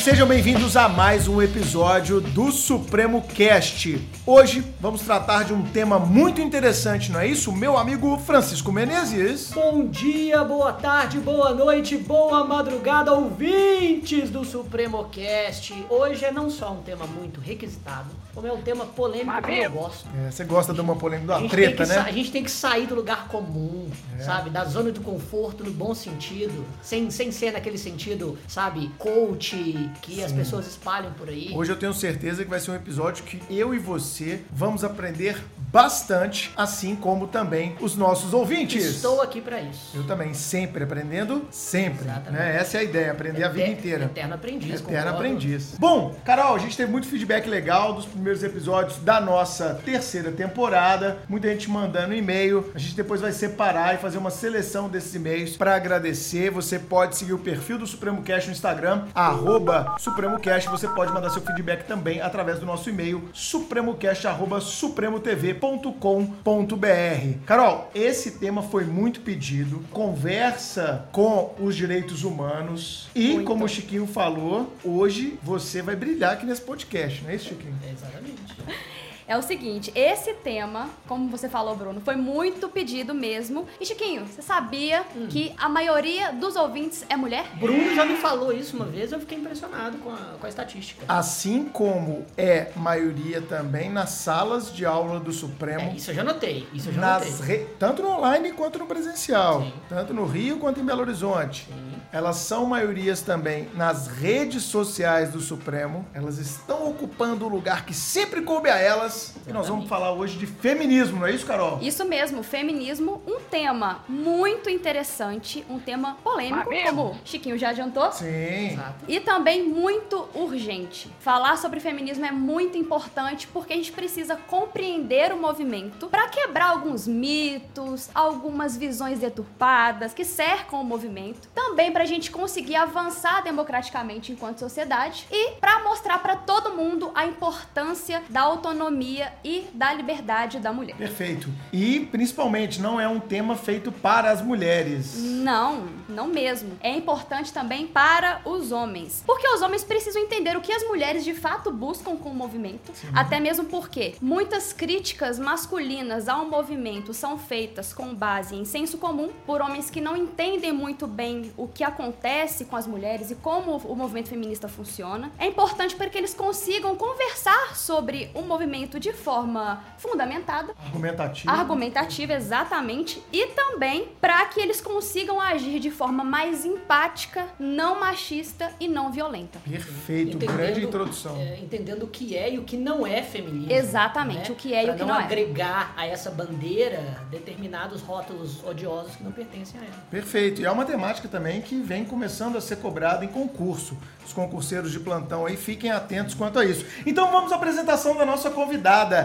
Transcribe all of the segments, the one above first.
sejam bem-vindos a mais um episódio do Supremo Cast. Hoje vamos tratar de um tema muito interessante, não é isso, meu amigo Francisco Menezes? Bom dia, boa tarde, boa noite, boa madrugada, ouvintes do Supremo Cast. Hoje é não só um tema muito requisitado, como é um tema polêmico que eu gosto. É, você gosta de uma polêmica, A de uma treta, sa- a né? gente tem que sair do lugar comum, É. sabe? Da zona do conforto no bom sentido, sem, sem ser naquele sentido, sabe? Coach, que as Sim. pessoas espalham por aí. Hoje eu tenho certeza que vai ser um episódio que eu e você vamos aprender bastante, assim como também os nossos ouvintes. Estou aqui pra isso. Eu também, sempre aprendendo, sempre. Exatamente. Né? Essa é a ideia, aprender a vida Eter- inteira. Eterno aprendiz. Eterno concordo. aprendiz. Bom, Carol, a gente teve muito feedback legal dos primeiros episódios da nossa terceira temporada. Muita gente mandando e-mail. A gente depois vai separar e fazer uma seleção desses e-mails para agradecer. Você pode seguir o perfil do Supremo Cash no Instagram, arroba Supremo Cash. Você pode mandar seu feedback também através do nosso e-mail, supremocast, arroba supremotv.com.br. Carol, esse tema foi muito pedido. Conversa com os direitos humanos. E, Muito. como o Chiquinho falou, hoje você vai brilhar aqui nesse podcast, não é isso, Chiquinho? Exatamente. É o seguinte, esse tema, como você falou, Bruno, foi muito pedido mesmo. E Chiquinho, você sabia Hum. que a maioria dos ouvintes é mulher? Bruno já me falou isso uma vez, eu fiquei impressionado com a, com a estatística. Assim como é maioria também nas salas de aula do Supremo. É, isso eu já notei. Isso eu já nas notei. re- Tanto no online quanto no presencial. Sim. Tanto no Rio quanto em Belo Horizonte. Sim. Elas são maiorias também nas redes sociais do Supremo. Elas estão ocupando o lugar que sempre coube a elas. E nós vamos Exatamente. falar hoje de feminismo, não é isso, Carol? Isso mesmo, feminismo, um tema muito interessante, um tema polêmico, como Chiquinho já adiantou. Sim. Exato. E também muito urgente. Falar sobre feminismo é muito importante porque a gente precisa compreender o movimento para quebrar alguns mitos, algumas visões deturpadas que cercam o movimento. Também para a gente conseguir avançar democraticamente enquanto sociedade e para mostrar para todo mundo a importância da autonomia e da liberdade da mulher. Perfeito. E principalmente não é um tema feito para as mulheres. Não, não mesmo. É importante também para os homens. Porque os homens precisam entender o que as mulheres de fato buscam com o movimento. Até mesmo porque muitas críticas masculinas ao movimento são feitas com base em senso comum por homens que não entendem muito bem o que acontece com as mulheres e como o movimento feminista funciona. É importante para que eles consigam conversar sobre o movimento de forma fundamentada Argumentativo. argumentativa, exatamente, e também para que eles consigam agir de forma mais empática, não machista e não violenta. Perfeito. Entendendo- Grande introdução. é, entendendo o que é e o que não é feminismo. Exatamente, né? o que é e Pra o que não não é. agregar a essa bandeira determinados rótulos odiosos que não pertencem a ela. Perfeito. E é uma temática também que vem começando a ser cobrada em concurso. Os concurseiros de plantão aí fiquem atentos quanto a isso. Então vamos à apresentação da nossa convidada.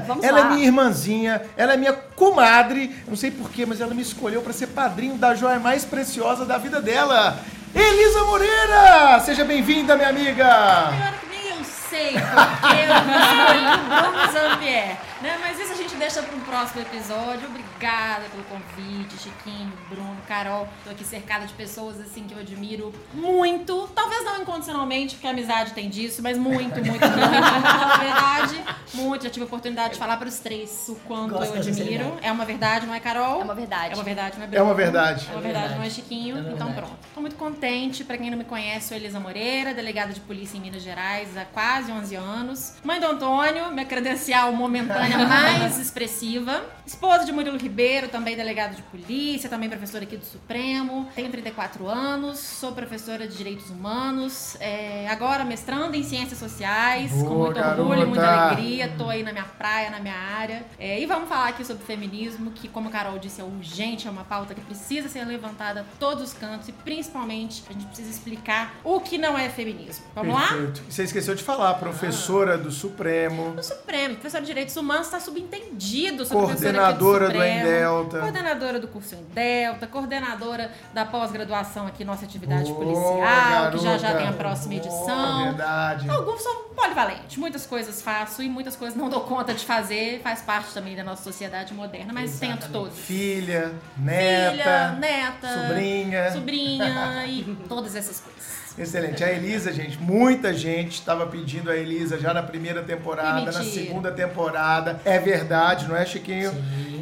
Vamos ela lá. é minha irmãzinha, ela é minha comadre. Não sei porquê, mas ela me escolheu para ser padrinho da joia mais preciosa da vida dela. Elisa Moreira! Seja bem-vinda, minha amiga! Pior que nem eu sei porque eu não escolhi o Bruno Zampier. Né? Mas isso a gente deixa para um próximo episódio. Obrigada pelo convite, Chiquinho, Bruno, Carol. Tô aqui cercada de pessoas assim que eu admiro muito. Talvez não incondicionalmente, porque a amizade tem disso, mas muito, muito, muito. Na verdade, muito. Já tive a oportunidade de falar para os três o quanto Gosto eu admiro. É uma verdade, não é, Carol? É uma verdade. É uma verdade, não é É Bruno? uma verdade. É uma É verdade, não é Chiquinho. É então pronto. Tô muito contente. Pra quem não me conhece, sou Elisa Moreira, delegada de polícia em Minas Gerais há quase 11 anos. Mãe do Antônio, minha credencial momentânea mais expressiva. Esposa de Murilo Ribeiro, também delegado de polícia, também professora aqui do Supremo. Tenho 34 anos, sou professora de Direitos Humanos. é, agora mestrando em Ciências Sociais, com Boa, muito orgulho, garota. muita alegria. Tô aí na minha praia, na minha área. É, e vamos falar aqui sobre feminismo, que, como a Carol disse, é urgente, é uma pauta que precisa ser levantada a todos os cantos e principalmente a gente precisa explicar o que não é feminismo. Vamos lá? Perfeito. E Você esqueceu de falar, professora do Supremo, No Supremo, professora de Direitos Humanos está subentendido. Sou professora aqui coordenadora do Supremo, Endelta. Coordenadora do curso Endelta, coordenadora da pós-graduação aqui, nossa atividade Boa, policial, que já já garota. tem a próxima Boa, edição. Verdade. Alguns são polivalente. Muitas coisas faço e muitas coisas não dou conta de fazer. Faz parte também da nossa sociedade moderna, mas tento Exatamente. todos. Filha, neta, Filha, neta, sobrinha. sobrinha e todas essas coisas. Excelente. A Elisa, gente, muita gente estava pedindo a Elisa já na primeira temporada, na segunda temporada. É verdade, não é, Chiquinho?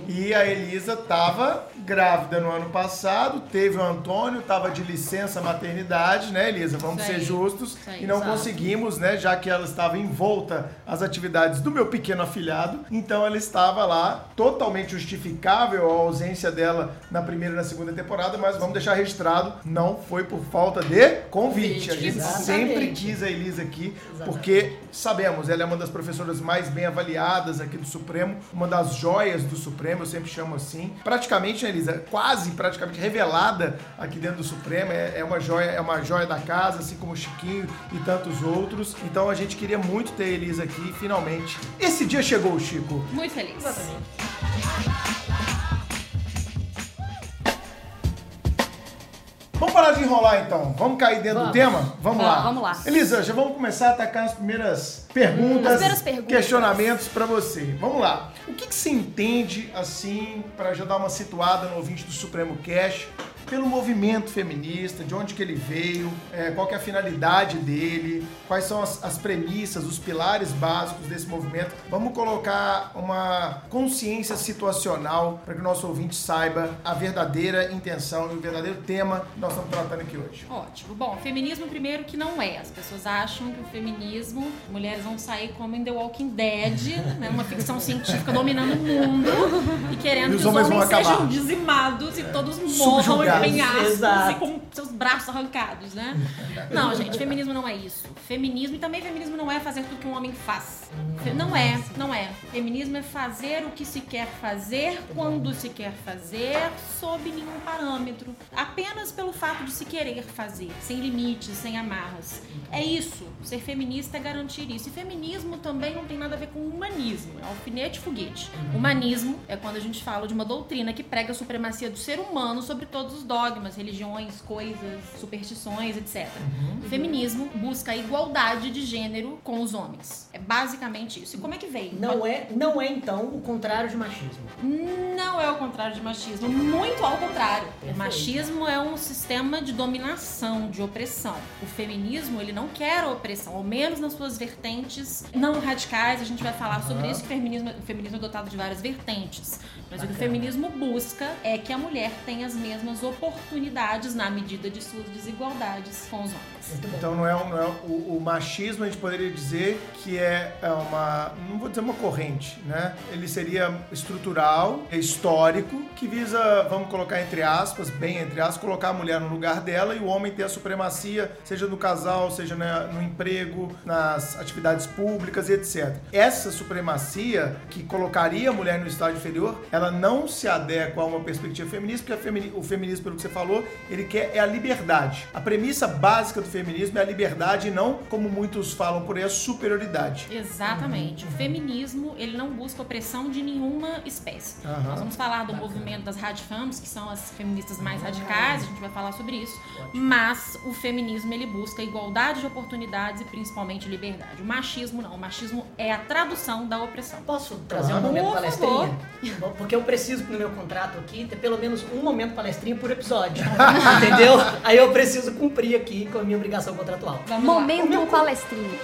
E a Elisa estava grávida no ano passado, teve o Antônio, estava de licença maternidade, né, Elisa? Vamos ser justos. Aí, e não exato. conseguimos, né, já que ela estava envolta às atividades do meu pequeno afilhado. Então ela estava lá, totalmente justificável a ausência dela na primeira e na segunda temporada, mas vamos deixar registrado, não foi por falta de convite. A gente Exatamente. sempre quis a Elisa aqui, porque sabemos, ela é uma das professoras mais bem avaliadas aqui do Supremo, uma das joias do Supremo, eu sempre chamo assim. Praticamente, né, Elisa, quase praticamente revelada aqui dentro do Supremo, é, é uma joia, é uma joia da casa, assim como o Chiquinho e tantos outros. Então a gente queria muito ter a Elisa aqui, finalmente. Esse dia chegou, Chico. Muito feliz. Exatamente. Vamos parar de enrolar então. Vamos cair dentro do Vamos. tema? Vamos, Vamos, lá. vamos lá. Elisa, já vamos começar a atacar as primeiras perguntas, As primeiras perguntas. questionamentos pra você. Vamos lá. O que, que você entende, assim, pra já dar uma situada no ouvinte do Supremo Cash, pelo movimento feminista, de onde que ele veio, é, qual que é a finalidade dele, quais são as, as premissas, os pilares básicos desse movimento. Vamos colocar uma consciência situacional para que o nosso ouvinte saiba a verdadeira intenção e o verdadeiro tema que nós estamos tratando aqui hoje. Ótimo. Bom, feminismo primeiro que não é. As pessoas acham que o feminismo, mulheres vão sair como em The Walking Dead, né? Uma ficção científica dominando o mundo e querendo E que os homens homens sejam dizimados e todos morram Em Exato. e com seus braços arrancados, né? Não, gente, feminismo não é isso. Feminismo e também feminismo não é fazer tudo que um homem faz. Não é, não é. Feminismo é fazer o que se quer fazer, quando se quer fazer, sob nenhum parâmetro. Apenas pelo fato de se querer fazer, sem limites, sem amarras. É isso. Ser feminista é garantir isso. E feminismo também não tem nada a ver com humanismo. É alfinete e foguete. Humanismo é quando a gente fala de uma doutrina que prega a supremacia do ser humano sobre todos os dogmas, religiões, coisas, superstições, etc. Feminismo busca a igualdade de gênero com os homens. É basicamente isso. E como é que veio? Não é, não é então o contrário de machismo. Não é o contrário de machismo, muito ao contrário. O Perfeito. machismo é um sistema de dominação, de opressão. O feminismo, ele não quer a opressão, ao menos nas suas vertentes não radicais. A gente vai falar sobre isso, que o feminismo, o feminismo é dotado de várias vertentes. Mas o que o feminismo busca é que a mulher tenha as mesmas oportunidades na medida de suas desigualdades com os homens. Então não é, um- não é o, o machismo, a gente poderia dizer que é é uma, não vou dizer uma corrente, né? Ele seria estrutural, é histórico, que visa, vamos colocar entre aspas, bem entre aspas, colocar a mulher no lugar dela e o homem ter a supremacia, seja no casal, seja né, no emprego, nas atividades públicas e etc. Essa supremacia que colocaria a mulher no estágio inferior, ela não se adequa a uma perspectiva feminista, porque femini- o feminismo, pelo que você falou, ele quer é a liberdade. A premissa básica do feminismo é a liberdade e não, como muitos falam por aí, a superioridade. Exatamente. O feminismo, ele não busca opressão de nenhuma espécie. Aham. Nós vamos falar do movimento das radifems, que são as feministas mais radicais, a gente vai falar sobre isso. Mas o feminismo, ele busca igualdade de oportunidades e principalmente liberdade. O machismo não. O machismo é a tradução da opressão. Posso trazer um momento palestrinha? Porque eu preciso, no meu contrato aqui, ter pelo menos um momento palestrinha por episódio. Entendeu? Aí eu preciso cumprir aqui com a minha obrigação contratual. Vamos lá. Momento palestrinho.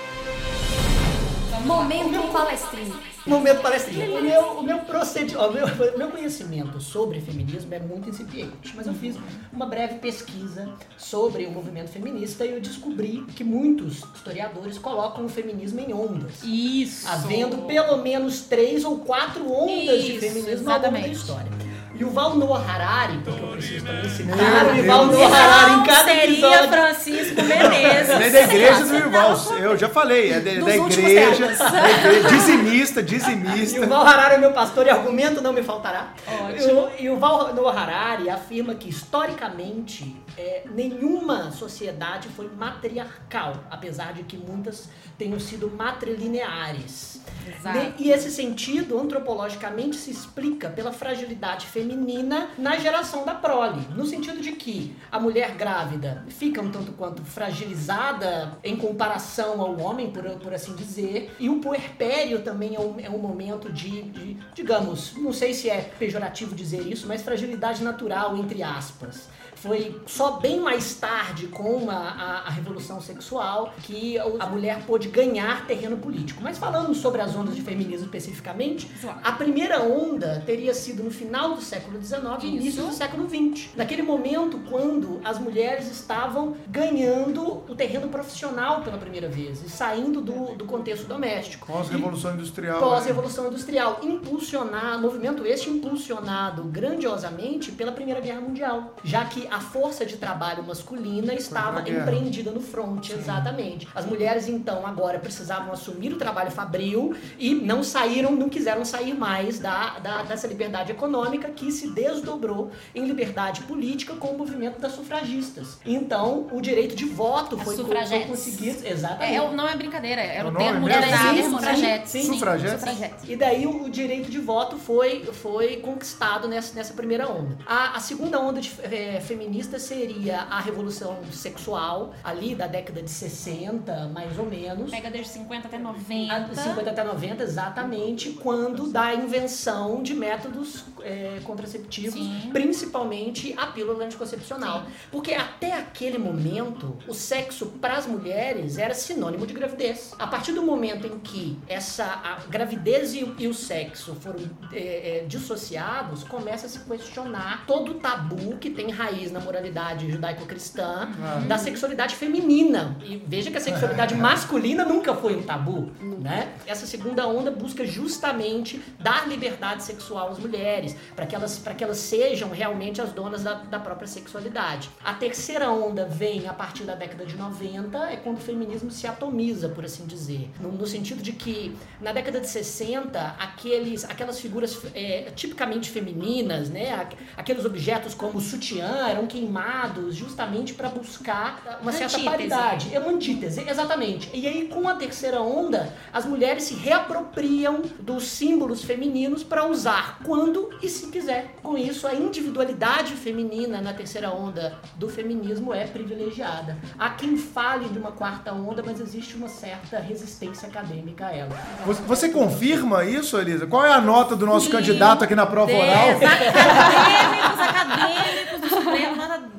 Momento palestrinho. Momento palestrinha. O meu, o meu procedimento, o meu, o meu conhecimento sobre feminismo é muito incipiente, mas eu fiz uma breve pesquisa sobre o movimento feminista e eu descobri que muitos historiadores colocam o feminismo em ondas. Isso. havendo pelo menos três ou quatro ondas de Isso, feminismo ao longo da exatamente. história. E o Val Noah Harari, porque eu preciso também citar o. Yuval Noah Harari em cada seria episódio. Francisco Menezes. Ele é da igreja do Ival, eu já falei, é da, da igreja, da igreja, dizimista, E dizimista. o Val Harari é meu pastor e argumento não me faltará. Ótimo. E o, e o Val Noah Harari afirma que, historicamente, é, nenhuma sociedade foi matriarcal, apesar de que muitas tenham sido matrilineares. Exato. E esse sentido, antropologicamente, se explica pela fragilidade feminina feminina na geração da prole, no sentido de que a mulher grávida fica um tanto quanto fragilizada em comparação ao homem, por, por assim dizer, e o puerpério também é um, é um momento de, de, digamos, não sei se é pejorativo dizer isso, mas fragilidade natural, entre aspas. Foi só bem mais tarde, com a, a, a, Revolução Sexual, que a mulher pôde ganhar terreno político. Mas falando sobre as ondas de feminismo especificamente, a primeira onda teria sido no final do século XIX e início do século XX. Naquele momento, quando as mulheres estavam ganhando o terreno profissional pela primeira vez e saindo do, do contexto doméstico. Pós-Revolução Industrial. Pós-Revolução Industrial. Impulsionar, movimento este impulsionado grandiosamente pela Primeira Guerra Mundial. Já que a força de trabalho masculina estava empreendida no fronte, exatamente. As mulheres, então, agora precisavam assumir o trabalho fabril e não saíram, não quiseram sair mais da, da, dessa liberdade econômica que se desdobrou em liberdade política com o movimento das sufragistas. Então, o direito de voto foi, foi conseguido. Exatamente. É, não é brincadeira, era o, o termo utilizado, Sim, sufragetes. sim, Sim, Sufragetes? sufragetes. E daí o direito de voto foi, foi conquistado nessa, nessa primeira onda. A, a segunda onda de, é, feminista seria a revolução sexual, ali da década de 60, mais ou menos. Pega desde 50 até A- 90. 50 até 90, exatamente, quando da invenção de métodos é, contraceptivos, Sim. principalmente a pílula anticoncepcional. Porque até aquele momento, o sexo para as mulheres era sinônimo de gravidez. A partir do momento em que essa a gravidez e, o- e o sexo foram é, é, dissociados, começa a se questionar todo o tabu que tem raiz na moralidade judaico-cristã da sexualidade feminina. E veja que a sexualidade masculina nunca foi um tabu, né? Essa segunda onda busca justamente dar liberdade sexual às mulheres, para que elas para que elas sejam realmente as donas da, da própria sexualidade. A terceira onda vem a partir da década de 90, é quando o feminismo se atomiza, por assim dizer, no, no sentido de que na década de 60, aqueles aquelas figuras é, tipicamente femininas, né, aqu- aqueles objetos como o sutiã eram queimados justamente para buscar uma certa Antítese. paridade. É uma antítese, exatamente. E aí, com a terceira onda, as mulheres se reapropriam dos símbolos femininos para usar quando e se quiser. Com isso, a individualidade feminina na terceira onda do feminismo é privilegiada. Há quem fale de uma quarta onda, mas existe uma certa resistência acadêmica a ela. Você, você confirma isso, Elisa? Qual é a nota do nosso Sim. candidato aqui na prova oral? Acadêmicos, acadêmicos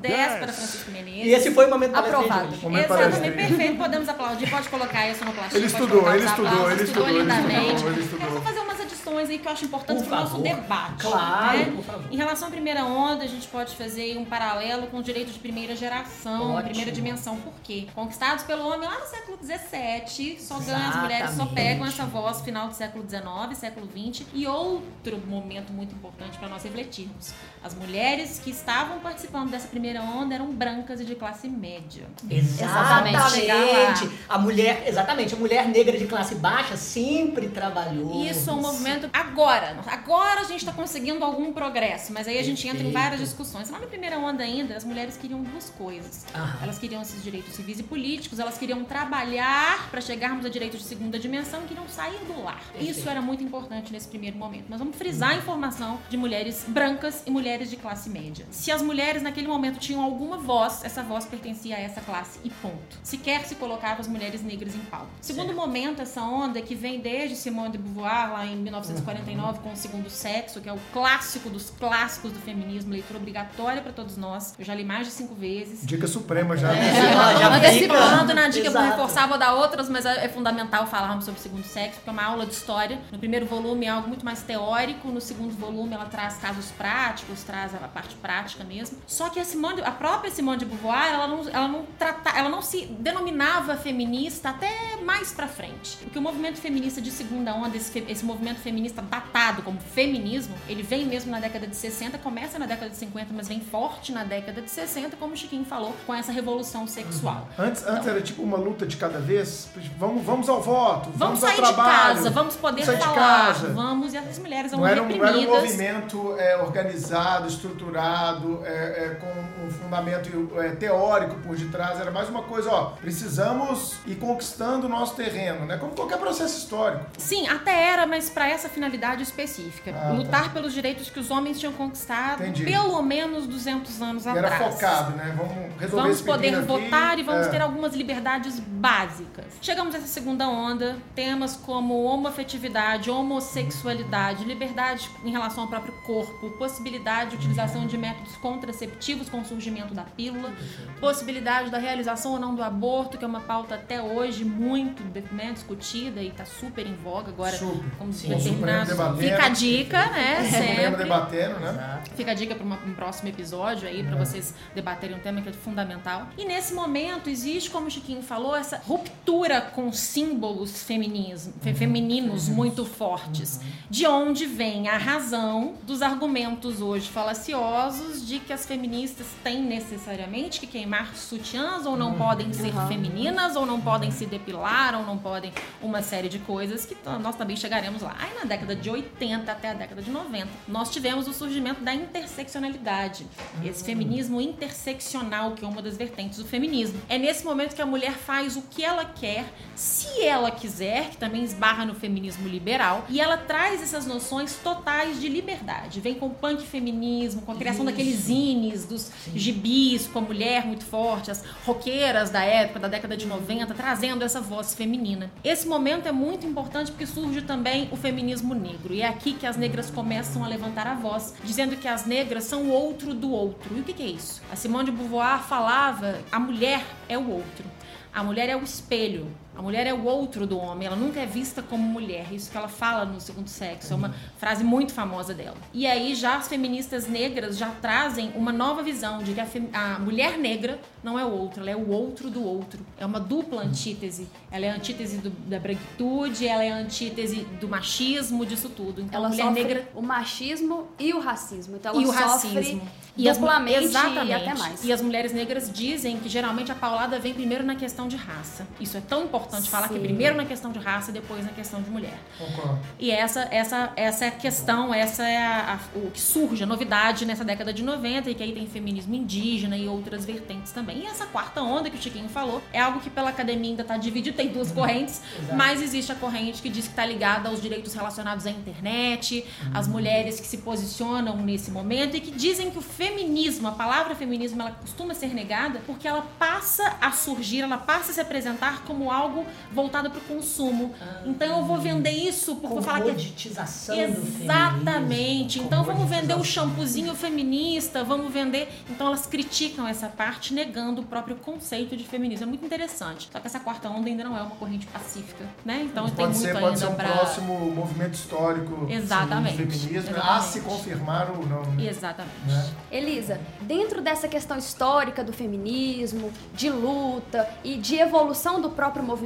10 para Francisco Menezes. E esse foi o momento Aprovado. Exatamente, perfeito. Podemos aplaudir, pode colocar isso no plástico. Ele estudou, ele estudou, ele estudou, ele estudou, ele estudou. Eu vou fazer umas adições aí que eu acho importantes Por para o nosso debate. Claro, né? por favor. Em relação à primeira onda, a gente pode fazer um paralelo com o direito de primeira geração, Ótimo. primeira dimensão. Por quê? Conquistados pelo homem lá no século XVII, só ganham as mulheres, só pegam essa voz final do século XIX, século XX. E outro momento muito importante para nós refletirmos. As mulheres que estavam participando dessa primeira onda eram brancas e de classe média. Exatamente. A mulher, exatamente, a mulher negra de classe baixa sempre trabalhou. Isso é um movimento agora. Agora a gente está conseguindo algum progresso, mas aí a gente entra em várias discussões. Lá na primeira onda ainda, as mulheres queriam duas coisas. Elas queriam esses direitos civis e políticos, elas queriam trabalhar para chegarmos a direitos de segunda dimensão, queriam sair do lar. Perfeito. Isso era muito importante nesse primeiro momento. Mas vamos frisar a informação de mulheres brancas e mulheres de classe média. Se as mulheres naquele momento tinham alguma voz, essa voz pertencia a essa classe e ponto. Sequer se colocava as mulheres negras em pauta. Segundo Certo. momento, essa onda que vem desde Simone de Beauvoir, lá em 1949, com o Segundo Sexo, que é o clássico dos clássicos do feminismo, leitura obrigatória para todos nós. Eu já li mais de cinco vezes. Dica suprema já. É, já- já Antecipando na dica, vou Exato. reforçar, vou dar outras, mas é é fundamental falarmos sobre o segundo sexo, porque é uma aula de história. No primeiro volume é algo muito mais teórico, no segundo volume ela traz casos práticos, traz a parte prática mesmo. Só que a, Simone, a própria Simone de Beauvoir, ela não, ela não trata, ela não se denominava feminista até mais pra frente. Porque o movimento feminista de segunda onda, esse, esse movimento feminista datado como feminismo, ele vem mesmo na década de 60, começa na década de 50, mas vem forte na década de 60, como o Chiquinho falou, com essa revolução sexual. Antes, antes era tipo uma luta de cada vez. Vamos, vamos ao voto, Vamos, vamos, sair ao de trabalho. casa, vamos poder sair de falar, vamos, e as mulheres era, um, não era um reprimidas. movimento é, organizado, estruturado, é, é, com um fundamento é, teórico por detrás. Era mais uma coisa, ó, precisamos ir conquistando o nosso terreno, né? Como qualquer processo histórico. Sim, até era, mas para essa finalidade específica. Ah, tá. lutar pelos direitos que os homens tinham conquistado Entendi. pelo menos 200 anos E era atrás. focado, né? Vamos resolver Vamos esse poder aqui. votar e vamos É. ter algumas liberdades básicas. Chegamos nessa segunda onda, temas como homoafetividade, homossexualidade, liberdade em relação ao próprio corpo, possibilidade de utilização de métodos contraceptivos com o surgimento da pílula, possibilidade da realização ou não do aborto, que é uma pauta até hoje muito né, discutida e está super em voga agora. Super. Como Sim, o Supremo Fica a dica, né? Sempre. debatendo, né? Fica a dica para um próximo episódio aí, para vocês debaterem um tema que é fundamental. E nesse momento existe, como o Chiquinho falou, essa ruptura com símbolos feminismo, fe- femininos muito fortes. De onde vem a razão dos argumentos hoje falaciosos de que as feministas têm necessariamente que queimar sutiãs ou não podem ser Uhum. femininas ou não podem se depilar ou não podem uma série de coisas que nós também chegaremos lá. Na década de 80 até a década de 90, nós tivemos o surgimento da interseccionalidade. Esse feminismo interseccional, que é uma das vertentes do feminismo. É nesse momento que a mulher faz o que ela quer, se ela quiser, que também esbarra no feminismo liberal, e ela traz essas noções totais de liberdade. Vem com o punk feminismo, com a criação Isso. daqueles zines, dos gibis, com a mulher muito forte, as roqueiras da época, da década de 90, trazendo essa voz feminina. Esse momento é muito importante porque surge também o feminismo negro. E é aqui que as negras começam a levantar a voz, dizendo que as negras são o outro do outro. E o que é isso? A Simone de Beauvoir falava: a mulher é o outro. A mulher é o espelho. A mulher é o outro do homem, ela nunca é vista como mulher. Isso que ela fala no segundo sexo, é uma frase muito famosa dela. E aí já as feministas negras já trazem uma nova visão de que a, a mulher negra não é o outro, ela é o outro do outro. É uma dupla antítese. Ela é a antítese do- da branquitude, ela é a antítese do machismo, disso tudo. Então Ela a mulher sofre negra o machismo e o racismo. Então ela e o sofre racismo. E as, exatamente. e até mais. E as mulheres negras dizem que geralmente a paulada vem primeiro na questão de raça. Isso é tão importante falar que é Sim. primeiro na questão de raça e depois na questão de mulher. Concordo. E essa, essa, essa é a questão, essa é a- a- o que surge, a novidade nessa década de 90, e que aí tem feminismo indígena e outras vertentes também. E essa quarta onda que o Chiquinho falou é algo que pela academia ainda está dividido, tem duas correntes, Exato. mas existe a corrente que diz que está ligada aos direitos relacionados à internet, às mulheres que se posicionam nesse momento e que dizem que o feminismo, a palavra feminismo, ela costuma ser negada porque ela passa a surgir, ela passa a se apresentar como algo voltado para o consumo. Então eu vou vender isso porque vou falar que é Exatamente. Então vamos vender o shampoozinho feminista, vamos vender. Então elas criticam essa parte, negando o próprio conceito de feminismo. É muito interessante. Só que essa quarta onda ainda não é uma corrente pacífica, né? Então tem pode muito ser, ainda pode ser um pra. próximo movimento histórico Exatamente. do feminismo, Exatamente. a se confirmar ou não. Né? Exatamente. Né? Elisa, dentro dessa questão histórica do feminismo, de luta e de evolução do próprio movimento,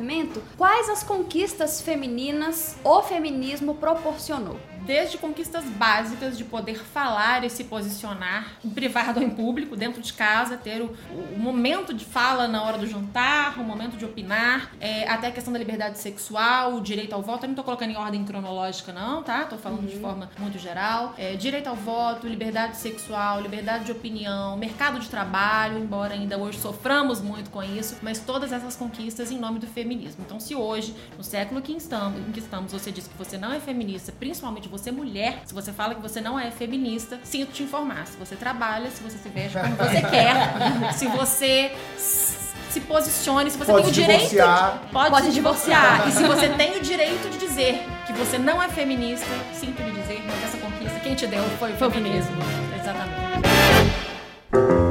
quais as conquistas femininas o feminismo proporcionou? Desde conquistas básicas de poder falar e se posicionar em privado ou em público, dentro de casa, ter o, o momento de fala na hora do jantar, o momento de opinar, é, até a questão da liberdade sexual, o direito ao voto. Eu não tô colocando em ordem cronológica, não, tá? Tô falando de forma muito geral. É, direito ao voto, liberdade sexual, liberdade de opinião, mercado de trabalho, embora ainda hoje soframos muito com isso, mas todas essas conquistas em nome do feminismo. Então, se hoje, no século que estamos, em que estamos, você diz que você não é feminista, principalmente você mulher, se você fala que você não é feminista, sinto te informar. Se você trabalha, se você se veste como você quer, se você se posicione, se você Pode tem o direito, divorciar. pode, Pode se divorciar. e se você tem o direito de dizer que você não é feminista, sinto lhe dizer, mas essa conquista quem te deu foi o feminismo. Exatamente.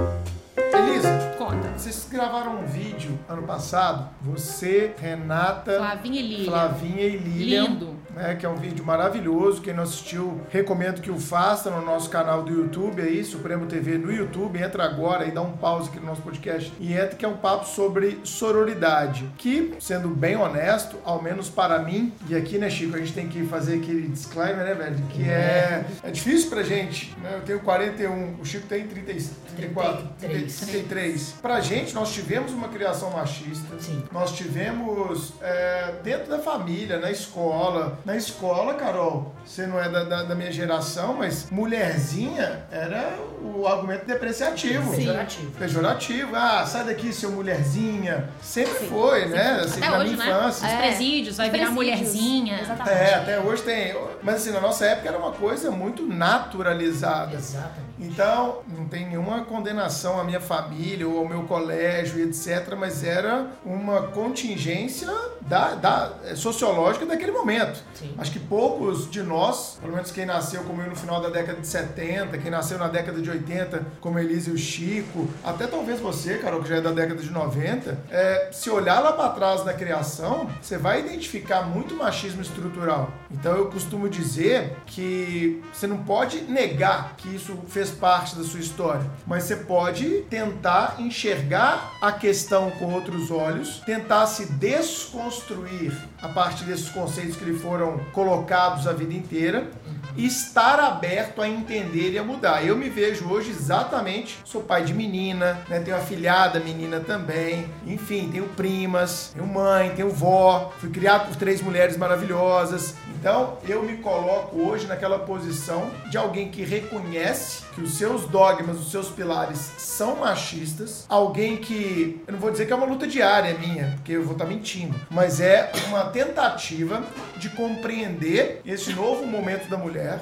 Vocês gravaram um vídeo ano passado, você, Renata, Flavinha e Lilian. Flavinha e Lilian. Lindo. né, que é um vídeo maravilhoso. Quem não assistiu, recomendo que o faça no nosso canal do YouTube aí, Supremo TV no YouTube. Entra agora e dá um pause aqui no nosso podcast e entra que é um papo sobre sororidade. Que, sendo bem honesto, ao menos para mim, e aqui, né, Chico, a gente tem que fazer aquele disclaimer, né, velho? Que é, é difícil pra gente, né? Eu tenho 41, o Chico tem 30, 34, 33. 33. Pra gente, nós tivemos uma criação machista. Sim. Nós tivemos é, dentro da família, na escola, Na escola, Carol, você não é da, da, da minha geração, mas mulherzinha era o argumento depreciativo. Pejorativo. Pejorativo. Ah, sai daqui, seu mulherzinha. Sempre foi, né? Assim, Até na hoje, minha né? infância. Os É. presídios, vai virar Presídios. mulherzinha. Exatamente. É, até hoje tem. Mas assim, na nossa época era uma coisa muito naturalizada. Exatamente. Então, não tem nenhuma condenação à minha família ou ao meu colégio, e etc., mas era uma contingência da, da- eh, sociológica daquele momento. Sim. Acho que poucos de nós, pelo menos quem nasceu como eu no final da década de 70, quem nasceu na década de 80, como Elise e o Chico, até talvez você, Carol, que já é da década de 90, é, se olhar lá para trás na criação, você vai identificar muito machismo estrutural. Então eu costumo dizer que você não pode negar que isso fez parte da sua história, mas você pode tentar enxergar a questão com outros olhos, tentar se desconstruir a partir desses conceitos que lhe foram colocados a vida inteira estar aberto a entender e a mudar. Eu me vejo hoje exatamente, sou pai de menina, né, tenho afilhada menina também, enfim, tenho primas, tenho mãe, tenho vó, fui criado por três mulheres maravilhosas. Então, eu me coloco hoje naquela posição de alguém que reconhece que os seus dogmas, os seus pilares são machistas, alguém que, eu não vou dizer que é uma luta diária minha, porque eu vou estar mentindo, mas é uma tentativa de compreender esse novo momento da mulher,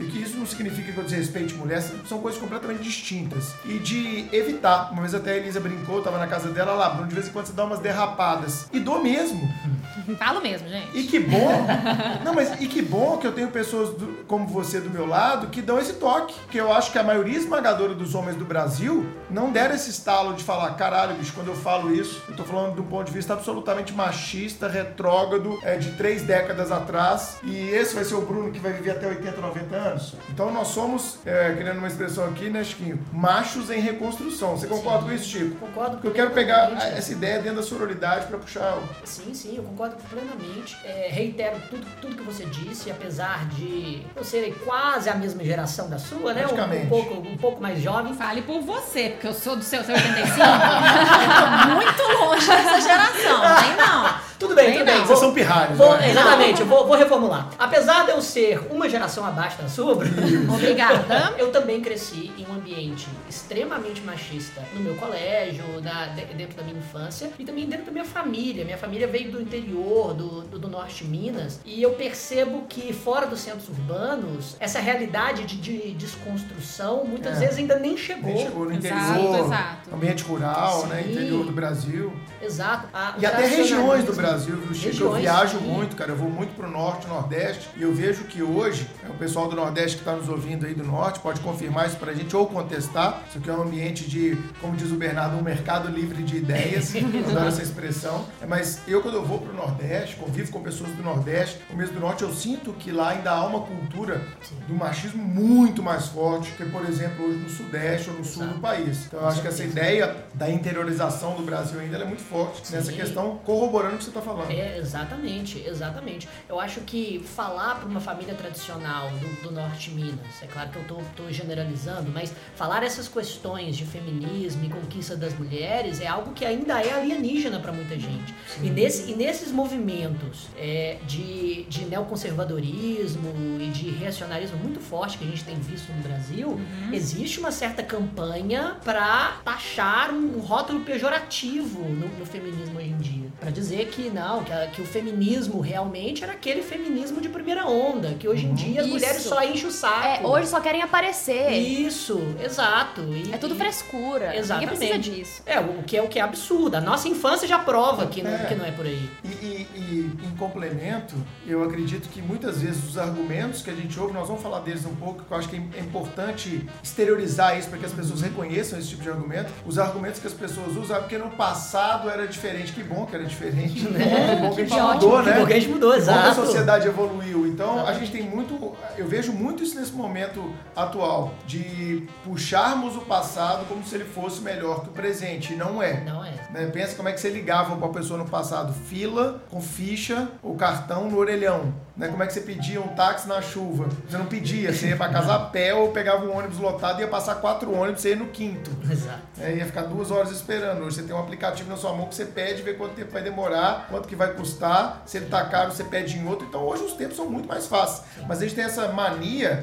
e que isso não significa que eu desrespeite mulher, são coisas completamente distintas, e de evitar. Uma vez até a Elisa brincou, tava na casa dela, lá, Bruno, de vez em quando você dá umas derrapadas, e dou mesmo. Falo mesmo, gente. E que bom. Não, mas e que bom que eu tenho pessoas do- como você do meu lado que dão esse toque. Que eu acho que a maioria esmagadora dos homens do Brasil não deram esse estalo de falar, caralho, bicho, quando eu falo isso, eu tô falando de um ponto de vista absolutamente machista, retrógrado, é, de três décadas atrás. E esse vai ser o Bruno que vai viver até 80, 90 anos. Então nós somos, é, querendo uma expressão aqui, né, Chiquinho? Machos em reconstrução. Você concorda com isso, Chico? Concordo Porque eu quero pegar essa ideia dentro da sororidade pra puxar o Sim, sim, eu concordo plenamente. É, reitero tudo, tudo que você disse, apesar de eu ser quase a mesma geração da sua, né? Um, Praticamente. um pouco, um pouco mais jovem. Fale por você, porque eu sou do seu, seu 85. muito longe dessa geração, nem não. Tudo bem, Bem, tudo bem. não. Vocês são pirralhos, Vou- né? exatamente, eu vou, vou reformular. Apesar de eu ser uma geração abaixo da sua, Bruno, Obrigada. eu também cresci em um ambiente extremamente machista no meu colégio, na- de- dentro da minha infância e também dentro da minha família. Minha família veio do interior, do, do, do norte de Minas, e eu percebo que fora dos centros urbanos, essa realidade de, de desconstrução muitas É. vezes ainda nem chegou. Nem chegou no Exato, interior, exato. ambiente rural, né? Sim. Interior do Brasil. Exato. A- E até regiões do Brasil, viu, Chico? Eu viajo sim. muito, cara. Eu vou muito pro norte, nordeste. E eu vejo que hoje, é, o pessoal do Nordeste que está nos ouvindo aí do norte pode confirmar isso pra gente ou contestar. Isso aqui é um ambiente de, como diz o Bernardo, um mercado livre de ideias. Adoro essa expressão. Mas eu, quando eu vou pro Nordeste, convivo com pessoas do Nordeste, ou mesmo do Norte, eu sinto que lá ainda há uma cultura do machismo muito mais forte que, por exemplo, hoje no Sudeste ou no Sul Exato. do país. Então eu acho que essa ideia da interiorização do Brasil ainda é muito forte Sim. nessa questão, corroborando o que você está falando. É, exatamente, exatamente. Eu acho que falar para uma família tradicional do, do norte Minas, é claro que eu tô, tô generalizando, mas falar essas questões de feminismo e conquista das mulheres é algo que ainda é alienígena para muita gente. E, nesse, e nesses movimentos é, de, de neoconservadorismo e de reacionarismo muito forte que a gente tem visto no Brasil, existe uma certa campanha para taxar um, um rótulo pejorativo no, no feminismo hoje em dia. Para dizer que não, que, que o feminismo realmente era aquele feminismo de primeira onda, que hoje em dia as Isso. mulheres só enchem o saco. É, hoje só querem aparecer. Isso, exato. E- É tudo e- frescura. Exatamente. Ninguém precisa disso. É, o que é o que é absurdo. A nossa infância já prova que não É. que não é por aí. E, e- e, em complemento, eu acredito que muitas vezes os argumentos que a gente ouve, nós vamos falar deles um pouco, que eu acho que é importante exteriorizar isso para que as pessoas reconheçam esse tipo de argumento. Os argumentos que as pessoas usam é porque no passado era diferente. Que bom que era diferente, né? Que bom que a gente Que mudou, ótimo, né? que bom que a gente mudou, Como a exato. sociedade evoluiu. Então, a Exatamente. gente tem muito. Eu vejo muito isso nesse momento atual, de puxarmos o passado como se ele fosse melhor que o presente. E não é. Não é. Né? Pensa como é que você ligava para a pessoa no passado. Fila, com ficha, ou cartão no orelhão. Né? Como é que você pedia um táxi na chuva? Você não pedia, você ia para casa a pé ou pegava um ônibus lotado e ia passar quatro ônibus, você ia no quinto. Exato. É, ia ficar duas horas esperando. Hoje você tem um aplicativo na sua mão que você pede, vê quanto tempo vai demorar, quanto que vai custar. Se ele tá caro, você pede em outro. Então hoje os tempos são muito mais fáceis. Mas a gente tem essa mania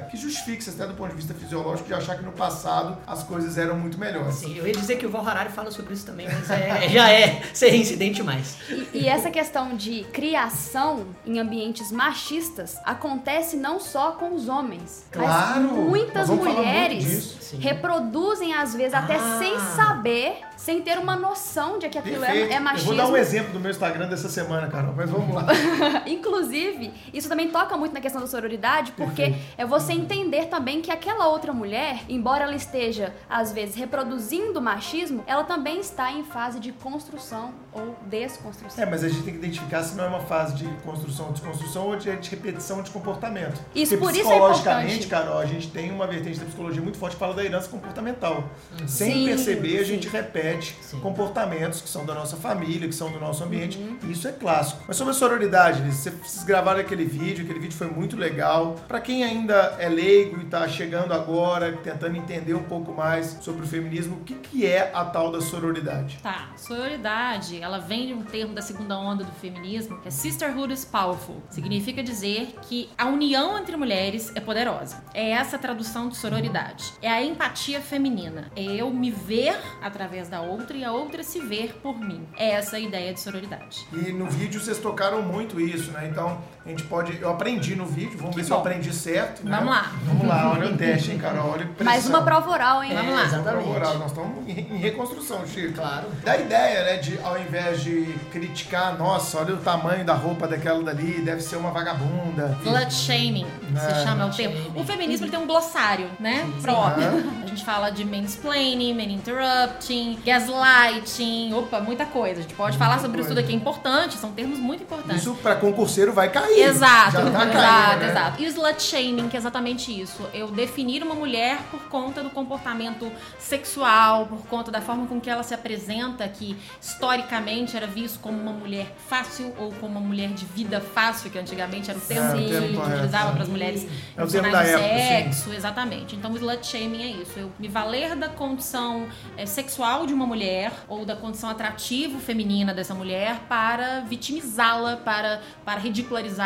que justifica, até do ponto de vista fisiológico, de achar que no passado as coisas eram muito melhores. Sim, eu ia dizer que o Val Harari fala sobre isso também, mas é- já é ser incidente mais. E, e essa questão de criação em ambientes machistas acontece não só com os homens, Claro! mas muitas mulheres disso. Sim. reproduzem às vezes até Ah. sem saber, sem ter uma noção de que aquilo é, Perfeito. é Eu machismo. vou dar um exemplo do meu Instagram dessa semana, Carol, mas vamos lá. Inclusive, isso também toca muito na questão da sororidade, porque é você entender também que aquela outra mulher, embora ela esteja, às vezes, reproduzindo machismo, ela também está em fase de construção ou desconstrução. É, mas a gente tem que identificar se não é uma fase de construção ou desconstrução ou de, repetição de comportamento. Isso, Porque por isso é psicologicamente, importante. Carol, a gente tem uma vertente da psicologia muito forte que fala da herança comportamental. Sem Sim, perceber, a sim. gente repete Sim. comportamentos que são da nossa família, que são do nosso ambiente. Uhum. E isso é clássico. Mas sobre a sororidade, vocês gravaram aquele vídeo, aquele vídeo foi muito legal. Pra quem ainda é leigo e tá chegando agora, tentando entender um pouco mais sobre o feminismo, o que, que é a tal da sororidade? Tá, sororidade, ela vem de um termo da segunda onda do feminismo, que é sisterhood is powerful. Significa dizer que a união entre mulheres é poderosa. É essa a tradução de sororidade. É a empatia feminina. É eu me ver através da outra e a outra se ver por mim. É essa a ideia de sororidade. E no vídeo vocês tocaram muito isso, né? Então a gente pode. Eu aprendi no vídeo, vamos ver se eu bom. aprendi certo. Né? Vamos lá. Vamos lá, olha o teste, hein, Carol? Olha. Mais uma prova oral, hein? Vamos lá. Exatamente. Prova oral. Nós estamos em reconstrução, Chico. Claro. Da ideia, né, de ao invés de criticar, nossa, olha o tamanho da roupa daquela dali, deve ser uma vagabunda. Slut shaming, se É. chama o termo. Shaming. O feminismo ele tem um glossário, né? Próprio. Aham. A gente fala de mansplaining, man interrupting, gaslighting, opa, muita coisa. A gente pode falar sobre isso coisa. tudo aqui, é importante, são termos muito importantes. Isso pra concurseiro vai cair. Exato, tá exato, caindo, né? exato. E o slut shaming, que é exatamente isso. Eu definir uma mulher por conta do comportamento sexual, por conta da forma com que ela se apresenta, que historicamente era visto como uma mulher fácil ou como uma mulher de vida fácil, que antigamente era o termo É, o que termo ele correto, utilizava é. para as mulheres É o termo da sim. sexo, exatamente. Então o slut shaming é isso. Eu me valer da condição eh, sexual de uma mulher ou da condição atrativo feminina dessa mulher para vitimizá-la, para, para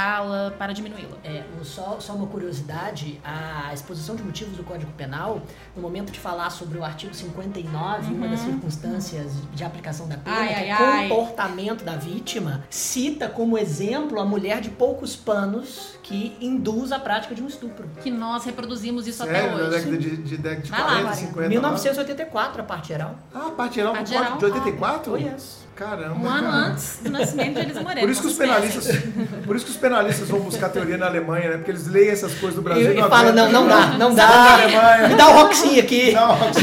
ridicularizá-la, para diminuí-la. É, um- só, só uma curiosidade, a exposição de motivos do Código Penal, no momento de falar sobre o artigo 59, uma das circunstâncias de aplicação da pena, Ai, que ai, é ai. comportamento da vítima, cita como exemplo a mulher de poucos panos que induz a prática de um estupro. Que nós reproduzimos isso Sério, até hoje. década de, de, década de lá, 40, Maria. 50. 1984, a parte geral. Ah, parte geral, Parte código de geral. 84? Oh, yes. Caramba. Um ano antes do nascimento de Elisa Moreira. Por isso que os penalistas, por isso que os penalistas vão buscar teoria na Alemanha, né? Porque eles leem essas coisas do E, Brasil e não fala, não, aguentam. não dá, não dá. Alemanha. Me dá o Roxy aqui. Não, você-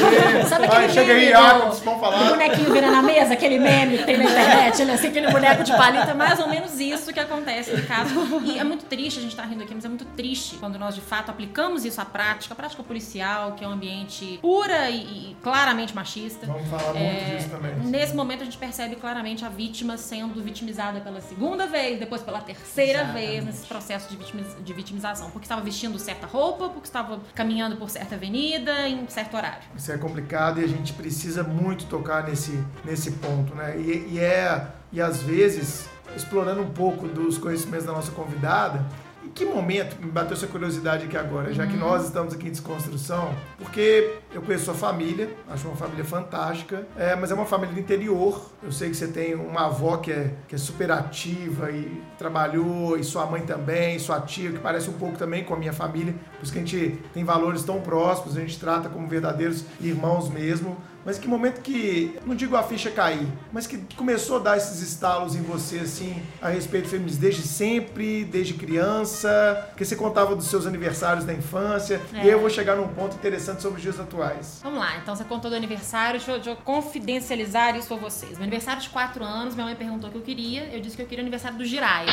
Sabe Vai, aquele chega aí, do, vamos falar. bonequinho virando a mesa, aquele meme que tem na internet, ele é assim, aquele boneco de palito, é mais ou menos isso que acontece no caso. E é muito triste, a gente tá rindo aqui, mas é muito triste quando nós de fato aplicamos isso à prática, a prática policial, que é um ambiente pura e, e claramente machista. Vamos falar muito É, disso também. Nesse momento a gente percebe claramente a vítima sendo vitimizada pela segunda vez, depois pela terceira Exatamente. vez nesse processo de, vitimiz- de vitimização. Porque estava vestindo certa roupa, porque estava caminhando por certa avenida em certo horário. Isso é complicado e a gente precisa muito tocar nesse, nesse ponto, né? E, e é, e às vezes, explorando um pouco dos conhecimentos da nossa convidada, em que momento, me bateu essa curiosidade aqui agora, já que nós estamos aqui em desconstrução, porque eu conheço sua família, acho uma família fantástica, é, mas é uma família do interior. Eu sei que você tem uma avó que é, que é super ativa e trabalhou, e sua mãe também, sua tia, que parece um pouco também com a minha família, por isso que a gente tem valores tão próximos, a gente trata como verdadeiros irmãos mesmo. Mas que momento que, não digo a ficha cair, mas que começou a dar esses estalos em você, assim, a respeito do feminismo, desde sempre, desde criança, porque você contava dos seus aniversários da infância, e aí eu vou chegar num ponto interessante sobre os dias atuais. Vamos lá, então você contou do aniversário, deixa eu, deixa eu confidencializar isso pra vocês. Meu aniversário de 4 anos, minha mãe perguntou o que eu queria, eu disse que eu queria o aniversário do Jiraya.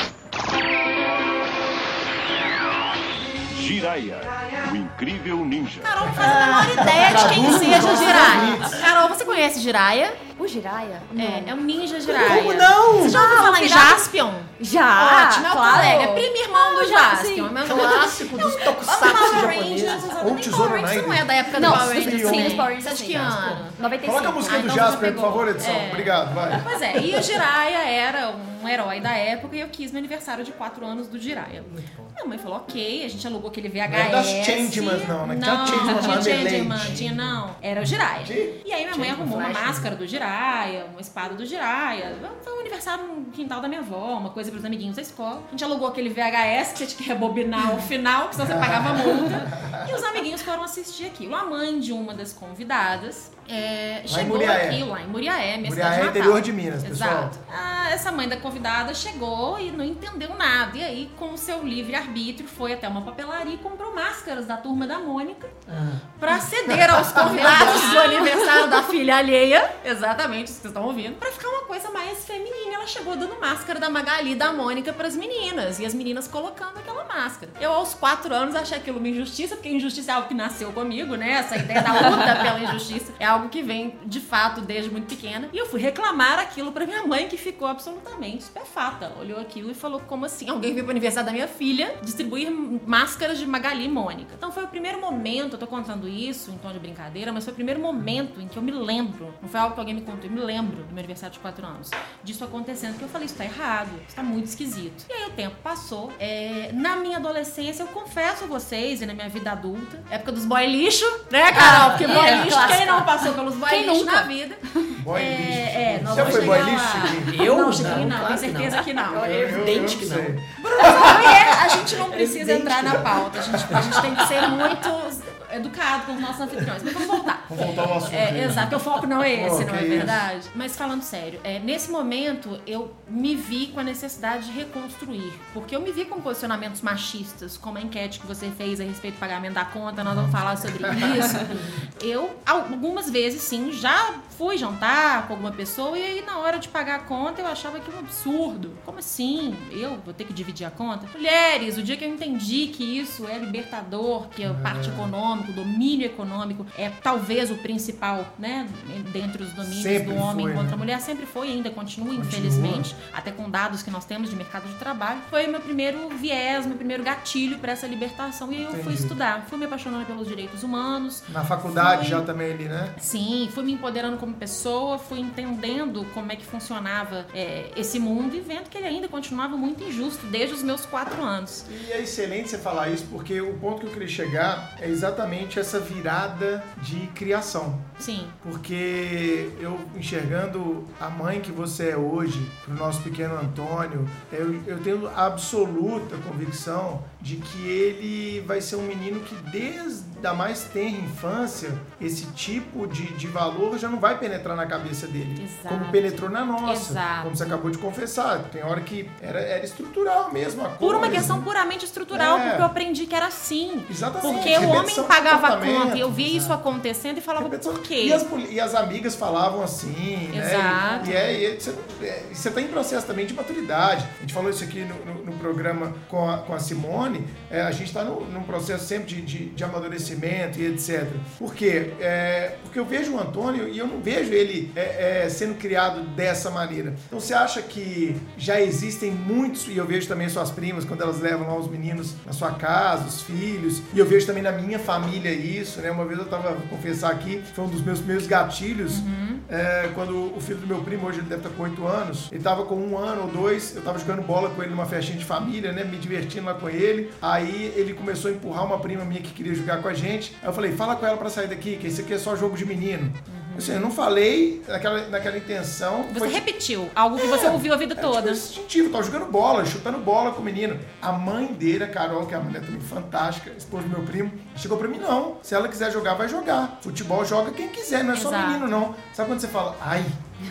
Jiraya, o incrível ninja. Carol não faz a menor ideia de quem seja ouvintes. Carol, você conhece Jiraya? O O Jiraya? É, é um ninja Jiraiya. Como não? Você já ouviu Ah, falar em Jaspion? Já! Ótimo, é o claro. colega, é primo irmão do Jaspion. sim. mas- Clássico dos tokusatsu Power japoneses. Rangers, exatamente. Ou Tesouro Power Rangers Knight. não é da época Não, do Power sim, Rangers sim, também. os Power Rangers Você acha sim. que ano? 95. Coloca a música Ah, do então Jasper, por favor, edição. É. Obrigado, vai. Pois é, e o Jiraiya era um herói da época e eu quis meu aniversário de 4 anos do Jiraiya. Minha mãe falou, ok, a gente alugou aquele VHS. Não é das Changemans, não, né? Tinha Não, não tinha lá, Changeman, Leite. tinha não. Era o Jiraiya. E aí minha mãe arrumou uma Flash, máscara do Jiraiya, uma espada do Jiraiya. Foi um aniversário no quintal da minha avó, uma coisa pros amiguinhos da escola. A gente alugou aquele VHS que você tinha que rebobinar o final, porque senão você pagava multa. E os amiguinhos foram assistir aquilo. A mãe de uma das convidadas é, chegou Muriaé. aqui, lá em Muriaé, minha Muriaé cidade é interior de Minas, pessoal. Exato. Ah, essa mãe da convidada chegou e não entendeu nada. E aí, com o seu livre-arbítrio, foi até uma papelaria e comprou máscaras da turma da Mônica Ah. pra ceder aos convidados do aniversário da filha alheia. Exatamente, isso que vocês estão ouvindo. Pra ficar uma coisa mais feminina. Ela chegou dando máscara da Magali e da Mônica pras meninas. E as meninas colocando aquela máscara. Eu, aos quatro anos, achei aquilo uma injustiça, porque injustiça é algo que nasceu comigo, né? Essa ideia da luta pela injustiça é algo que vem, de fato, desde muito pequena. E eu fui reclamar aquilo pra minha mãe, que ficou absolutamente estupefata. Olhou aquilo e falou: como assim? Alguém veio pro aniversário da minha filha distribuir máscaras de Magali e Mônica. Então foi o primeiro momento, eu tô contando isso em tom de brincadeira, mas foi o primeiro momento em que eu me lembro, não foi algo que alguém me contou, eu me lembro do meu aniversário de 4 anos, disso acontecendo, porque eu falei, isso tá errado, isso tá muito esquisito. E aí o tempo passou. É, na minha adolescência, eu confesso a vocês, e na minha vida adulta, época dos boy lixo, né, Carol? Porque boy é, lixo, quem não passou pelos boy Quem lixo nunca? na vida? Boy É, lixo. é, nós Já vamos foi boy chegar lixo? Eu? Não, Chiquinho, não, claro tenho certeza que não. É evidente que não. É, a gente não precisa entrar na não. pauta. A gente, a gente tem que ser muito educado com os nossos anfitriões. Mas vamos voltar. Vamos voltar ao assunto. É, aí. exato, porque o foco não é esse, Oh, não é isso. verdade? Mas falando sério, é, nesse momento eu me vi com a necessidade de reconstruir. Porque eu me vi com posicionamentos machistas, como a enquete que você fez a respeito do pagamento da conta, nós vamos falar sobre isso. Eu, algumas vezes, sim, já fui jantar com alguma pessoa e aí na hora de pagar a conta eu achava aquilo um absurdo. Como assim? Eu vou ter que dividir a conta? Mulheres, o dia que eu entendi que isso é libertador, que a parte econômica, o domínio econômico é talvez o principal, né, dentre os domínios Sempre do homem foi, contra né? a mulher, sempre foi e ainda continua, Continua. infelizmente, até com dados que nós temos de mercado de trabalho. Foi o meu primeiro viés, meu primeiro gatilho para essa libertação e aí eu fui estudar. Fui me apaixonando pelos direitos humanos, Na faculdade Fui. já também ali, né? Sim, fui me empoderando como pessoa, fui entendendo como é que funcionava é, esse mundo e vendo que ele ainda continuava muito injusto desde os meus quatro anos. E é excelente você falar isso, porque o ponto que eu queria chegar é exatamente essa virada de criação. Sim, Porque eu enxergando a mãe que você é hoje, pro nosso pequeno Antônio, eu, eu tenho absoluta convicção de que ele vai ser um menino que desde a mais tenra infância, esse tipo de, de valor já não vai penetrar na cabeça dele. Exato. Como penetrou na nossa. Exato. Como você acabou de confessar. Tem hora que era, era estrutural mesmo a por uma coisa. questão puramente estrutural, É. porque eu aprendi que era assim. Exatamente. Porque o homem pagava a conta e eu via isso acontecendo e falava, Repetição- por quê? E as, e as amigas falavam assim, Exato. né? E, e é, e é- você, é, você tá em processo também de maturidade. A gente falou isso aqui no, no- no programa com a, com a Simone. É, a gente está num processo sempre de, de, de amadurecimento e etc. Por quê? É, porque eu vejo o Antônio e eu não vejo ele é, é, sendo criado dessa maneira. Então você acha que já existem muitos, e eu vejo também suas primas, quando elas levam lá os meninos na sua casa, os filhos, e eu vejo também na minha família isso, né? Uma vez eu tava, vou confessar aqui, foi um dos meus primeiros gatilhos, é, quando o filho do meu primo, hoje ele deve estar com 8 anos, ele tava com um ano ou dois, eu tava jogando bola com ele numa festinha de família, né? Me divertindo lá com ele. Aí ele começou a empurrar uma prima minha que queria jogar com a gente. Aí eu falei, fala com ela pra sair daqui, que isso aqui é só jogo de menino. Assim, eu não falei naquela, naquela intenção. Você foi- repetiu algo que você ouviu a vida é, toda. Tipo, instintivo, tava jogando bola, chutando bola com o menino. A mãe dele, a Carol, que é uma mulher também fantástica, esposa do meu primo, chegou pra mim, não. Se ela quiser jogar, vai jogar. Futebol joga quem quiser, não é só Exato. menino, não. Sabe quando você fala, ai,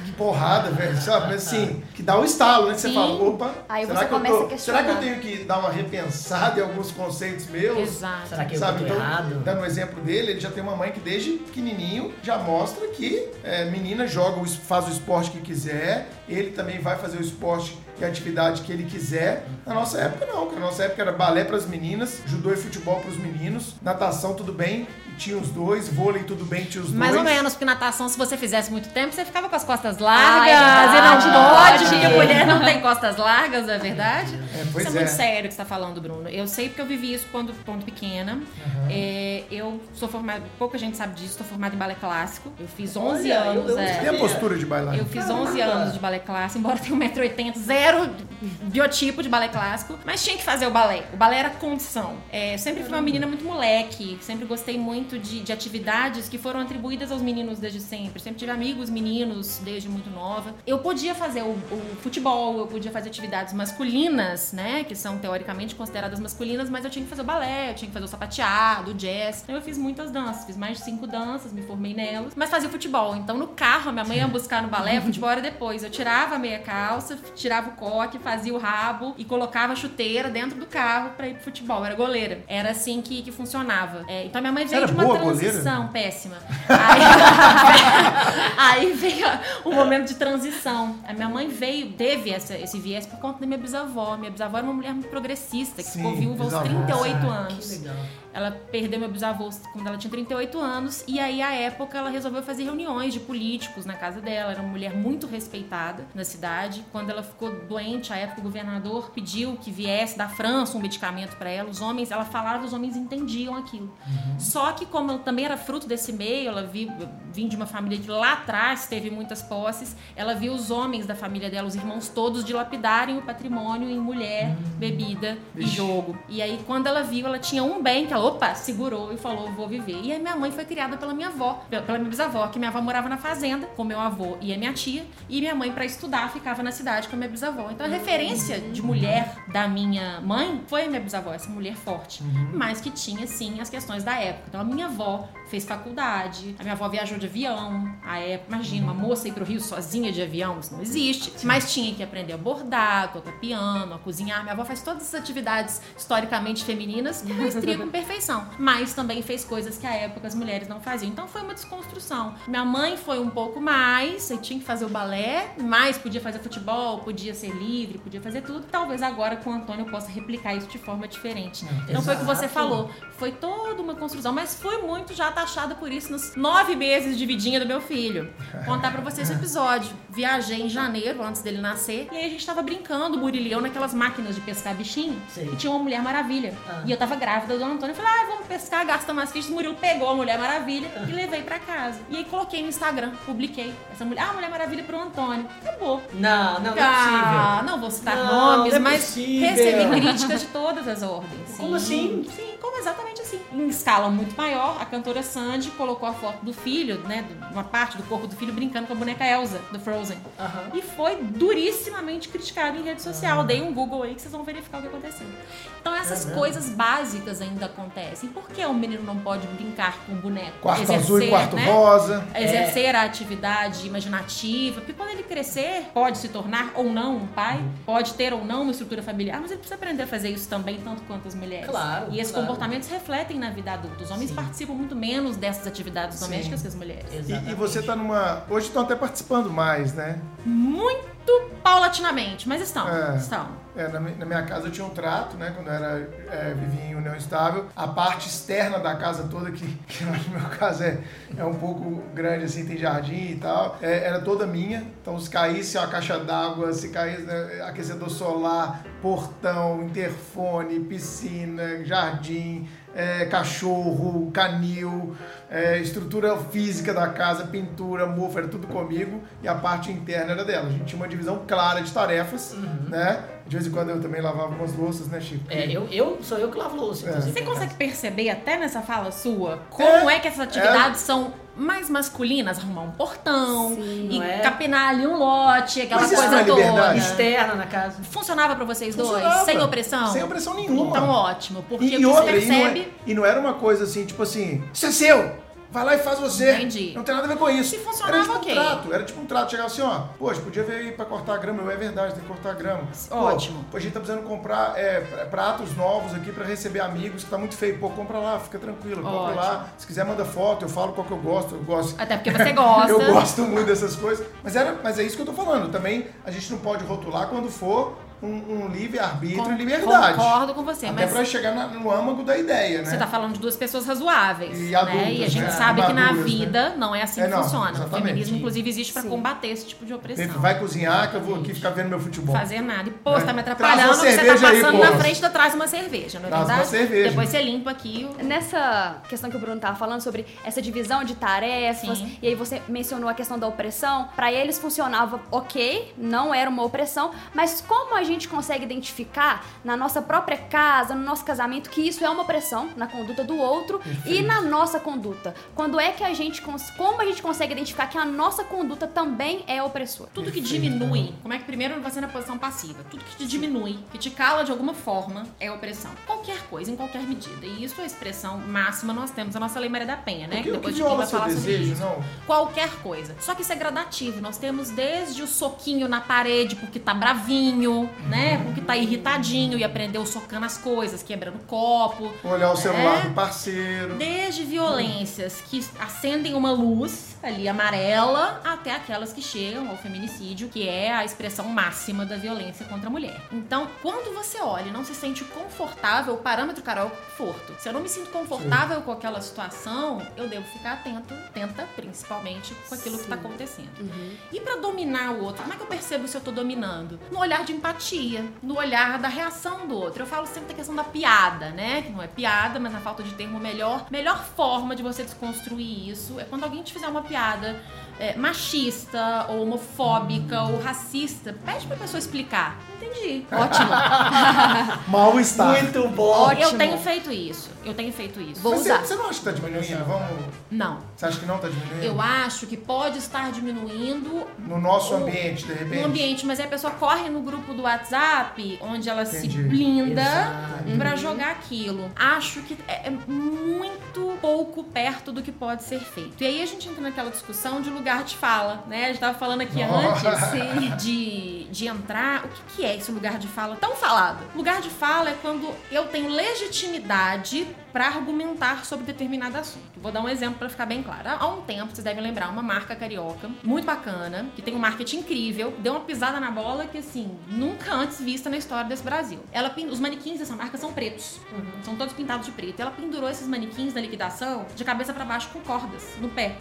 que porrada, velho, sabe? Mas assim, que dá o estalo, né? Você Sim. fala, opa, Aí será, você que eu começa tô- a questionar. será que eu tenho que dar uma repensada em alguns conceitos meus? Exato. Será que eu Sabe, tô então, errado? dando o exemplo dele, ele já tem uma mãe que desde pequenininho já mostra que é, menina joga, faz o esporte que quiser, ele também vai fazer o esporte e a atividade que ele quiser. Na nossa época não, na nossa época era balé para as meninas, judô e futebol para os meninos, natação tudo bem, tinha os dois, vôlei tudo bem, tinha os Mais dois. ou menos, porque natação, se você fizesse muito tempo, você ficava com as costas Ah, largas. é e não não pode, porque mulher não tem costas largas, não é verdade? É, pois Isso é, é. muito sério o que você tá falando, Bruno. Eu sei porque eu vivi isso quando, quando pequena. É, eu sou formada, pouca gente sabe disso, estou formada em balé clássico. Eu fiz 11 Olha, anos. eu é. Tem a postura de bailar. Eu fiz Caramba. 11 anos de balé clássico, embora tenha 1,80m, zero biotipo de balé clássico, mas tinha que fazer o balé. O balé era condição. É, eu sempre fui uma menina muito moleque, sempre gostei muito de, de atividades que foram atribuídas aos meninos desde sempre. Sempre tive amigos meninos desde muito nova. Eu podia fazer o, o futebol, eu podia fazer atividades masculinas, né, que são teoricamente consideradas masculinas, mas eu tinha que fazer o balé, eu tinha que fazer o sapateado, o jazz. Então eu fiz muitas danças, fiz mais de cinco danças, me formei nelas, mas fazia futebol. Então no carro, a minha mãe ia buscar no balé, futebol era depois. Eu tirava a meia calça, tirava o coque, fazia o rabo e colocava a chuteira dentro do carro pra ir pro futebol. Era goleira. Era assim que, que funcionava. É, então minha mãe veio era de uma boa goleira? transição péssima. Aí, aí veio o momento de transição. A minha mãe veio, teve essa, esse viés por conta da minha bisavó. Minha bisavó era uma mulher muito progressista, que Sim, ficou viúva aos bisavó. 38 Que anos. legal. Ela perdeu meu bisavô quando ela tinha 38 anos. E aí, à época, ela resolveu fazer reuniões de políticos na casa dela. Era uma mulher muito respeitada na cidade. Quando ela ficou doente, à época, o governador pediu que viesse da França um medicamento para ela. Os homens, ela falava, os homens entendiam aquilo. Só que, como ela também era fruto desse meio, ela vi, vim de uma família que lá atrás teve muitas posses. Ela viu os homens da família dela, os irmãos todos, dilapidarem o patrimônio em mulher, bebida e jogo. E aí, quando ela viu, ela tinha um bem que ela, opa, segurou e falou, vou viver. E aí, minha mãe foi criada pela minha avó, pela minha bisavó, que minha avó morava na fazenda com meu avô e a minha tia. E minha mãe, pra estudar, ficava na cidade com a minha bisavó. Então, a referência de mulher da minha mãe foi a minha bisavó, essa mulher forte. Mas que tinha, sim, as questões da época. Então, a minha avó fez faculdade, a minha avó viajou de avião. A época, imagina, uma moça ir pro Rio sozinha de avião, isso não existe. Mas tinha que aprender a bordar, tocar piano, a cozinhar. Minha avó faz todas essas atividades historicamente femininas com maestria, com perfeição. Mas também fez coisas que à época as mulheres não faziam. Então foi uma desconstrução. Minha mãe foi um pouco mais, eu tinha que fazer o balé, mas podia fazer futebol, podia ser livre, podia fazer tudo. Talvez agora com o Antônio eu possa replicar isso de forma diferente. Então foi o que você Exato. falou. Foi toda uma construção, mas fui muito já taxada por isso nos nove meses de vidinha do meu filho. Contar pra vocês esse episódio. Viajei em janeiro, antes dele nascer, e aí a gente tava brincando, burilhão, naquelas máquinas de pescar bichinho. Sei. E tinha uma Mulher Maravilha. Ah. E eu tava grávida do Antônio. Eu falei, ah, vamos pescar, gasta mais fichas. O Murilo pegou a Mulher Maravilha e levei pra casa. E aí coloquei no Instagram, publiquei. Essa mulher, ah, Mulher Maravilha pro Antônio. Acabou. Não, não, não é Ah, possível. não vou citar Não, nomes, não é mas possível. recebi críticas de todas as ordens. Como assim? Sim, como exatamente assim. Em escala muito maior, a cantora Sandy colocou a foto do filho, né, uma parte do corpo do filho brincando com a boneca Elsa do Frozen. E foi durissimamente criticado em rede social. Dei um Google aí que vocês vão verificar o que aconteceu. Então essas É coisas básicas ainda acontecem. Por que o menino não pode brincar com o boneco? Quarto azul e quarto né? rosa. exercer a atividade imaginativa, porque quando ele crescer, pode se tornar ou não um pai, pode ter ou não uma estrutura familiar, mas ele precisa aprender a fazer isso também, tanto quanto as mulheres. Claro, E esses claro. comportamentos refletem na vida adulta. Os homens Sim. participam muito menos dessas atividades Sim. domésticas que as mulheres. E, Exatamente. e você tá numa. Hoje estão até participando mais, né? Muito paulatinamente, mas estão. É. Estão. É, na, mi- na minha casa eu tinha um trato, né? Quando eu era, é, vivia em união estável. A parte externa da casa toda, que, que no meu caso é, é um pouco grande, assim, tem jardim e tal, é, era toda minha. Então, se caísse uma caixa d'água, se caísse né, aquecedor solar, portão, interfone, piscina, jardim, é, cachorro, canil, é, estrutura física da casa, pintura, mofo, era tudo comigo. E a parte interna era dela. A gente tinha uma divisão clara de tarefas, né? De vez em quando eu também lavava umas louças, né, Chico? É, eu, eu sou eu que lavo louça. inclusive, Você consegue perceber até nessa fala sua como é, que essas atividades são mais masculinas? Arrumar um portão Sim, e é? capinar ali um lote, aquela Mas coisa é toda. liberdade? Externa na casa. Funcionava pra vocês dois? Funcionava. Sem opressão? Sem opressão nenhuma. Então ótimo, porque E, e que outra, você e não, é, percebe... e não era uma coisa assim, tipo assim, isso é seu! Vai lá e faz você. Entendi. Não tem nada a ver com isso. Se funcionava, era tipo ok. um trato. Era tipo um trato. Chegava assim, ó. Poxa, podia vir aí pra cortar a grama. Eu, é verdade, tem que cortar a grama. Pô, Ótimo. Pô, a gente tá precisando comprar é, pr- pratos novos aqui pra receber amigos, que tá muito feio. Pô, compra lá, fica tranquilo. Compra Ótimo. lá. Se quiser, manda foto. Eu falo qual que eu gosto. Eu gosto. Até porque você gosta. eu gosto muito dessas coisas. Mas, era, mas é isso que eu tô falando. Também a gente não pode rotular quando for um, um livre-arbítrio e liberdade. Concordo com você, Até mas pra chegar na- no âmago da ideia, né? Você tá falando de duas pessoas razoáveis. E né? adultas, E a gente né? sabe que na Maduras, né? vida não é assim É, que não, funciona. O exatamente. feminismo, inclusive, existe pra Sim. combater esse tipo de opressão. Vai cozinhar que eu vou aqui ficar vendo meu futebol. Fazer nada. E, pô, você tá me Traz atrapalhando, uma você tá aí, passando pô. na frente da traz uma cerveja, não é Traz uma verdade? cerveja. Depois você limpa aqui o... Nessa questão que o Bruno tava falando sobre essa divisão de tarefas, Sim. e aí você mencionou a questão da opressão, pra eles funcionava ok, não era uma opressão, mas como a gente consegue identificar na nossa própria casa, no nosso casamento, que isso é uma opressão na conduta do outro e na nossa conduta? Quando é que a gente, como a gente consegue identificar que a nossa conduta também é opressora? Tudo que diminui, como é que primeiro você na posição passiva, tudo que te diminui, que te cala de alguma forma, é opressão. Qualquer coisa, em qualquer medida. E isso é a expressão máxima, nós temos a nossa Lei Maria da Penha, né? O que, o que depois de quem viola vai falar sobre desejo, isso. não? Qualquer coisa. Só que isso é gradativo. Nós temos desde o soquinho na parede porque tá bravinho, né? Porque tá irritadinho e aprendeu socando as coisas, quebrando copo. Olhar o celular É. do parceiro. Desde violências que acendem uma luz ali amarela até aquelas que chegam ao feminicídio, que é a expressão máxima da violência contra a mulher. Então, quando você olha e não se sente confortável, o parâmetro, Carol, é o conforto. Se eu não me sinto confortável com aquela situação, eu devo ficar atento, atenta principalmente com aquilo que tá acontecendo. E pra dominar o outro, como é que eu percebo se eu tô dominando? No olhar de empatia, no olhar da reação do outro. Eu falo sempre da questão da piada, né? Que não é piada, mas na falta de termo melhor. Melhor forma de você desconstruir isso é quando alguém te fizer uma piada é, machista, ou homofóbica, ou racista. Pede pra pessoa explicar. Entendi. Ótimo. Mal estar. Muito bom. Ótimo. Eu tenho feito isso. Eu tenho feito isso. Vou Mas você, usar. você não acha que tá diminuindo? Vamos. Não. Você acha que não tá diminuindo? Eu acho que pode estar diminuindo No nosso O- ambiente, de repente. no ambiente, mas aí a pessoa corre no grupo do WhatsApp, onde ela Entendi. se blinda Exato. pra jogar aquilo. Acho que é é muito pouco perto do que pode ser feito. E aí a gente entra naquela discussão de lugar de fala, né? A gente tava falando aqui Nossa. antes de, de entrar. O que, que é esse lugar de fala tão falado? Lugar de fala é quando eu tenho legitimidade pra argumentar sobre determinado assunto. Vou dar um exemplo pra ficar bem claro. Há um tempo, vocês devem lembrar, uma marca carioca muito bacana, que tem um marketing incrível, deu uma pisada na bola que, assim, nunca antes vista na história desse Brasil. Ela, os manequins dessa marca são pretos, são todos pintados de preto. Ela pendurou esses manequins na liquidação de cabeça pra baixo com cordas no pé.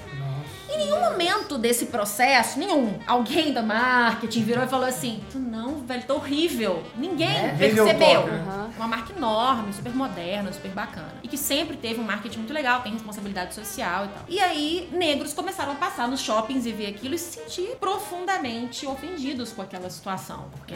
Em nenhum momento desse processo, nenhum, alguém da marketing virou e falou assim: Tu não, velho, tá horrível. Ninguém É? Percebeu. né? Aham. Uma marca enorme, super moderna, super bacana. E que sempre teve um marketing muito legal, tem responsabilidade social e tal. E aí, negros começaram a passar nos shoppings e ver aquilo e se sentir profundamente ofendidos com aquela situação. Por quê?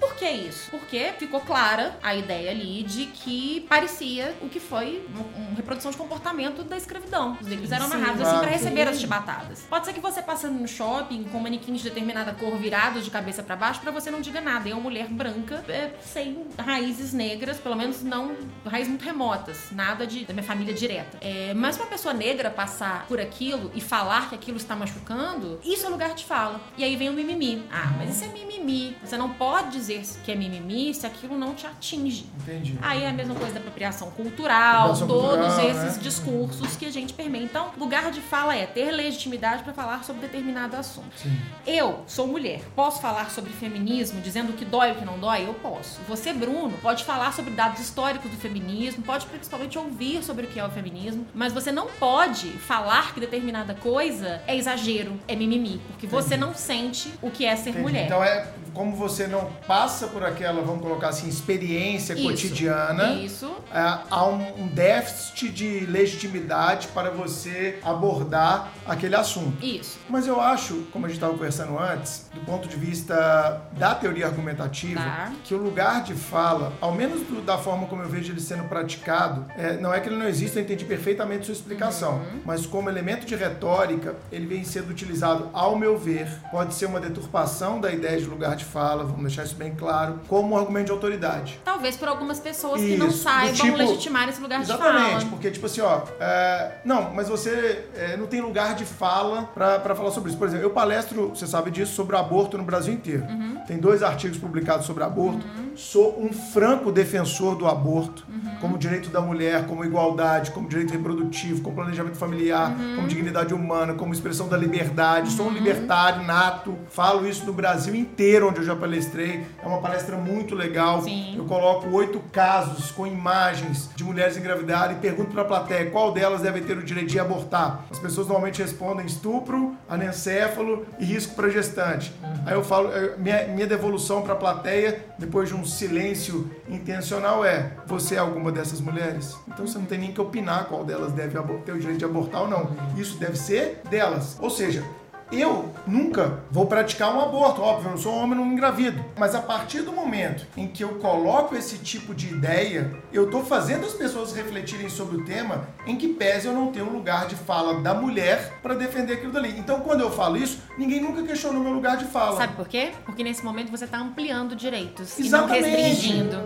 Por que isso? Porque ficou clara a ideia ali de que parecia o que foi uma, reprodução de comportamento da escravidão. Os negros eram Sim. amarrados assim pra receber as chibatadas. Pode ser que você passando no shopping com manequins de determinada cor virados de cabeça pra baixo, pra você não diga nada. É uma mulher branca é, sem raízes negras, pelo menos não raízes muito remotas, nada de, da minha família direta. É, mas uma pessoa negra passar por aquilo e falar que aquilo está machucando, isso é lugar de fala. E aí vem o mimimi. Ah, mas isso é mimimi. Você não pode dizer que é mimimi se aquilo não te atinge. Entendi. Aí é a mesma coisa da apropriação cultural, Apropriação todos cultural, esses né? discursos que a gente permeia. Então, lugar de fala é ter legitimidade para falar sobre determinado assunto. Sim. Eu sou mulher, posso falar sobre feminismo, dizendo o que dói e o que não dói? Eu posso. Você, Bruno, pode falar sobre dados históricos do feminismo, pode principalmente ouvir sobre o que é o feminismo, mas você não pode falar que determinada coisa é exagero, é mimimi, porque você não sente o que é ser Entendi. mulher. Então é como você não passa por aquela, vamos colocar assim, experiência Isso. cotidiana. Isso. é, há um, um déficit de legitimidade para você abordar aquele assunto. Isso. Mas eu acho, como a gente estava conversando antes, do ponto de vista da teoria argumentativa, Tá. que o lugar de fala, ao menos do- da forma como eu vejo ele sendo praticado, é, não é que ele não exista, eu entendi perfeitamente sua explicação, Uhum. mas como elemento de retórica, ele vem sendo utilizado, ao meu ver, pode ser uma deturpação da ideia de lugar de fala, vamos deixar isso bem claro, como um argumento de autoridade. Talvez por algumas pessoas que não Isso, saibam tipo- legitimar esse lugar de Exatamente, fala. porque, tipo assim, ó, é, não, mas você é, não tem lugar de fala pra falar sobre isso. Por exemplo, eu palestro, você sabe disso, sobre aborto no Brasil inteiro. Uhum. Tem dois artigos publicados sobre aborto. Sou um franco defensor do aborto, como direito da mulher, como igualdade, como direito reprodutivo, como planejamento familiar, como dignidade humana, como expressão da liberdade. Sou um libertário nato. Falo isso no Brasil inteiro, onde eu já palestrei. É uma palestra muito legal. Sim. Eu coloco oito casos com imagens de mulheres engravidadas e pergunto para a plateia qual delas deve ter o direito de abortar. As pessoas normalmente respondem estupro, anencéfalo e risco para gestante. Aí eu falo, eh, minha, minha devolução para a plateia, depois de um silêncio intencional, é: você é alguma dessas mulheres? Então você não tem nem que opinar qual delas deve ter o direito de abortar ou não. Isso deve ser delas. Ou seja, eu nunca vou praticar um aborto, óbvio, eu não sou um homem, não engravido. Mas a partir do momento em que eu coloco esse tipo de ideia, eu tô fazendo as pessoas refletirem sobre o tema, em que pese eu não ter um lugar de fala da mulher para defender aquilo dali. Então, quando eu falo isso, ninguém nunca questionou meu lugar de fala. Sabe por quê? Porque nesse momento você tá ampliando direitos Exatamente. e não restringindo.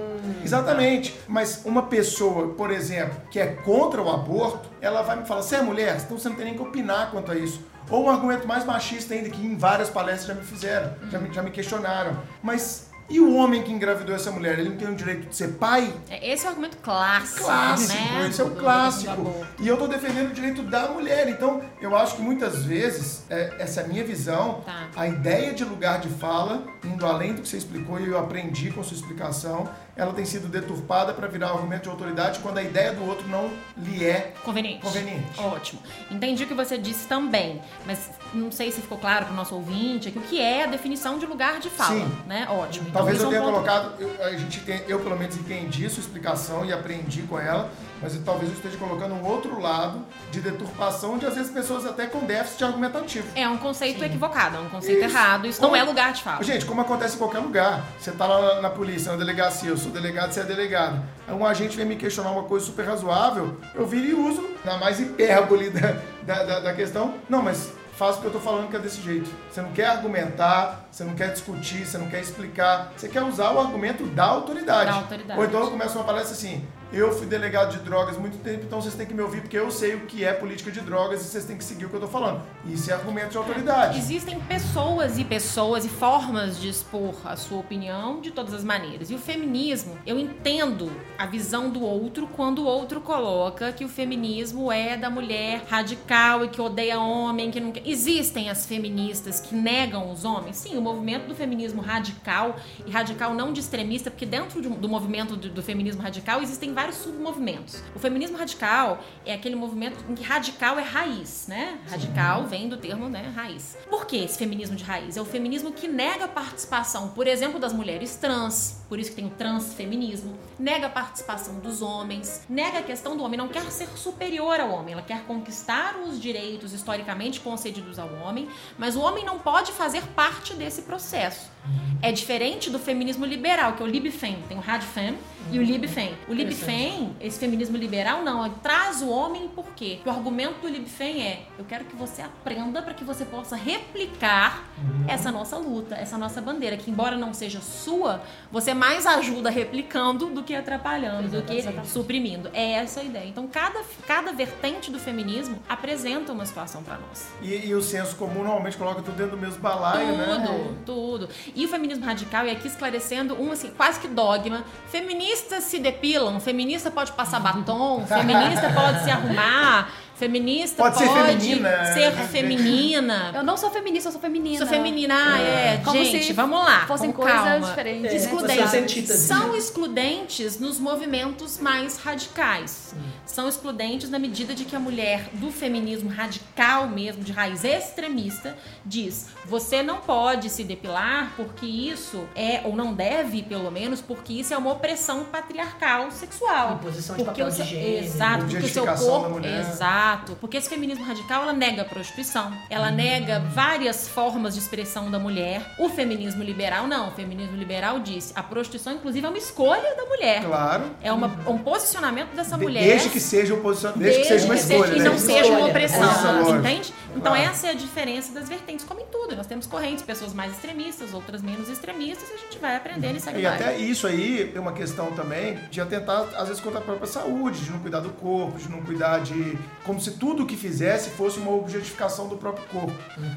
Exatamente. Mas uma pessoa, por exemplo, que é contra o aborto, ela vai me falar: você é mulher? Então você não tem nem que opinar quanto a isso. Ou um argumento mais machista ainda, que em várias palestras já me fizeram, já me, já me questionaram. Mas e o homem que engravidou essa mulher? Ele não tem o direito de ser pai? É, Esse é o argumento clássico, Clássico, né? esse é do clássico. aborto. E eu tô defendendo o direito da mulher. Então, eu acho que muitas vezes, é, essa minha visão, Tá. a ideia de lugar de fala, indo além do que você explicou e eu aprendi com sua explicação, ela tem sido deturpada para virar argumento de autoridade quando a ideia do outro não lhe é Conveniente. conveniente. Ótimo. Entendi o que você disse também, mas não sei se ficou claro para o nosso ouvinte aqui o que é a definição de lugar de fala, Sim. né? Ótimo. Então, Talvez isso eu um tenha ponto- colocado, eu, a gente tem, eu pelo menos entendi sua explicação e aprendi com ela, mas eu- talvez eu esteja colocando um outro lado de deturpação, onde às vezes pessoas até com déficit argumentativo. É um conceito equivocado, é um conceito Isso. errado. Isso não Como- é lugar de fala. Gente, como acontece em qualquer lugar. Você tá lá na, polícia, na delegacia, eu sou delegado, você é delegado. Aí um agente vem me questionar uma coisa super razoável, eu viro e uso, na mais hipérbole da, da, da- da questão. Não, mas faço o que eu tô falando que é desse jeito. Você não quer argumentar, você não quer discutir, você não quer explicar, você quer usar o argumento da autoridade. Da autoridade. Ou então eu começo uma palestra assim, eu fui delegado de drogas há muito tempo, então vocês têm que me ouvir porque eu sei o que é política de drogas e vocês têm que seguir o que eu tô falando. Isso é argumento de autoridade. Existem pessoas e pessoas e formas de expor a sua opinião de todas as maneiras. E o feminismo, eu entendo a visão do outro quando o outro coloca que o feminismo é da mulher radical e que odeia homem, que não. Existem as feministas que negam os homens? Sim, o movimento do feminismo radical e radical não de extremista, porque dentro de do movimento do, do feminismo radical existem vários submovimentos. O feminismo radical é aquele movimento em que radical é raiz, né? Radical vem do termo, né, raiz. Por que esse feminismo de raiz? É o feminismo que nega a participação, por exemplo, das mulheres trans, por isso que tem o transfeminismo, nega a participação dos homens, nega a questão do homem, não quer ser superior ao homem, ela quer conquistar os direitos historicamente concedidos ao homem, mas o homem não pode fazer parte desse processo. É diferente do feminismo liberal, que é o Libfem. Tem o Radfem e o Libfem. O Libfem, esse feminismo liberal, não. Ele traz o homem por quê? Porque o argumento do Libfem é: eu quero que você aprenda para que você possa replicar essa nossa luta, essa nossa bandeira, que embora não seja sua, você mais ajuda replicando do que atrapalhando, do que Exatamente. suprimindo. É essa a ideia. Então, cada, cada vertente do feminismo apresenta uma situação para nós. E, e o senso comum normalmente coloca tudo dentro do mesmo balaio, né? Tudo, tudo. E o feminismo radical, e aqui esclarecendo um assim, quase que dogma. Feministas se depilam, feminista pode passar batom, feminista pode se arrumar, feminista Pode pode, ser feminina, ser né? feminina. Eu não sou feminista, eu sou feminina. Sou feminina, ah, é. Como Gente, se vamos lá. Fossem com coisas calma. diferentes. É, né? Excludentes. É. São excludentes nos movimentos mais radicais. São excludentes na medida de que a mulher do feminismo radical mesmo, de raiz extremista, diz: você não pode se depilar porque isso é, ou não deve, pelo menos, porque isso é uma opressão patriarcal sexual. Imposição de Porque papel o seu- de gênero. Exato, porque o seu corpo. mulher. Exato. Porque esse feminismo radical ela nega a prostituição, ela nega várias formas de expressão da mulher. O feminismo liberal não. O feminismo liberal diz a prostituição, inclusive, é uma escolha da mulher. Claro. É uma, um posicionamento dessa De- mulher. Desde que seja, um posicion... desde que seja uma Desde escolha, que né? não seja uma Escolha. opressão, lógico. entende? Então Claro. essa é a diferença das vertentes, como em tudo. Nós temos correntes, pessoas mais extremistas, outras menos extremistas, e a gente vai aprendendo e segue E até isso aí é uma questão também de atentar, às vezes, contra a própria saúde, de não cuidar do corpo, de não cuidar de. Como se tudo o que fizesse fosse uma objetificação do próprio corpo.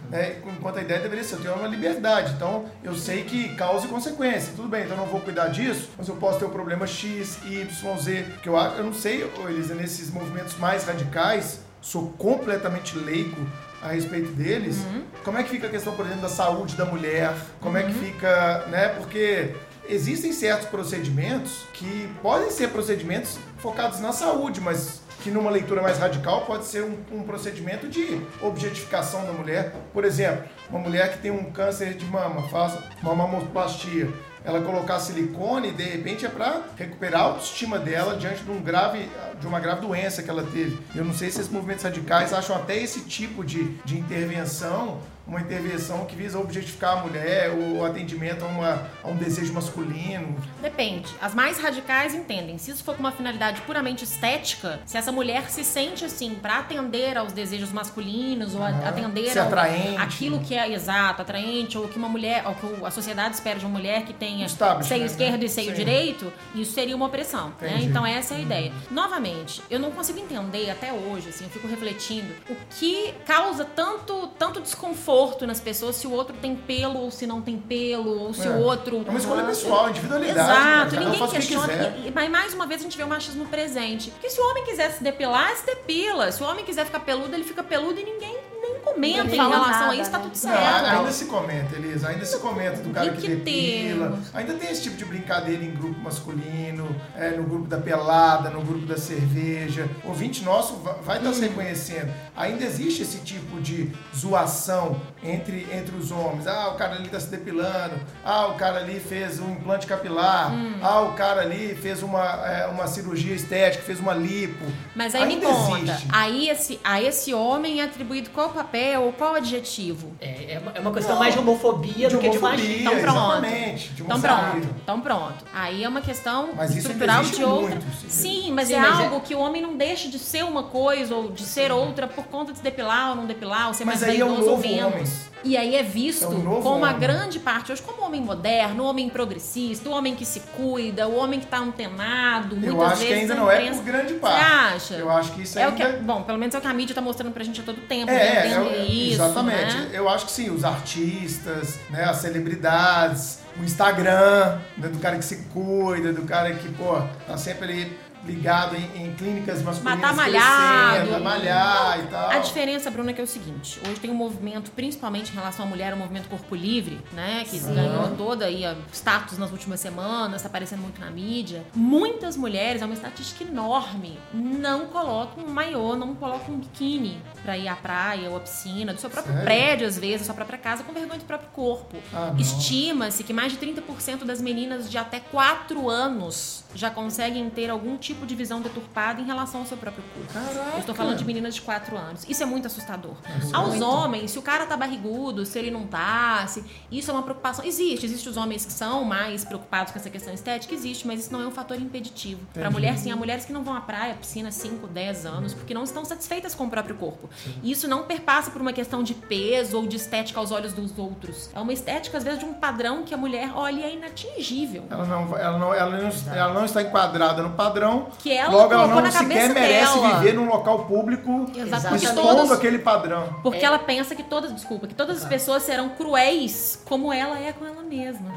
né? Enquanto a ideia deveria ser, eu tenho uma liberdade. Então, eu sei que causa e consequência. Tudo bem, então eu não vou cuidar disso, mas eu posso ter um problema X, Y, Z. Que eu, acho- eu não sei, Elisa, nesses movimentos mais radicais, sou completamente leigo a respeito deles. Como é que fica a questão, por exemplo, da saúde da mulher? Como é que fica, né? Porque existem certos procedimentos que podem ser procedimentos focados na saúde, mas que numa leitura mais radical pode ser um, um procedimento de objetificação da mulher. Por exemplo, uma mulher que tem um câncer de mama, faz uma mamoplastia. Ela colocar silicone, de repente, é para recuperar a autoestima dela diante de, um grave, de uma grave doença que ela teve. Eu não sei se esses movimentos radicais acham até esse tipo de, de intervenção uma intervenção que visa objetificar a mulher, o atendimento a, uma, a um desejo masculino. Depende. As mais radicais entendem. Se isso for com uma finalidade puramente estética, se essa mulher se sente assim pra atender aos desejos masculinos ou Aham. atender Ser ao- atraente. aquilo que é exato, atraente, ou que uma mulher, ou que a sociedade espera de uma mulher que tenha Establishment, seio né? esquerdo e seio Sim. direito, isso seria uma opressão. Né? Então essa é a ideia. Novamente, eu não consigo entender até hoje, assim, eu fico refletindo o que causa tanto, tanto desconforto nas pessoas se o outro tem pelo ou se não tem pelo, ou se É. o outro. É uma escolha pessoal, individualidade. Exato, ninguém que questiona. Mas mais uma vez a gente vê o machismo presente. Porque se o homem quiser se depilar, se depila. Se o homem quiser ficar peludo, ele fica peludo e ninguém nem comenta Ninguém em relação a nada, isso, tá né? tudo Não, certo. ainda se comenta, Elisa. Ainda se comenta do cara que que, que depila. temos? Ainda tem esse tipo de brincadeira em grupo masculino, é, no grupo da pelada, no grupo da cerveja. O ouvinte nosso va- vai estar se reconhecendo. Ainda existe esse tipo de zoação entre, entre os homens. Ah, o cara ali tá se depilando. Ah, o cara ali fez um implante capilar. Ah, o cara ali fez uma, é, uma cirurgia estética, fez uma lipo. Mas aí me Ainda conta, existe. aí esse, a esse homem é atribuído qual papel ou qual adjetivo? É, é uma, é uma questão Não. mais de homofobia do que de homofobia, machismo. Então pronto. exatamente. De Então homofobia. pronto, então pronto. Aí é uma questão Mas isso estrutural de outra. muito, sim. Mas Sim, é mas é- algo que o homem não deixa de ser uma coisa ou de ser outra por conta de se depilar ou não depilar, ou ser Mas mais aí é um vaidoso ou menos. Homem. E aí é visto É um como a homem. grande parte hoje como homem moderno, homem progressista, o homem que se cuida, o homem que tá antenado, Eu muitas acho que vezes ainda a não é por grande Você parte. acha? Eu acho que isso É o ainda... que, bom, pelo menos é o que a mídia tá mostrando pra gente a todo tempo, É, é, vendendo é, isso, exatamente. né? Eu acho que sim, os artistas, né, as celebridades, o Instagram, né, do cara que se cuida, do cara que, pô, tá sempre ali ligado em, em clínicas masculinas Mas tá malhado. a malhar e tal. A diferença, Bruna, é que é o seguinte: hoje tem um movimento, principalmente em relação à mulher, o movimento corpo livre, né? Que ganhou toda aí a status nas últimas semanas, tá aparecendo muito na mídia. Muitas mulheres, é uma estatística enorme, não colocam um maiô, não colocam um biquíni pra ir à praia ou à piscina, do seu próprio Sério? prédio, às vezes, da sua própria casa, com vergonha do próprio corpo. Ah. Estima-se que mais de 30% das meninas de até 4 anos já conseguem ter algum tipo de visão deturpada em relação ao seu próprio corpo. Caraca. Eu estou falando de meninas de 4 anos. Isso é muito assustador. É Aos muito. homens, se o cara tá barrigudo, se ele não tá, se... isso é uma preocupação. Existe, existe os homens que são mais preocupados com essa questão estética, existe, mas isso não é um fator impeditivo. Para mulher, sim, há mulheres que não vão à praia, piscina 5, 10 anos, porque não estão satisfeitas com o próprio corpo. E isso não perpassa por uma questão de peso ou de estética aos olhos dos outros. É uma estética, às vezes, de um padrão que a mulher olha e é inatingível. Ela não, ela, não, ela, não, ela não está enquadrada no padrão, Que ela logo ela não sequer merece dela. viver num local público Exatamente. expondo Todas- aquele padrão. Porque ela pensa que todas, desculpa, que todas as pessoas serão cruéis como ela é com ela mesma.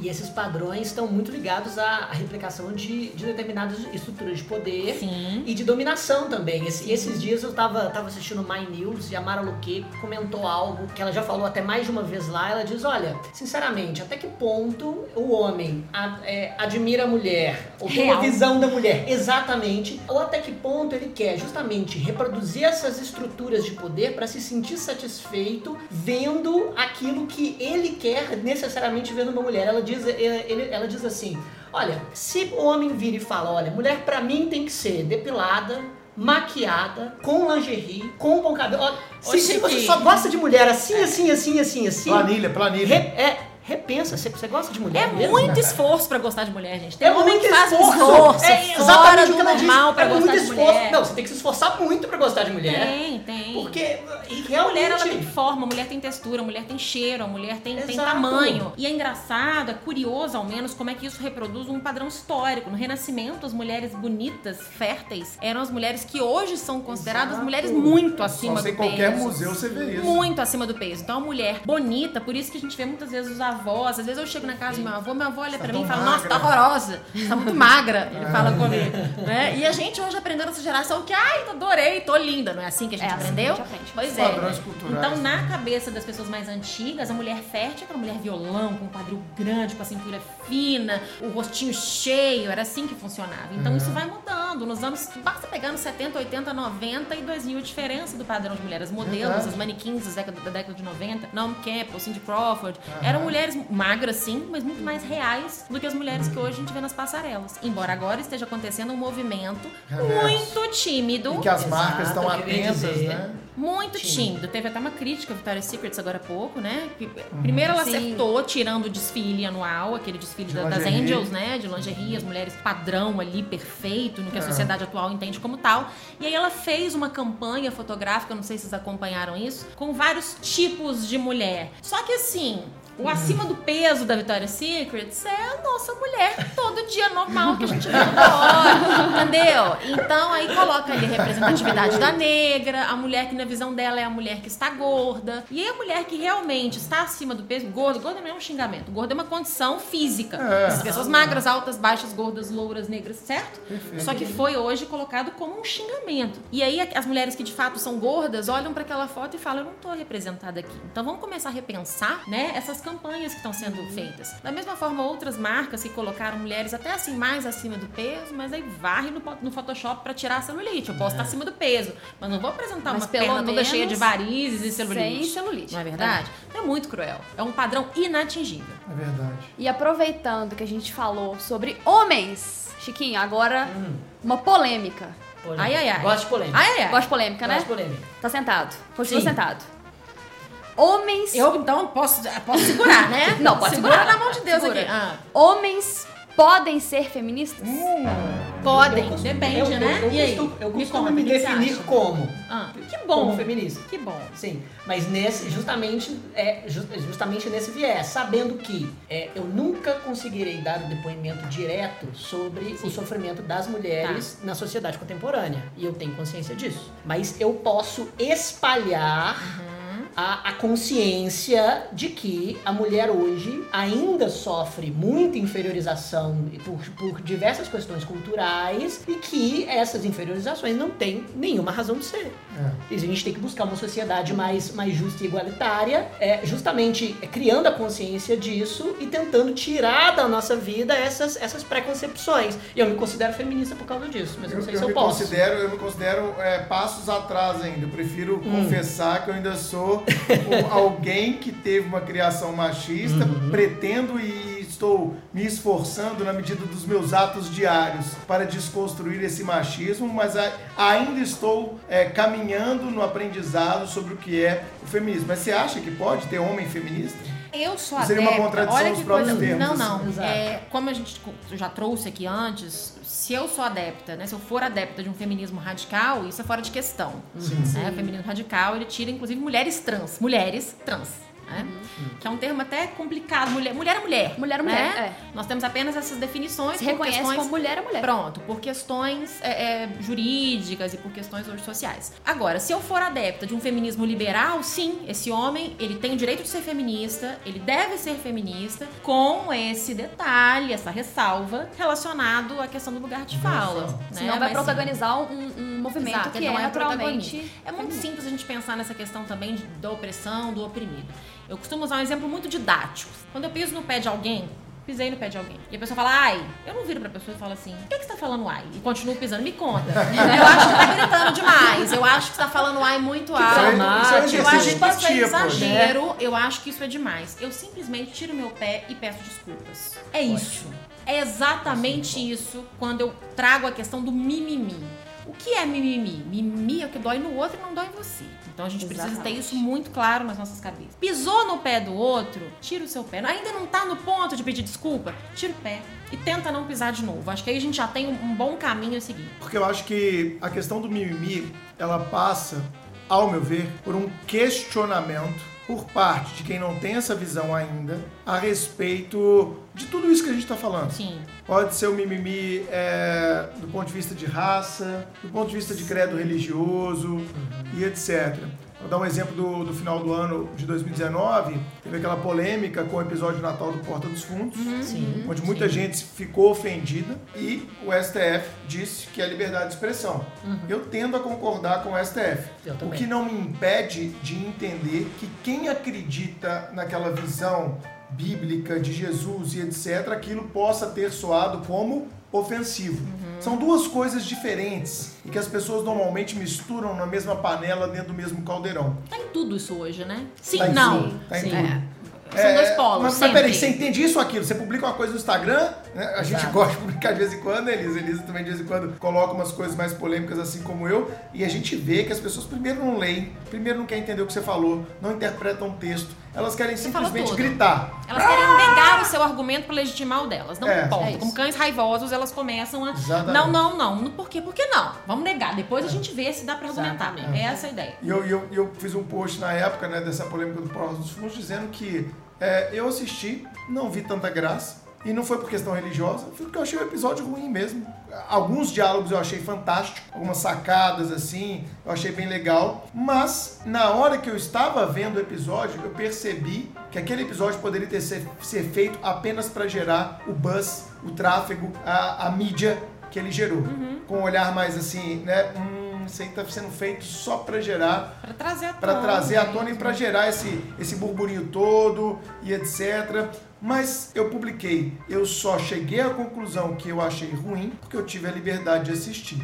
E esses padrões estão muito ligados à, à replicação de, de determinadas estruturas de poder Sim. e de dominação também. Esse- esses dias eu tava, tava assistindo My News e a Mara Luque comentou algo que ela já falou até mais de uma vez lá. Ela diz: Olha, sinceramente, até que ponto o homem a- é, admira a mulher, ou tem uma visão da mulher exatamente, ou até que ponto ele quer justamente reproduzir essas estruturas de poder para se sentir satisfeito vendo aquilo que ele quer necessariamente ver numa mulher. Ela diz, eh, ele- ela diz assim: olha, se o homem vira e fala, olha, mulher pra mim tem que ser depilada, maquiada, com lingerie, com bom cabelo. Ô, se, se você só gosta de mulher assim, assim, assim, assim, assim, Planilha, planilha. re- é, repita pensa, você, você gosta de mulher É mesmo? muito esforço pra gostar de mulher, gente. Tem É homem muito que faz esforço. esforço, é fora exatamente do o que ela normal disse. pra é gostar muito de esforço. mulher. Não, você tem que se esforçar muito pra gostar de mulher. Tem, tem. Porque e A realmente mulher ela tem forma, a mulher tem textura, a mulher tem cheiro, a mulher tem, tem tamanho. E é engraçado, é curioso ao menos, como é que isso reproduz um padrão histórico. No Renascimento, as mulheres bonitas, férteis, eram as mulheres que hoje são consideradas Exato. mulheres muito acima Só do em qualquer peso. museu você vê isso. Muito acima do peso. Então, a mulher bonita, por isso que a gente vê muitas vezes os avós. Às vezes eu chego na casa do meu avô, meu avô olha Tá pra mim e fala: Nossa, tá magra." horrorosa, tá muito magra. Ele fala comigo. Né? E a gente hoje aprendeu nessa geração que, ai, adorei, tô linda. Não é assim que a gente É assim aprendeu? a gente aprende. Pois é. padrões culturais, Então, na cabeça das pessoas mais antigas, a mulher fértil é aquela mulher violão, com um quadril grande, com a cintura fina, o rostinho cheio, era assim que funcionava. Então isso vai mudando. Nos anos. Basta pegar nos 70, 80, 90 e 2000 a diferença do padrão de mulheres. As modelos, Verdade. as manequins da década, da década de 90, Naomi Campbell, Cindy Crawford, eram mulheres magras sim, mas muito mais reais do que as mulheres que hoje a gente vê nas passarelas. Embora agora esteja acontecendo um movimento Reverso. muito tímido. E que as Exato, marcas estão eu queria atentas, né? Muito Tímido. tímido. Teve até uma crítica a Victoria's Secrets agora há pouco, né? Que, Primeiro ela Sim. acertou tirando o desfile anual, aquele desfile De da- das. Angels, né? De lingerie, as mulheres padrão ali, perfeito, no que a É. sociedade atual entende como tal. E aí ela fez uma campanha fotográfica, não sei se vocês acompanharam isso, com vários tipos de mulher. Só que assim. O acima do peso da Victoria's Secrets é a nossa mulher todo dia normal que a gente vê toda hora, entendeu? Então aí coloca ali a representatividade da negra, a mulher que na visão dela é a mulher que está gorda, e aí a mulher que realmente está acima do peso, gorda, gorda não é um xingamento, gorda é uma condição física. É. As pessoas magras, altas, baixas, gordas, louras, negras, certo? Perfeito. Só que foi hoje colocado como um xingamento. E aí as mulheres que de fato são gordas olham para aquela foto e falam: "Eu não tô representada aqui". Então vamos começar a repensar, né, essas campanhas que estão sendo feitas. Da mesma forma, outras marcas que colocaram mulheres até assim mais acima do peso, mas aí varre no, no Photoshop para tirar a celulite. Eu posso estar acima do peso, mas não vou apresentar Mas uma pelo perna toda cheia de varizes e celulite. Sem celulite. Não é verdade? É muito cruel. É um padrão inatingível. É verdade. E aproveitando que a gente falou sobre homens, Chiquinho, agora Hum. uma polêmica. Polêmica. Ai, ai, ai. Gosto de polêmica. Ah, é? Gosta de polêmica, né? Gosto de polêmica. Tá sentado. Continua Sim. sentado. Homens. Eu então posso, posso segurar, né? Não, pode Segura segurar. na mão de Deus Segura. aqui. Ah. Homens podem ser feministas? Podem, Eu costumo- depende, eu- né? Eu, eu e aí? costumo, eu Me costumo conta, me você definir acha? como. Ah, que Como bom. feminista. Que bom. Sim, mas nesse, justamente, é, ju- justamente nesse viés, sabendo que é, eu nunca conseguirei dar um depoimento direto sobre o sofrimento das mulheres Tá. na sociedade contemporânea. E eu tenho consciência disso. Mas eu posso espalhar Uhum. A, a consciência de que a mulher hoje ainda sofre muita inferiorização por, por diversas questões culturais e que essas inferiorizações não têm nenhuma razão de ser. É. E a gente tem que buscar uma sociedade mais, mais justa e igualitária, é, justamente é, criando a consciência disso e tentando tirar da nossa vida essas, essas preconcepções. E eu me considero feminista por causa disso, mas eu não sei se eu posso. considero, eu me considero é, passos atrás ainda. Eu prefiro Hum. confessar que eu ainda sou um- alguém que teve uma criação machista, Uhum. pretendo e estou me esforçando na medida dos meus atos diários para desconstruir esse machismo, mas ainda estou é, caminhando no aprendizado sobre o que é o feminismo. Mas você acha que pode ter homem feminista? Eu sou Seria uma adepta. contradição Olha que próprios coisa. termos, Não, não. assim. É, como a gente já trouxe aqui antes, se eu sou adepta, né? Se eu for adepta de um feminismo radical, isso é fora de questão. Sim. né? O feminismo radical, ele tira, inclusive, mulheres trans. Mulheres trans. Né? Que é um termo até complicado. Mulher, mulher é mulher. Mulher é mulher, né? Nós temos apenas essas definições. Se por reconhece questões- como mulher é mulher. Pronto, por questões é, é, jurídicas e por questões hoje sociais. Agora, se eu for adepta de um feminismo liberal, sim, esse homem, ele tem o direito de ser feminista, ele deve ser feminista, com esse detalhe, essa ressalva, relacionado à questão do lugar de fala. Né? Senão vai Mas, protagonizar um, um movimento Exato, que ele é, não é naturalmente. É muito simples a gente pensar nessa questão também de- da opressão, do oprimido. Eu costumo usar um exemplo muito didático. Quando eu piso no pé de alguém, pisei no pé de alguém, e a pessoa fala, ai, eu não viro pra pessoa e falo assim, por que, que você tá falando ai? E continuo pisando, me conta. eu acho que tá gritando demais, eu acho que você tá falando ai muito alto. Eu é acho que isso é empatia, pô, né? exagero, eu acho que isso é demais. Eu simplesmente tiro meu pé e peço desculpas. É isso. É exatamente isso quando eu trago a questão do mimimi. O que é mimimi? Mimimi é o que dói no outro e não dói em você. Então a gente precisa ter Exatamente. isso muito claro nas nossas cabeças. Pisou no pé do outro, tira o seu pé. Ainda não tá no ponto de pedir desculpa, tira o pé e tenta não pisar de novo. Acho que aí a gente já tem um, um bom caminho a seguir. Porque eu acho que a questão do mimimi, ela passa, ao meu ver, por um questionamento por parte de quem não tem essa visão ainda a respeito de tudo isso que a gente está falando. Sim. Pode ser o mimimi é, do ponto de vista de raça, do ponto de vista de credo religioso e etc. Vou dar um exemplo do, do final do ano de 2019. Teve aquela polêmica com o episódio de Natal do Porta dos Fundos, Sim. onde muita gente ficou ofendida e o STF disse que é liberdade de expressão. Eu tendo a concordar com o STF. O que não me impede de entender que quem acredita naquela visão bíblica de Jesus e etc., aquilo possa ter soado como ofensivo. São duas coisas diferentes e que as pessoas normalmente misturam na mesma panela dentro do mesmo caldeirão. Tá em tudo isso hoje, né? Sim, Tá não. tudo, tá em Sim. tudo. São dois polos, Mas, mas peraí, você entende isso ou aquilo? Você publica uma coisa no Instagram, né? a gente Exato. gosta de publicar de vez em quando, Elisa. Elisa também de vez em quando coloca umas coisas mais polêmicas assim como eu, e a gente vê que as pessoas primeiro não leem, primeiro não querem entender o que você falou, não interpretam o texto, elas querem simplesmente gritar. Elas querem negar o seu argumento pra legitimar o delas. Não É. importa. É. Como cães raivosos, elas começam a. Exatamente. Não, não, não. Por quê? Por que não? Vamos negar. Depois a gente vê se dá pra argumentar. Exatamente. É essa a ideia. E eu, eu, eu fiz um post na época, né, dessa polêmica do Prós dos Fundos, dizendo que é, eu assisti, não vi tanta graça. E não foi por questão religiosa, foi porque eu achei o episódio ruim mesmo. Alguns diálogos eu achei fantástico, algumas sacadas assim, eu achei bem legal. Mas na hora que eu estava vendo o episódio, eu percebi que aquele episódio poderia ter ser, ser feito apenas para gerar o buzz, o tráfego, a, a mídia que ele gerou. Com um olhar mais assim, né? Hum, isso aí tá sendo feito só para gerar Pra trazer à para tona. trazer à tona e para gerar esse, esse burburinho todo e etc. Mas eu publiquei, eu só cheguei à conclusão que eu achei ruim porque eu tive a liberdade de assistir.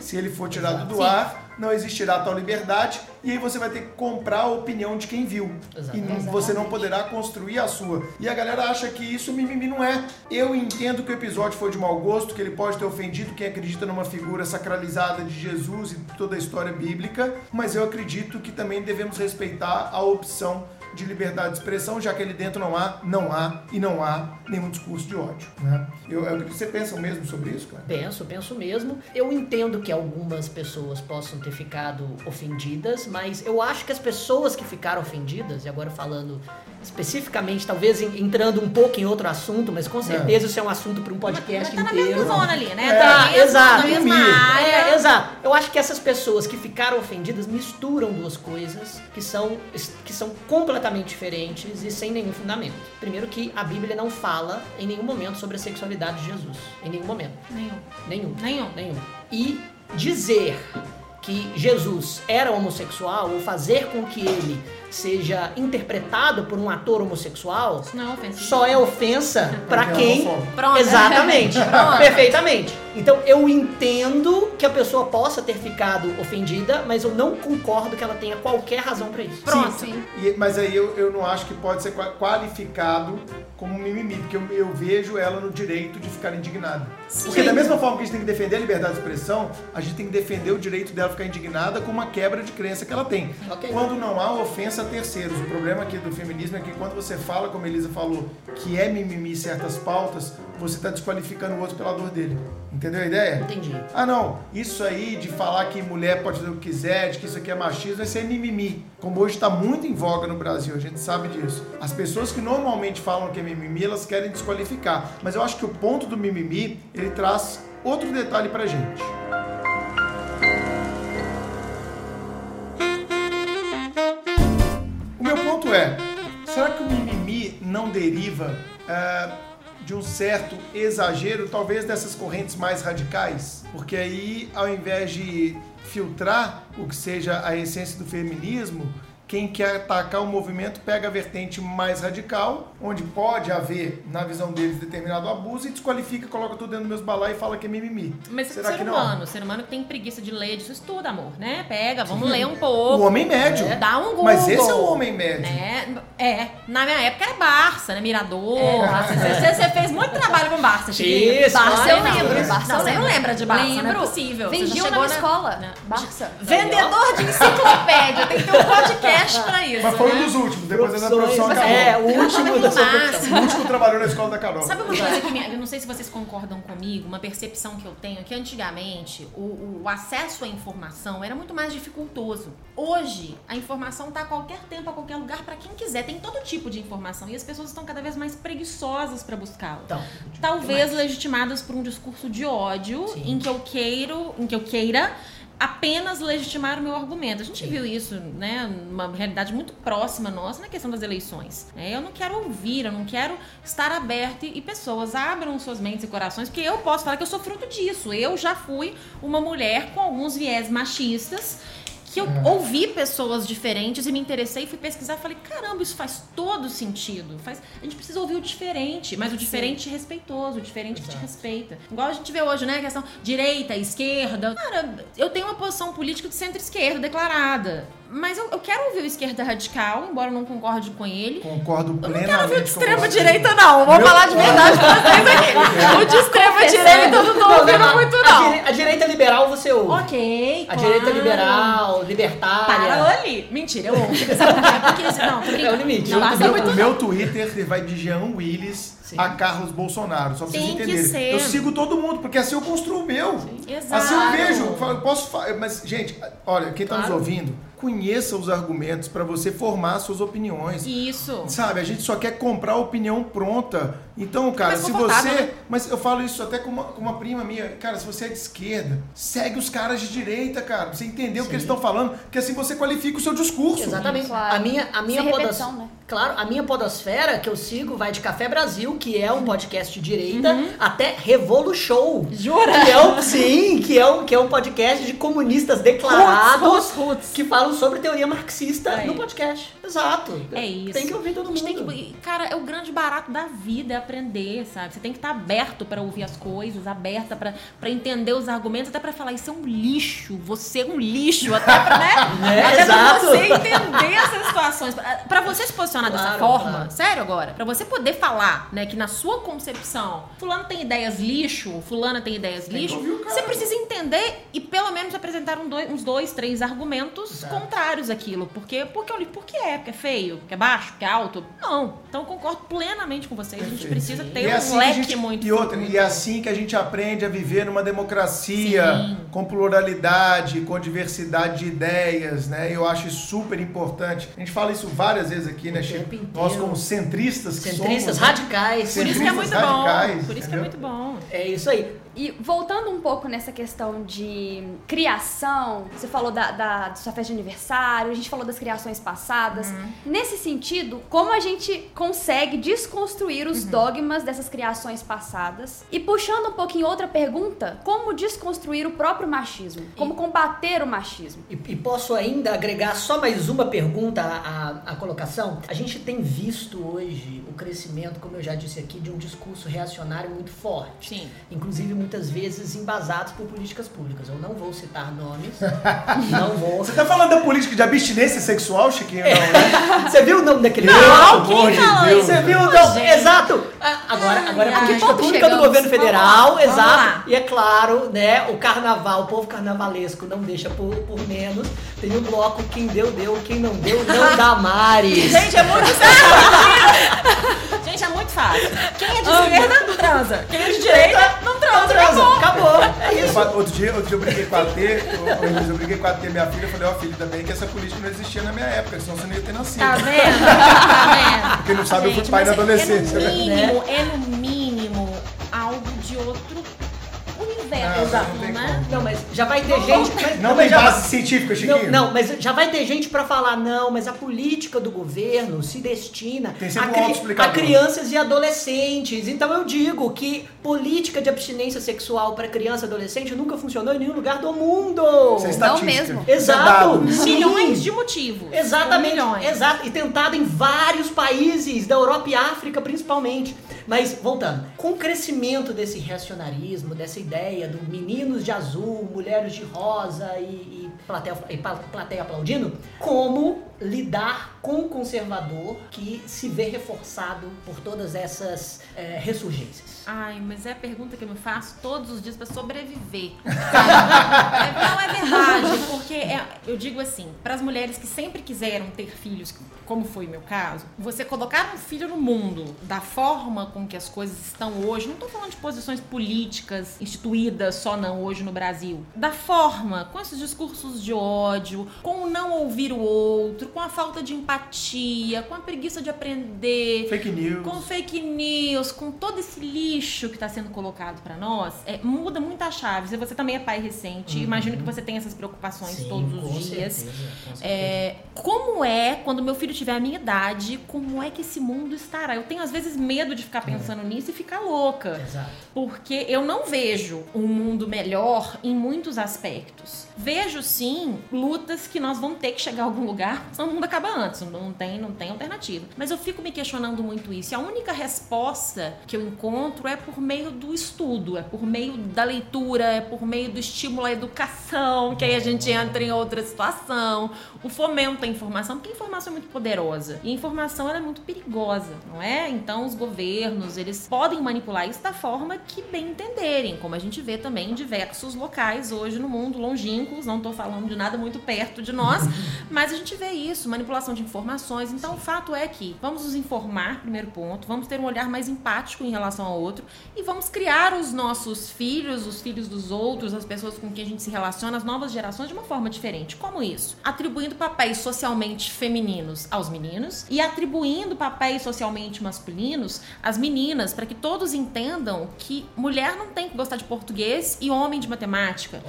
Se ele for tirado do Sim. ar, não existirá tal liberdade e aí você vai ter que comprar a opinião de quem viu. E Exatamente. não- você não poderá construir a sua. E a galera acha que isso mimimi não é. Eu entendo que o episódio foi de mau gosto, que ele pode ter ofendido quem acredita numa figura sacralizada de Jesus e toda a história bíblica, mas eu acredito que também devemos respeitar a opção de liberdade de expressão, já que ali dentro não há, não há e não há nenhum discurso de ódio. Né? Eu, eu- você pensa mesmo sobre isso, cara? Penso, penso mesmo. Eu entendo que algumas pessoas possam ter ficado ofendidas, mas eu acho que as pessoas que ficaram ofendidas, e agora falando especificamente, talvez en- entrando um pouco em outro assunto, mas com certeza isso é um assunto para um podcast Mas tá na inteiro. mesma zona ali, né? É, tá na mesma, exato. na mesma área. É, exato. Eu acho que essas pessoas que ficaram ofendidas misturam duas coisas que são, que são completamente diferentes e sem nenhum fundamento. Primeiro que a Bíblia não fala em nenhum momento sobre a sexualidade de Jesus. Em nenhum momento. Nenhum. Nenhum. Nenhum. Nenhum. E dizer que Jesus era homossexual ou fazer com que ele seja interpretado por um ator homossexual Isso não é só é ofensa pra Porque é quem. Pronto. Exatamente. Pronto. Perfeitamente. Então eu entendo que a pessoa possa ter ficado ofendida, mas eu não concordo que ela tenha qualquer razão pra isso. Pronto. Sim. E- mas aí eu, eu não acho que pode ser qua- qualificado como mimimi, porque eu, eu vejo ela no direito de ficar indignada. Porque da mesma forma que a gente tem que defender a liberdade de expressão, a gente tem que defender o direito dela ficar indignada com uma quebra de crença que ela tem. Ok. Quando não há ofensa a terceiros. O problema aqui do feminismo é que quando você fala, como a Elisa falou, que é mimimi certas pautas, você está desqualificando o outro pela dor dele. Entendeu a ideia? Entendi. Ah, não. Isso aí de falar que mulher pode fazer o que quiser, de que isso aqui é machismo, isso é mimimi. Como hoje está muito em voga no Brasil, a gente sabe disso. As pessoas que normalmente falam que é mimimi, elas querem desqualificar. Mas eu acho que o ponto do mimimi, ele traz outro detalhe pra gente. Deriva ah, de um certo exagero, talvez dessas correntes mais radicais? Porque aí, ao invés de filtrar o que seja a essência do feminismo, quem quer atacar o movimento pega a vertente mais radical, onde pode haver, na visão deles, determinado abuso e desqualifica, coloca tudo dentro do mesmo balai e fala que é mimimi. Mas Será ser que não? humano, ser humano que tem preguiça de ler, disso estuda, amor, né? Pega, vamos ler um pouco. O homem médio. É, dá um Google. Mas esse é o homem médio. Né? É, na minha época era Barça, né? Mirador. É. Você, você fez muito trabalho com Barça, Chiquinho. Isso, Barça eu lembro. Barça Não, eu você não lembro. lembra de Barça, não é Lembro. possível. Você já Vendiam na na- escola. Não. Barça. Vendedor de enciclopédia, tem que ter um podcast pra isso. Mas foi um né? dos últimos, depois essa Profissões, profissão acabou. É, o último da profissão. O último trabalhou na escola da Carol. Sabe uma coisa que me, eu não sei se vocês concordam comigo, uma percepção que eu tenho, que antigamente o, o acesso à informação era muito mais dificultoso. Hoje, a informação tá a qualquer tempo, a qualquer lugar, pra quem quiser. Tem todo tipo de informação e as pessoas estão cada vez mais preguiçosas pra buscá-la. Então, Talvez legitimadas por um discurso de ódio, Sim. em que eu queiro, em que eu queira apenas legitimar o meu argumento. A gente viu isso, né, numa realidade muito próxima nossa na questão das eleições. né? Eu não quero ouvir, eu não quero estar aberto e pessoas abram suas mentes e corações, porque eu posso falar que eu sou fruto disso. Eu já fui uma mulher com alguns viés machistas que eu ouvi pessoas diferentes e me interessei, fui pesquisar e falei, caramba, isso faz todo sentido. Faz... A gente precisa ouvir o diferente, mas o diferente respeitoso, o diferente que te respeita. Igual a gente vê hoje, né? A questão direita, esquerda. Cara, eu tenho uma posição política de centro-esquerda declarada. Mas eu, eu quero ouvir o esquerda radical, embora eu não concorde com ele. Concordo Eu não plenamente quero ouvir o de com extrema direita, não. Eu vou Meu- falar de verdade pra vocês aqui. O de extrema direita eu não tô ouvindo a- muito, A, não. dire- a direita liberal você ouve. Ok, A claro. direita liberal, libertária. Para ali. Mentira, eu ouvo. Porque Não, tô brincando. É o limite. Não, O basta meu, muito meu Twitter vai de Jean Willis Sim. a Carlos Bolsonaro, só pra vocês Tem que entenderem. ser. Eu sigo todo mundo, porque assim eu construo o meu. Exato. Assim eu vejo, posso Mas, gente, olha, quem tá nos Claro. ouvindo, conheça os argumentos pra você formar suas opiniões. Isso. Sabe, a gente só quer comprar a opinião pronta. Então, cara, se você. né? Mas eu falo isso até com uma, com uma prima minha. Cara, se você é de esquerda, segue os caras de direita, cara. Pra você entender o que eles estão falando, porque assim você qualifica o seu discurso. Exatamente. Claro. A minha, a minha repetição, né? Claro, a minha podosfera que eu sigo vai de Café Brasil, que é um podcast de direita, Uhum. até Revolu Show. Jura? Que é um, sim, que é, um, que é um podcast de comunistas declarados Roots, roots, roots. que falam sobre teoria marxista Aí. no podcast. Exato. É isso. Tem que ouvir todo A gente mundo. tem que- cara, é o grande barato da vida, é aprender, sabe? Você tem que estar aberto pra ouvir as coisas, aberta pra entender os argumentos, até pra falar isso é um lixo, você é um lixo, até pra, né? É, pra você entender essas situações. Pra- Pra você se posicionar dessa Claro, forma, claro. sério agora, pra você poder falar, né, que na sua concepção, fulano tem ideias lixo, fulana tem ideias que lixo, ouvir você precisa entender e pelo menos apresentar um dois- uns dois, três argumentos Exato. contrários àquilo. Porque, porque, eu li- por que é? Porque é feio? Porque é baixo? Porque é alto? Não. Então eu concordo plenamente com vocês. A gente precisa ter um assim que a leque gente- muito E outra, muito e é assim que a gente aprende a viver numa democracia Sim. com pluralidade, com diversidade de ideias, né? Eu acho isso super importante. A gente fala isso várias vezes aqui, né, Chico? Nós como centristas que Centristas somos, né? radicais. Por isso que é muito Centristas bom. radicais, Por isso que é entendeu? muito bom. É isso aí. E voltando um pouco nessa questão de criação, você falou da, da, da sua festa de aniversário, a gente falou das criações passadas. Nesse sentido, como a gente consegue desconstruir os dogmas dessas criações passadas? E puxando um pouquinho outra pergunta, como desconstruir o próprio machismo? Como combater o machismo? E, e posso ainda agregar só mais uma pergunta à, à- à colocação? A gente tem visto hoje o crescimento, como eu já disse aqui, de um discurso reacionário muito forte. Sim. Inclusive, muitas vezes embasados por políticas públicas. Eu não vou citar nomes. não vou. Você tá falando da política de abstinência sexual, Chiquinho? Não, né? Você viu o nome daquele Pelo livro? amor de Deus. Você viu? Não, Não, gente. exato. Ah, Agora, agora é política que ponto pública do chegamos? governo federal, Vamos lá, vamos exato. lá. E é claro, né, o carnaval, o povo carnavalesco não deixa por, por menos. Tem o bloco quem deu, deu, quem não deu, não dá Mares. Gente, é muito. Gente, é muito fácil. Quem é de esquerda, transa. Quem é de direita, não transa. Não transa, Acabou. acabou. É Eu isso. Outro dia, outro dia eu briguei com a T, Elisa, eu briguei com a T, minha filha, eu falei, ó filho, ainda bem que essa política não existia na minha época, senão você não ia ter nascido. Tá vendo? Tá vendo? Quem não sabe, eu fui pai na adolescência, É né? no mínimo, é no mínimo Ah, não? Não, mas já vai ter gente. mas- Não mas tem já- base científica, Chiquinho? Não, não, mas já vai ter gente pra falar, não, mas a política do governo se destina a, a crianças e adolescentes. Então eu digo que política de abstinência sexual pra criança e adolescente nunca funcionou em nenhum lugar do mundo. Isso é Não mesmo. É Exato. Milhões de motivos. Exatamente, Milhões. exato. E tentado em vários países, da Europa e África principalmente. Mas, voltando, com o crescimento desse reacionarismo, dessa ideia do meninos de azul, mulheres de rosa e, e plateia, e plateia aplaudindo, como lidar com o conservador que se vê reforçado por todas essas eh, ressurgências? Ai, mas é a pergunta que eu me faço todos os dias pra sobreviver. É, não é verdade, porque é- eu digo assim, para as mulheres que sempre quiseram ter filhos, como foi o meu caso, você colocar um filho no mundo da forma com que as coisas estão hoje, não tô falando de posições políticas instituídas só não hoje no Brasil, da forma, com esses discursos de ódio, com o não ouvir o outro, com a falta de empatia, com a preguiça de aprender, Fake news. com fake news, com todo esse lixo que está sendo colocado para nós, é, muda muita chave. Se você também é pai recente, imagino que você tem essas preocupações todos com os dias. certeza, com certeza. É, como é, quando meu filho tiver a minha idade, como é que esse mundo estará? Eu tenho às vezes medo de ficar pensando nisso e ficar louca. Exato. Porque eu não vejo um mundo melhor em muitos aspectos. Vejo sim lutas que nós vamos ter que chegar a algum lugar, senão o mundo acaba antes, não tem, não tem alternativa. Mas eu fico me questionando muito isso. E a única resposta que eu encontro é por meio do estudo, é por meio da leitura, é por meio do estímulo à educação, que aí a gente entra em outra situação, o fomento à informação, porque a informação é muito poderosa e a informação é muito perigosa, não é? Então os governos, eles podem manipular isso da forma que bem entenderem, como a gente vê também em diversos locais hoje no mundo, longínquos, não tô falando de nada muito perto de nós, mas a gente vê isso, manipulação de informações. Então o fato é que vamos nos informar, primeiro ponto, vamos ter um olhar mais empático em relação ao outro e vamos criar os nossos filhos, os filhos dos outros, as pessoas com quem a gente se relaciona, as novas gerações de uma forma diferente. Como isso? Atribuindo papéis socialmente femininos aos meninos e atribuindo papéis socialmente masculinos às meninas, para que todos entendam que mulher não tem que gostar de português e homem de matemática.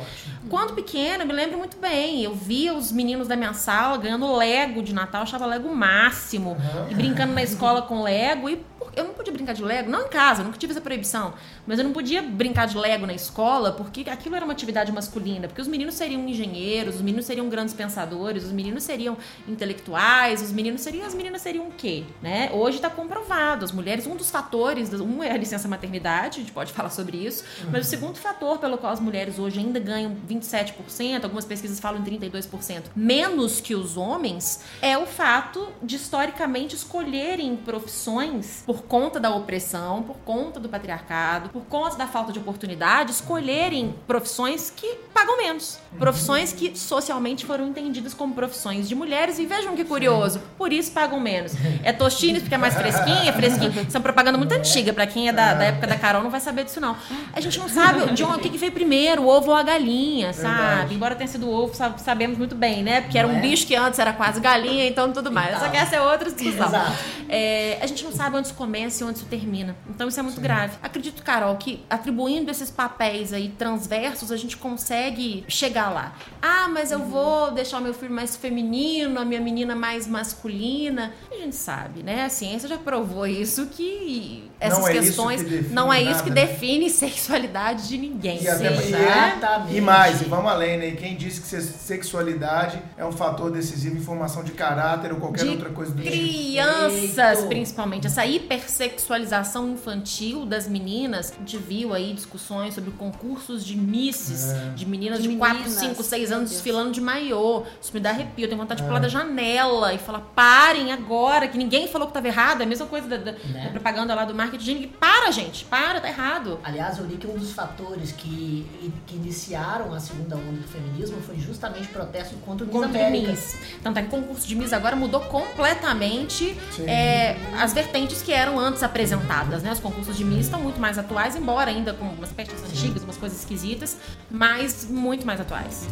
Quando pequena, eu me lembro muito bem, eu via os meninos da minha sala ganhando Lego de Natal, eu achava Lego máximo, e brincando na escola com Lego, e eu não podia brincar de Lego, não em casa, nunca tive essa proibição, mas eu não podia brincar de Lego na escola, porque aquilo era uma atividade masculina, porque os meninos seriam engenheiros, os meninos seriam grandes pensadores, os meninos seriam intelectuais, os meninos seriam, as meninas seriam o quê, né? Hoje está comprovado, as mulheres, um dos fatores, um é a licença maternidade, a gente pode falar sobre isso, mas o segundo fator pelo qual as mulheres hoje ainda ganham 27%, algumas pesquisas falam em 32%, menos que os homens, é o fato de historicamente escolherem profissões por conta da opressão, por conta do patriarcado, por conta da falta de oportunidade, escolherem profissões que pagam menos. Profissões que socialmente foram entendidas como profissões de mulheres. E vejam que curioso, por isso pagam menos. É Tostines porque é mais fresquinha, fresquinha. Isso é uma propaganda muito antiga. Pra quem é da, da época da Carol não vai saber disso, não. A gente não sabe de onde, o que, veio primeiro, o ovo ou a galinha, sabe? Verdade. Embora tenha sido o ovo, sabe- sabemos muito bem, né? Porque era um é? bicho que antes era quase galinha, então tudo mais. Então. Só que essa é outra discussão. Exato. É, a gente não sabe onde isso começa e onde isso termina. Então isso é muito grave. Acredito, Carol, que atribuindo esses papéis aí transversos, a gente consegue chegar lá. Ah, mas eu vou deixar o meu filho mais feminino, a minha menina mais masculina. A gente sabe, né? A ciência já provou isso que essas Não é isso questões que define não é isso nada, que né? define sexualidade de ninguém. E, até, Sim. e, Exatamente. e mais, e vamos além, né? Quem disse que se- sexualidade é um fator decisivo em formação de caráter ou qualquer De outra coisa do tipo? crianças, Perfeito. principalmente. Essa hipersexualização infantil das meninas. A gente viu aí discussões sobre concursos de misses, É. de meninas De de 4, meninas, 5, 6 meu anos desfilando de maiô. Isso me dá arrepio. Eu tenho vontade de É. pular da janela e falar: parem agora, que ninguém falou que tava errado. É a mesma coisa da, da- Né? da propaganda lá do marketing. Para, gente, para, tá errado. Aliás, eu li que um dos fatores que, que iniciaram a segunda onda do feminismo foi justamente o protesto contra o Miss Contra América. Miss. Tanto é que o concurso de Miss agora mudou completamente é, as vertentes que eram antes apresentadas, né? Os concursos de Miss estão muito mais atuais, embora ainda com umas peças antigas, umas coisas esquisitas, mas muito mais atuais.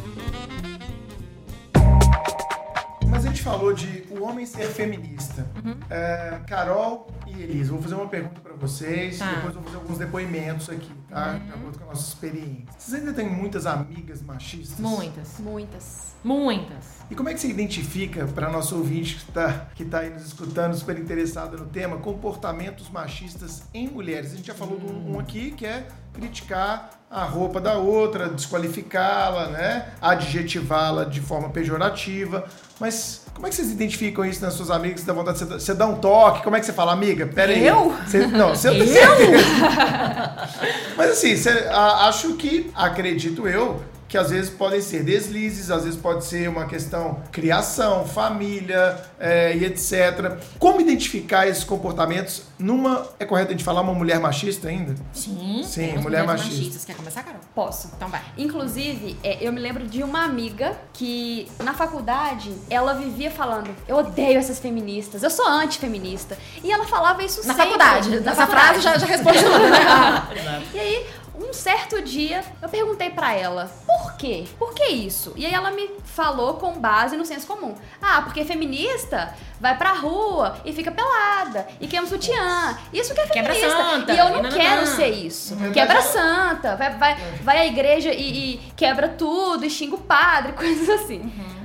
A gente falou de o homem ser feminista, Uhum. é, Carol e Elisa, vou fazer uma pergunta pra vocês, Tá. Uhum. depois vou fazer alguns depoimentos aqui, tá? De acordo com a nossa experiência. Vocês ainda têm muitas amigas machistas? Muitas. Muitas. Muitas. E como é que você identifica, para nosso ouvinte que está que tá aí nos escutando, super interessado no tema, comportamentos machistas em mulheres? A gente já falou de um, um aqui que é criticar a roupa da outra, desqualificá-la, né? adjetivá-la de forma pejorativa. Mas como é que vocês identificam isso nas suas amigas? Você dá vontade de você, dá um toque? Como é que você fala, amiga? Pera aí. Eu? Você, não, você eu. Mas assim, você- a- acho que, acredito eu, que às vezes podem ser deslizes, às vezes pode ser uma questão criação, família é, e etc. Como identificar esses comportamentos numa. É correto a gente falar uma mulher machista ainda? Sim. Sim, temos mulher machista. machistas. Quer começar, Carol? Posso. Então vai. Inclusive, é, eu me lembro de uma amiga que na faculdade ela vivia falando: Eu odeio essas feministas, eu sou antifeminista. E ela falava isso Na sempre. faculdade. Na Essa faculdade. frase já, já responde tudo, né? E aí, um certo dia, eu perguntei pra ela, por quê? Por que isso? E aí ela me falou com base no senso comum. Ah, porque feminista vai pra rua e fica pelada e queima sutiã. Isso que é Quebra feminista. santa, e eu não nananã. quero ser isso. Verdade, Quebra ela- santa, vai, vai, vai à igreja e, e quebra tudo e xinga o padre, coisas assim. Uhum.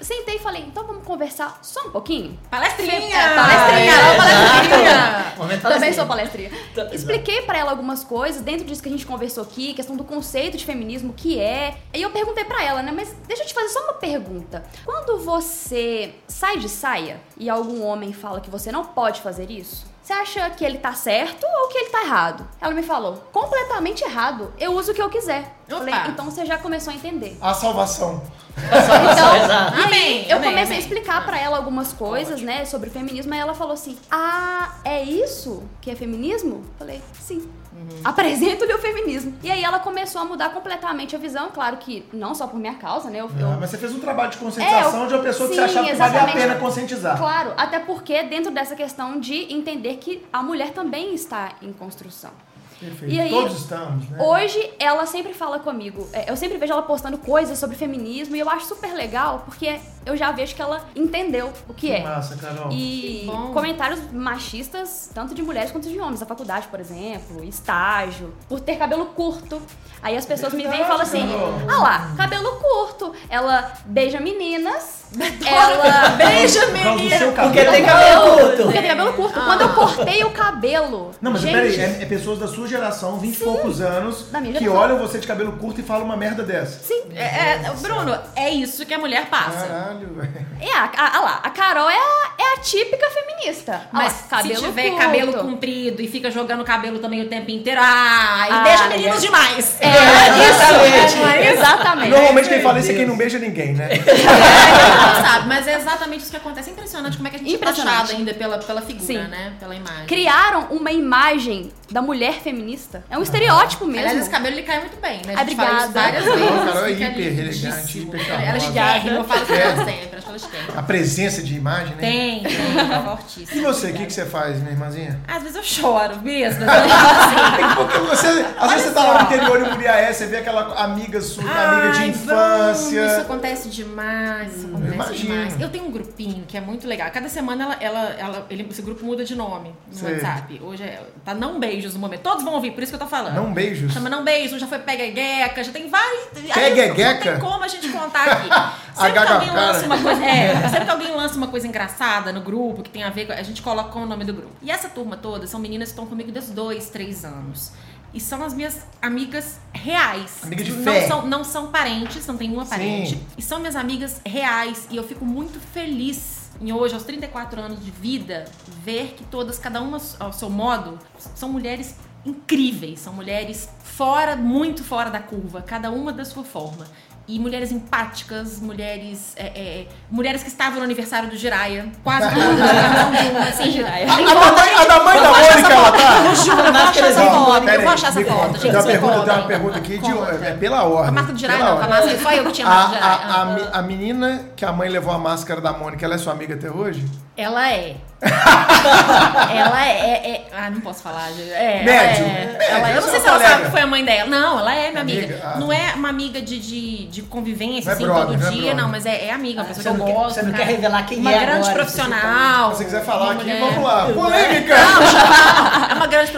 Sentei e falei, então vamos conversar só um pouquinho? Palestrinha! É, palestrinha, É, palestrinha. Também sou palestrinha. Tá, Expliquei pra ela algumas coisas dentro disso que a gente conversou aqui, questão do conceito de feminismo, o que é. E eu perguntei pra ela, né, mas deixa eu te fazer só uma pergunta. Quando você sai de saia e algum homem fala que você não pode fazer isso, você acha que ele tá certo ou que ele tá errado? Ela me falou, completamente errado. Eu uso o que eu quiser. Eu. Falei, então você já começou a entender. A salvação. Então, Exato. e aí, Amém, eu amém, comecei amém. a explicar pra ela algumas coisas, né, sobre o feminismo, e ela falou assim: Ah, é isso que é feminismo? Falei, sim. Uhum. Apresento-lhe o feminismo. E aí ela começou a mudar completamente a visão, claro que não só por minha causa, né? Eu, eu- Ah, mas você fez um trabalho de conscientização É, eu- de uma pessoa que sim, você achava que valia a pena conscientizar. Claro, até porque dentro dessa questão de entender que a mulher também está em construção. Perfeito. E aí, Todos estamos, né? Hoje ela sempre fala comigo, é, eu sempre vejo ela postando coisas sobre feminismo e eu acho super legal porque eu já vejo que ela entendeu o que, é. Massa, Carol. E Que comentários machistas, tanto de mulheres quanto de homens, na faculdade, por exemplo, estágio, por ter cabelo curto. Aí as pessoas me veem e falam assim: Carol. ah lá, cabelo curto. Ela beija meninas, ela Beija, Por causa do menina! seu Porque tem cabelo curto. Porque tem cabelo curto. Quando eu cortei o cabelo. Não, mas gente, peraí, é, é pessoas da sua geração, 20 e poucos anos, que olham você de cabelo curto e falam uma merda dessa. Sim. É, é, Bruno, é isso que a mulher passa. Caralho, velho. É, a, a, a lá, a Carol é a, é a típica feminista. Mas lá, cabelo se tiver curto. cabelo comprido e fica jogando cabelo também o tempo inteiro, ah, e Ah, beija é. meninos demais. É, Exatamente. isso. É, exatamente. Normalmente quem fala isso é quem não beija ninguém, né? não sabe, mas é exatamente isso que acontece. É impressionante como é que a gente é taxado ainda pela, pela figura, Sim. né? Pela imagem. Criaram uma imagem da mulher feminista. É um estereótipo mesmo. Aliás, esse cabelo ele cai muito bem, né? A gente fala isso obrigada. várias Não, vezes. a Carol é hiper elegante, hiper Ela é chiquérrima, eu falo É. elas sempre, acho que têm. A presença de imagem, né? Tem, tem, tá E fortíssimo. você, o que, que você faz, minha irmãzinha? Às vezes eu choro mesmo. assim, Porque você, às vezes você tá lá no interior em Muriaé, você vê aquela amiga sua, amiga de Ai, infância. vamos, Isso acontece demais, isso acontece imagino. demais. Eu tenho um grupinho que é muito legal. Cada semana ela, ela, ela- ele- esse grupo muda de nome no Sei. WhatsApp. Hoje é, tá não beijos no momento. Todos vão ouvir, por isso que eu tô falando. Não beijos. Chama não beijos, já foi peguegueca, já tem vários. Peguegueca? Não tem como a gente contar aqui. Sempre que alguém lança uma coisa. É, sempre que alguém lança uma coisa engraçada no grupo, que tem a ver com. A gente coloca com o nome do grupo. E essa turma toda são meninas que estão comigo desde dois, três anos. E são as minhas amigas reais. Amiga de não fé. São, não são parentes, não tem uma Sim. parente. E são minhas amigas reais. E eu fico muito feliz em hoje, aos 34 anos de vida, ver que todas, cada uma ao seu modo, são mulheres incríveis. São mulheres fora, muito fora da curva, cada uma da sua forma. E mulheres empáticas, mulheres. é, é, mulheres que estavam no aniversário do Jiraya. Quase todas, assim, Jiraya. A, a a da mãe da Mônica, ela tá? Eu vou achar essa Não, foto. Eu vou achar essa foto, gente. Tem uma pergunta, tem uma podem. pergunta aqui de, é pela ordem. A máscara do Jiraya, não, a máscara. Só eu que tinha A, máscara do Jiraya. a menina que a mãe levou a máscara da Mônica, ela é sua amiga até hoje? Ela é. ela é, é- é- Ah, não posso falar. É, Médio. Ela é. Médio, Ela- eu não sei se ela colega. sabe que foi a mãe dela. Não, ela é minha amiga. Amiga? Ah, não tá. é uma amiga de, de, de convivência, Não é assim, brother, todo não é dia. Não, mas é, é amiga, uma Ah, pessoa que eu não quer- gosto. você não cara. quer revelar quem uma é grande agora, profissional. Se você quiser falar aqui, mulher. vamos lá. Polêmica! É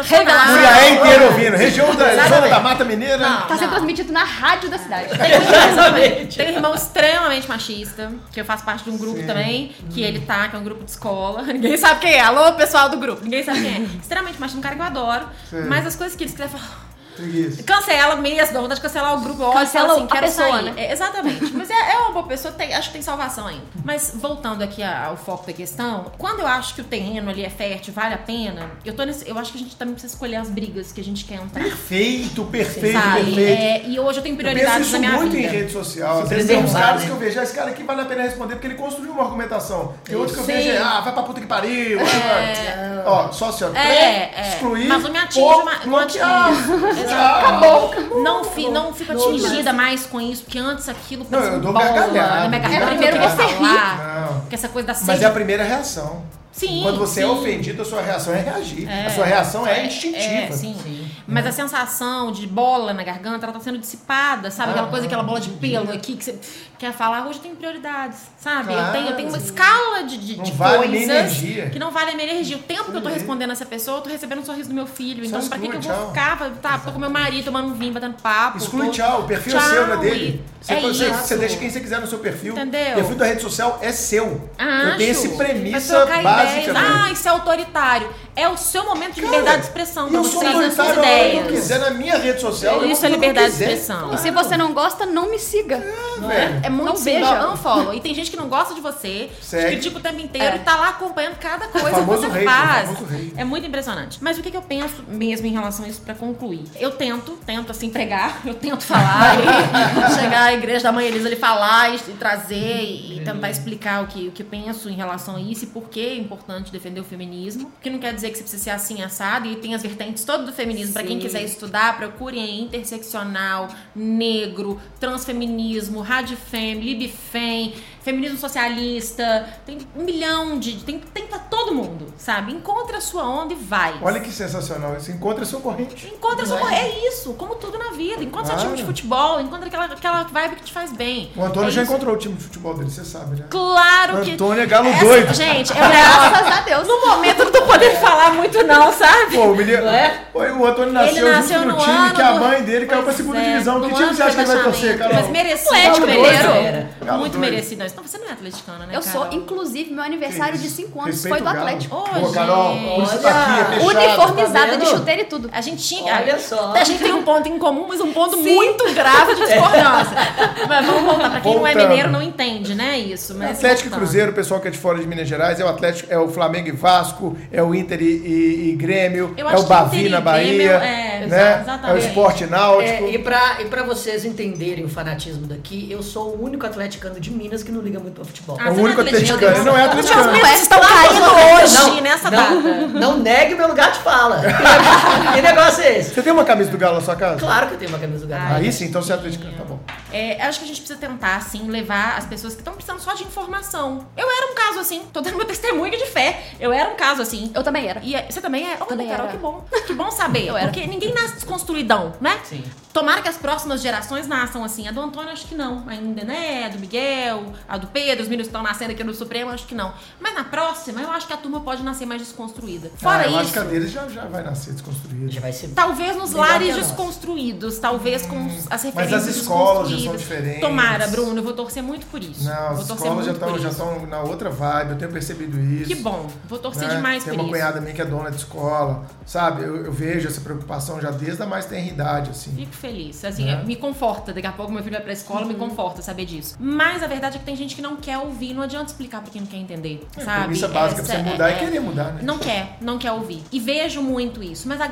Revelação. Cuiaé inteiro ouvindo. Região da Exatamente. zona da Mata Mineira. Não. Tá sendo transmitido na rádio da cidade. Exatamente. Tem um irmão extremamente machista, que eu faço parte de um grupo também, que ele tá, que é um grupo de escola. Ninguém sabe quem é. Alô, pessoal do grupo. Ninguém sabe quem é. Extremamente machista, um cara que eu adoro. Sim. Mas as coisas que ele escreve, eu falo, Preguiça. Cancela mesmo, dá vontade de cancelar o grupo. Eu e Cancela assim, a quero pessoa, sair. né? É, exatamente. Mas é, é uma boa pessoa, tem- acho que tem salvação ainda. Mas voltando aqui ao foco da questão, quando eu acho que o terreno ali é fértil, vale a pena, eu, tô nesse, eu acho que a gente também precisa escolher as brigas que a gente quer entrar. Perfeito, perfeito, Sabe? perfeito. É, e hoje eu tenho Eu prioridades isso na minha muito vida. em rede social. Às vezes tem uns caras né? que eu vejo, ah, esse cara aqui vale a pena responder porque ele construiu uma argumentação. E outros que eu vejo é, ah, vai pra puta que pariu. É. Ó, só assim, ó. É, três, é. excluir, Mas não me atinge, pô, ma- não bloquear. atinge. Acabou. Não, fi, não fico atingida mais com isso, porque antes aquilo Não, eu dou bola gargalhada. garganta. É, primeiro você ri. Porque essa coisa da Mas é a primeira reação. Sim, Quando você é sim. ofendido, a sua reação é reagir. É. a sua reação é, É, instintiva. é, sim. Mas a sensação de bola na garganta, ela tá sendo dissipada, sabe? Aquela Ah, coisa, aquela bola de pelo aqui que você quer falar. Hoje eu tenho prioridades, sabe? eu, Claro, tenho, eu tenho uma sim. escala de, de, Não de vale coisas minha energia. que não vale a minha energia. O tempo que eu tô Sim. respondendo essa pessoa, eu tô recebendo um sorriso do meu filho. Só Então, pra que, que eu exclui, vou ficar? Tá, tô com meu marido tomando um vinho, batendo papo. Exclui tô- tchau, o perfil é Tchau, seu, não é dele. Você, é você, isso. você deixa quem você quiser no seu perfil. Entendeu? O perfil da rede social é seu. Acho. Eu tenho esse premissa trocar básica. ideias. mesmo. Ah, isso é autoritário. É o seu momento de Cara, liberdade de expressão. Eu sou autoritário que eu ideias. quiser na minha rede social. Isso é liberdade de expressão. E se você não gosta, não me siga. velho. É muito Não veja. Unfollow. E tem gente que não gosta de você, te Segue. critica o tempo inteiro É. e tá lá acompanhando cada coisa que você hater, faz. É muito impressionante. Mas o que, que eu penso mesmo em relação a isso pra concluir? Eu tento, tento assim pregar, eu tento falar e chegar à igreja da mãe Elisa ali falar e, e trazer e, e tentar explicar o que, o que eu penso em relação a isso e por que é importante defender o feminismo. Que não quer dizer que você precisa ser assim assado e tem as vertentes todas do feminismo. Pra quem quiser estudar, procure em interseccional, negro, transfeminismo, radifem, libfem, feminismo socialista. Tem um milhão de. Tem, tem pra todo mundo, sabe? Encontre a sua onda e vai. Olha que sensacional. Você encontra a sua corrente. Encontra a sua. É? É isso, como tudo na vida. Encontra seu Claro. time de futebol, encontra aquela, aquela vibe que te faz bem. O Antônio É já isso. encontrou o time de futebol dele, você sabe, né? Claro que. Antônio é galo Essa- doido. Gente, é negócio. Graças a Deus. No momento eu não tô podendo falar muito, não, sabe? Pô, o menino. É? Oi, o Antônio nasceu, Ele nasceu no no time ano que a mãe dele caiu pra segunda é, divisão. Que time você acha que ele vai torcer. Carol? Mas merecido. Atlético. Galo Muito doido. merecido. Não, você não é atleticana, né, Eu sou, Carol? inclusive, meu aniversário de isso. 5 anos Respeita foi do. Atlético. Ô, Pô, Carol, tá aqui, é fechado. Uniformizada tá de chuteira e tudo. A gente tinha. Olha só. A gente tem um ponto em comum, mas um ponto muito grave de discordância. mas vamos voltar. Pra quem não é Voltando. mineiro, não entende, né? Isso. Mas Atlético e voltando. Cruzeiro, o pessoal que é de fora de Minas Gerais, é o Atlético, é o Flamengo e Vasco, é o Inter e, e- e Grêmio, Eu é o Bavi na Bahia, é, né? exatamente. É o Esporte Náutico. É, e, pra, e pra vocês entenderem o fanatismo daqui, eu sou o único atleticano de Minas que não liga muito pra futebol. Ah, É o você único não é atleticano, ele não é Os meus atleticano. medos estão caindo hoje, nessa data. não, não negue meu lugar de fala. que negócio é esse? Você tem uma camisa do Galo na sua casa? Claro que eu tenho uma camisa do Galo. Aí sim, então você é atleticano, tá bom. É, acho que a gente precisa tentar, assim, levar as pessoas que estão precisando só de informação. Eu era um caso assim, tô dando meu testemunho de fé. Eu era um caso assim. Eu também era. E é- você também é? Olha, Também Carol, era. que bom. Que bom saber. Eu era. Porque ninguém nasce desconstruidão, né? Sim. Tomara que as próximas gerações nasçam assim. A do Antônio, acho que não. Ainda, né? A do Miguel, a do Pedro, os meninos que estão nascendo aqui no Supremo, acho que não. Mas na próxima, eu acho que a turma pode nascer mais desconstruída. Fora ah, eu acho isso. que a deles já, já vai nascer desconstruída. Já vai ser. Talvez nos lares desconstruídos, talvez com os- as Mas referências as escolas diferentes. Tomara, Bruno, eu vou torcer muito por isso. Não, vou as torcer escolas já estão já isso. estão na outra vibe, eu tenho percebido isso. Que bom, vou torcer né? demais Tem por uma isso. cunhada minha que é dona de escola, sabe? Eu, eu vejo essa preocupação já desde a mais tenra idade, assim. Fico feliz. Assim, Né? me conforta. Daqui a pouco meu filho vai pra escola, me conforta saber disso. Mas a verdade é que tem gente que não quer ouvir. Não adianta explicar pra quem não quer entender. É, sabe? premissa básica pra Essa você mudar é- é, querer mudar, né? Não quer, não quer ouvir. E vejo muito isso. Mas a,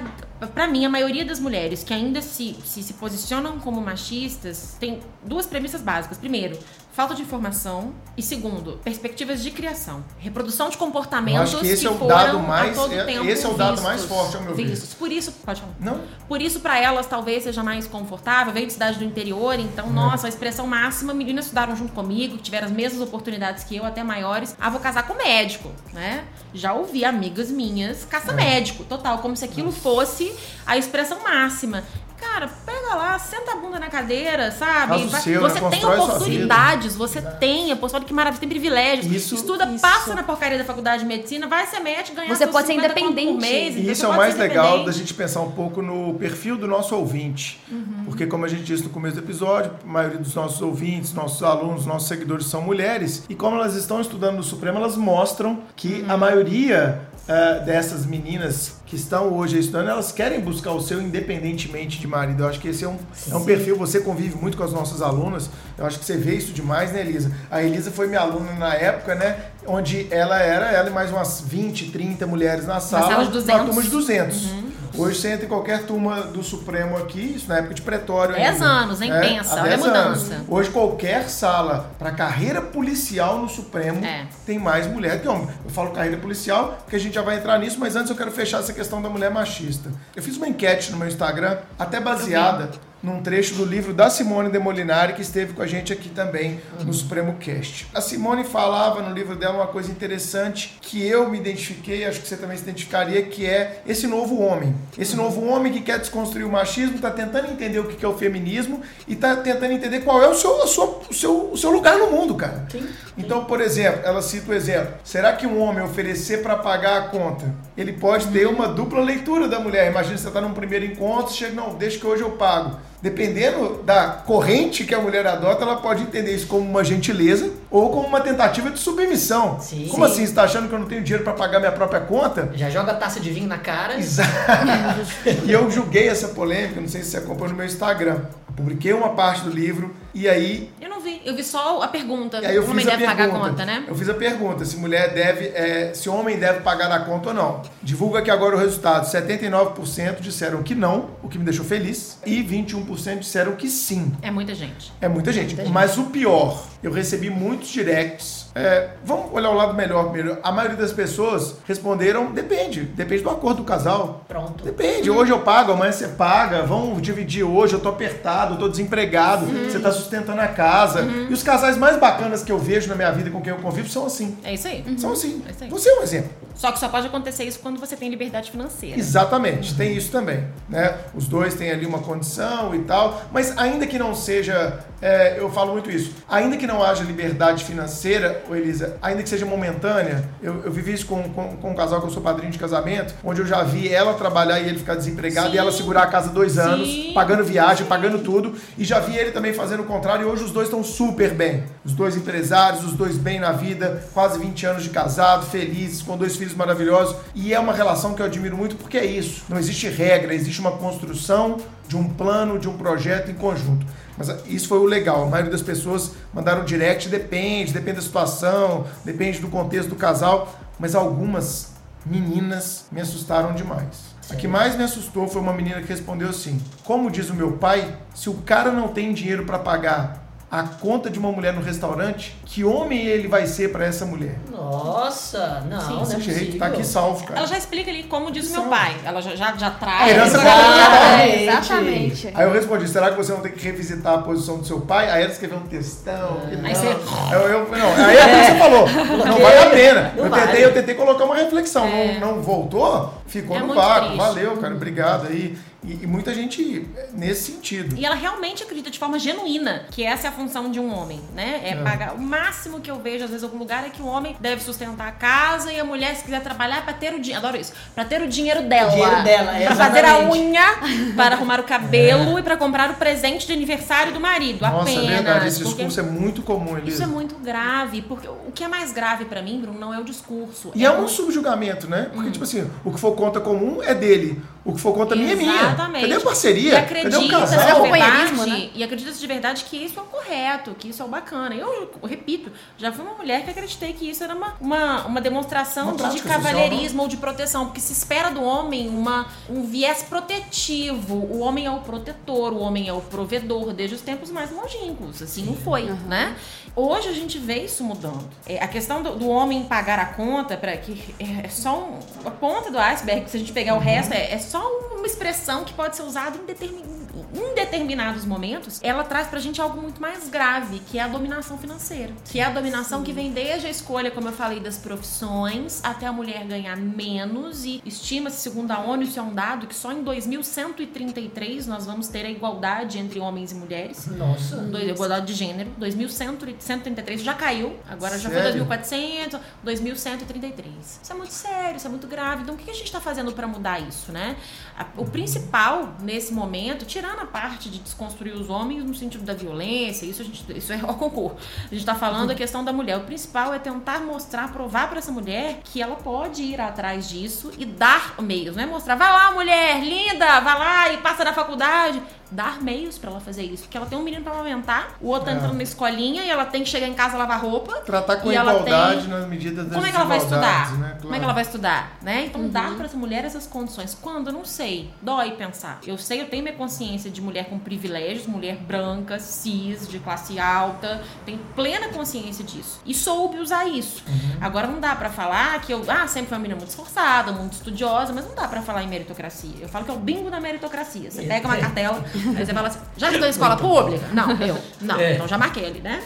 pra mim, a maioria das mulheres que ainda se, se, se posicionam como machistas tem duas premissas básicas. Primeiro, falta de informação. E segundo, perspectivas de criação. Reprodução de comportamentos Eu acho que esse é o foram dado a mais- todo é- tempo esse é o dado vistos, mais forte, ao meu ver. vistos. Por isso, pode falar. Não? Por isso, pra elas, talvez seja mais confortável. Veio de cidade do interior, então, nossa, a expressão máxima. Meninas estudaram junto comigo, que tiveram as mesmas oportunidades que eu, até maiores. Ah, vou casar com médico, né? Já ouvi amigas minhas, caça médico, total, como se aquilo fosse a expressão máxima. Cara, pega lá, senta a bunda na cadeira, sabe? Vai- seu, né? você tem Constrói oportunidades, você tem a possibilidade, que maravilha, você tem privilégios. Isso- Estuda, isso. passa na porcaria da faculdade de medicina, vai ser médico, ganhar Você pode ser 50 conto por independente. mês, E então isso você é o mais legal da gente pensar um pouco no perfil do nosso ouvinte. Uhum. Porque, como a gente disse no começo do episódio, a maioria dos nossos ouvintes, nossos alunos, nossos seguidores são mulheres. E como elas estão estudando no Supremo, elas mostram que Uhum. a maioria eh, dessas meninas que estão hoje estudando, elas querem buscar o seu independentemente de marido. Eu acho que esse é um, é um perfil, você convive muito com as nossas alunas, eu acho que você vê isso demais, né, Elisa? A Elisa foi minha aluna na época, né, onde ela era, ela e mais umas 20, 30 mulheres na sala, sala de 200. uma turma de 200. Hoje você entra em qualquer turma do Supremo aqui, isso na época de pretório. 10 ainda. anos, hein? Pensa, há olha a 10 mudança. anos. Hoje qualquer sala para carreira policial no Supremo É. tem mais mulher que homem. Eu falo carreira policial porque a gente já vai entrar nisso, mas antes eu quero fechar essa questão da mulher machista. Eu fiz uma enquete no meu Instagram, até baseada num trecho do livro da Simone de Molinari, que esteve com a gente aqui também no Supremo Cast. A Simone falava no livro dela uma coisa interessante que eu me identifiquei, acho que você também se identificaria, que é esse novo homem. Esse novo homem que quer desconstruir o machismo, está tentando entender o que é o feminismo e está tentando entender qual é o seu, a sua- o seu, o seu lugar no mundo, cara. Sim. Então, por exemplo, ela cita o exemplo. Será que um homem oferecer para pagar a conta, ele pode ter uma dupla leitura da mulher? Imagina você tá num primeiro encontro, chega, não, deixa que hoje eu pago. Dependendo da corrente que a mulher adota, ela pode entender isso como uma gentileza ou como uma tentativa de submissão. Sim. como Sim. assim? Você tá achando que eu não tenho dinheiro para pagar minha própria conta? Já joga a taça de vinho na cara. Exato. e eu julguei essa polêmica, não sei se você acompanhou no meu Instagram. Publiquei uma parte do livro e aí Eu não vi, eu vi só a pergunta. e aí eu o fiz homem a deve pergunta. pagar a conta, né? Eu fiz a pergunta se mulher deve, é, se homem deve pagar a conta ou não. Divulga aqui agora o resultado. 79% disseram que não, o que me deixou feliz, e 21% disseram que sim. É muita gente. É muita gente. Muita gente. Mas o pior, eu recebi muitos directs. É, vamos olhar o lado melhor primeiro. A maioria das pessoas responderam: depende. Depende do acordo do casal. Pronto. Depende, hoje eu pago, amanhã você paga, vamos dividir hoje, eu tô apertado, eu tô desempregado, você tá sustentando a casa. E os casais mais bacanas que eu vejo na minha vida com quem eu convivo são assim. É isso aí. São assim. É isso aí. Você é um exemplo. Só que só pode acontecer isso quando você tem liberdade financeira. Exatamente, tem isso também. Né? Os dois têm ali uma condição e tal, mas ainda que não seja, é, eu falo muito isso, ainda que não haja liberdade financeira, Elisa, ainda que seja momentânea, eu, eu vivi isso com, com, com um casal que eu sou padrinho de casamento, onde eu já vi ela trabalhar e ele ficar desempregado Sim. e ela segurar a casa dois anos, Sim. pagando viagem, pagando tudo, e já vi ele também fazendo o contrário, e hoje os dois estão super bem. Os dois empresários, os dois bem na vida, quase 20 anos de casado, felizes, com dois filhos maravilhosos, e é uma relação que eu admiro muito porque é isso. Não existe regra, existe uma construção de um plano, de um projeto em conjunto. Mas isso foi o legal. A maioria das pessoas mandaram direct, depende, depende da situação, depende do contexto do casal, mas algumas meninas me assustaram demais. A que mais me assustou foi uma menina que respondeu assim: Como diz o meu pai, se o cara não tem dinheiro para pagar a conta de uma mulher no restaurante, que homem ele vai ser para essa mulher? Nossa, não, não é jeito, possível. tá aqui salvo, cara. Ela já explica ali como diz o meu pai. Ela já, já, já A traz. herança já- parental. Exatamente. Aí eu respondi, será que você não tem que revisitar a posição do seu pai? Aí ela escreveu um textão. que não. Aí você- Eu, eu- não, aí é que você falou. Não vale a pena. Não Eu vale. tentei, eu tentei colocar uma reflexão. Não, não voltou? Ficou É no vácuo. Valeu, cara. Obrigado aí. E, e muita gente nesse sentido. E ela realmente acredita de forma genuína que essa é a função de um homem, né? É, É. pagar. O máximo que eu vejo, às vezes, em algum lugar é que o homem deve sustentar a casa e a mulher, se quiser trabalhar, é pra ter o dinheiro. Adoro isso. Pra ter o dinheiro dela. O dinheiro dela, é, Pra fazer a exatamente. unha, para arrumar o cabelo e pra comprar o presente de aniversário do marido. Nossa, apenas. é verdade. Esse porque discurso é muito comum, Elisa. Isso é muito grave, porque o que é mais grave pra mim, Bruno, não é o discurso. E é um o- subjugamento, né? Hum. Porque, tipo assim, o que for conta comum é dele. O que for conta minha é minha. Exatamente. Cadê a parceria? E Cadê o acredita-se casal? É verdade, né? e acredita-se de verdade que isso é o correto, que isso é o bacana. Eu, eu repito, já fui uma mulher que acreditei que isso era uma, uma, uma demonstração Uma de, de cavalheirismo ou de proteção, porque se espera do homem uma, um viés protetivo. O homem é o protetor, o homem é o provedor desde os tempos mais longínquos. Assim não foi, né? Hoje a gente vê isso mudando. É, a questão do, do homem pagar a conta, para que é, é só um- a ponta do iceberg, se a gente pegar o resto, é, é só uma expressão que pode ser usada em, determin, em determinados momentos, ela traz pra gente algo muito mais grave, que é a dominação financeira. Que é a dominação que vem desde a escolha, como eu falei, das profissões, até a mulher ganhar menos e estima-se, segundo a ONU, isso é um dado, que só em 2133 nós vamos ter a igualdade entre homens e mulheres. Nossa. Igualdade de gênero. 2133 já caiu, agora já foi Sério? 2400, 2133. Isso é muito sério, isso é muito grave. Então o que a gente está fazendo para mudar isso, né? O principal nesse momento, tirando a parte de desconstruir os homens no sentido da violência, isso a gente, isso é ao concurso. A gente está falando a questão da mulher. O principal é tentar mostrar, provar para essa mulher que ela pode ir atrás disso e dar meios, não é mostrar, vai lá, mulher linda, vai lá e passa na faculdade. Dar meios para ela fazer isso, porque ela tem um menino para amamentar, o outro tá É. entrando na escolinha e ela tem que chegar em casa lavar roupa. Tratar com E ela igualdade tem- nas medidas das Como é que ela vai estudar? Né? Como é que ela vai estudar, né? Então dar para essa mulher essas condições. Quando? Eu não sei. Dói pensar. Eu sei, eu tenho minha consciência de mulher com privilégios, mulher branca, cis, de classe alta, tenho plena consciência disso. E soube usar isso. Agora não dá para falar que eu, ah, sempre foi uma menina muito esforçada, muito estudiosa, mas não dá para falar em meritocracia. Eu falo que é o bingo da meritocracia. Você pega uma cartela, aí você fala assim, já estudou em escola pública? Não, eu. Não, É. então já marquei ali, né?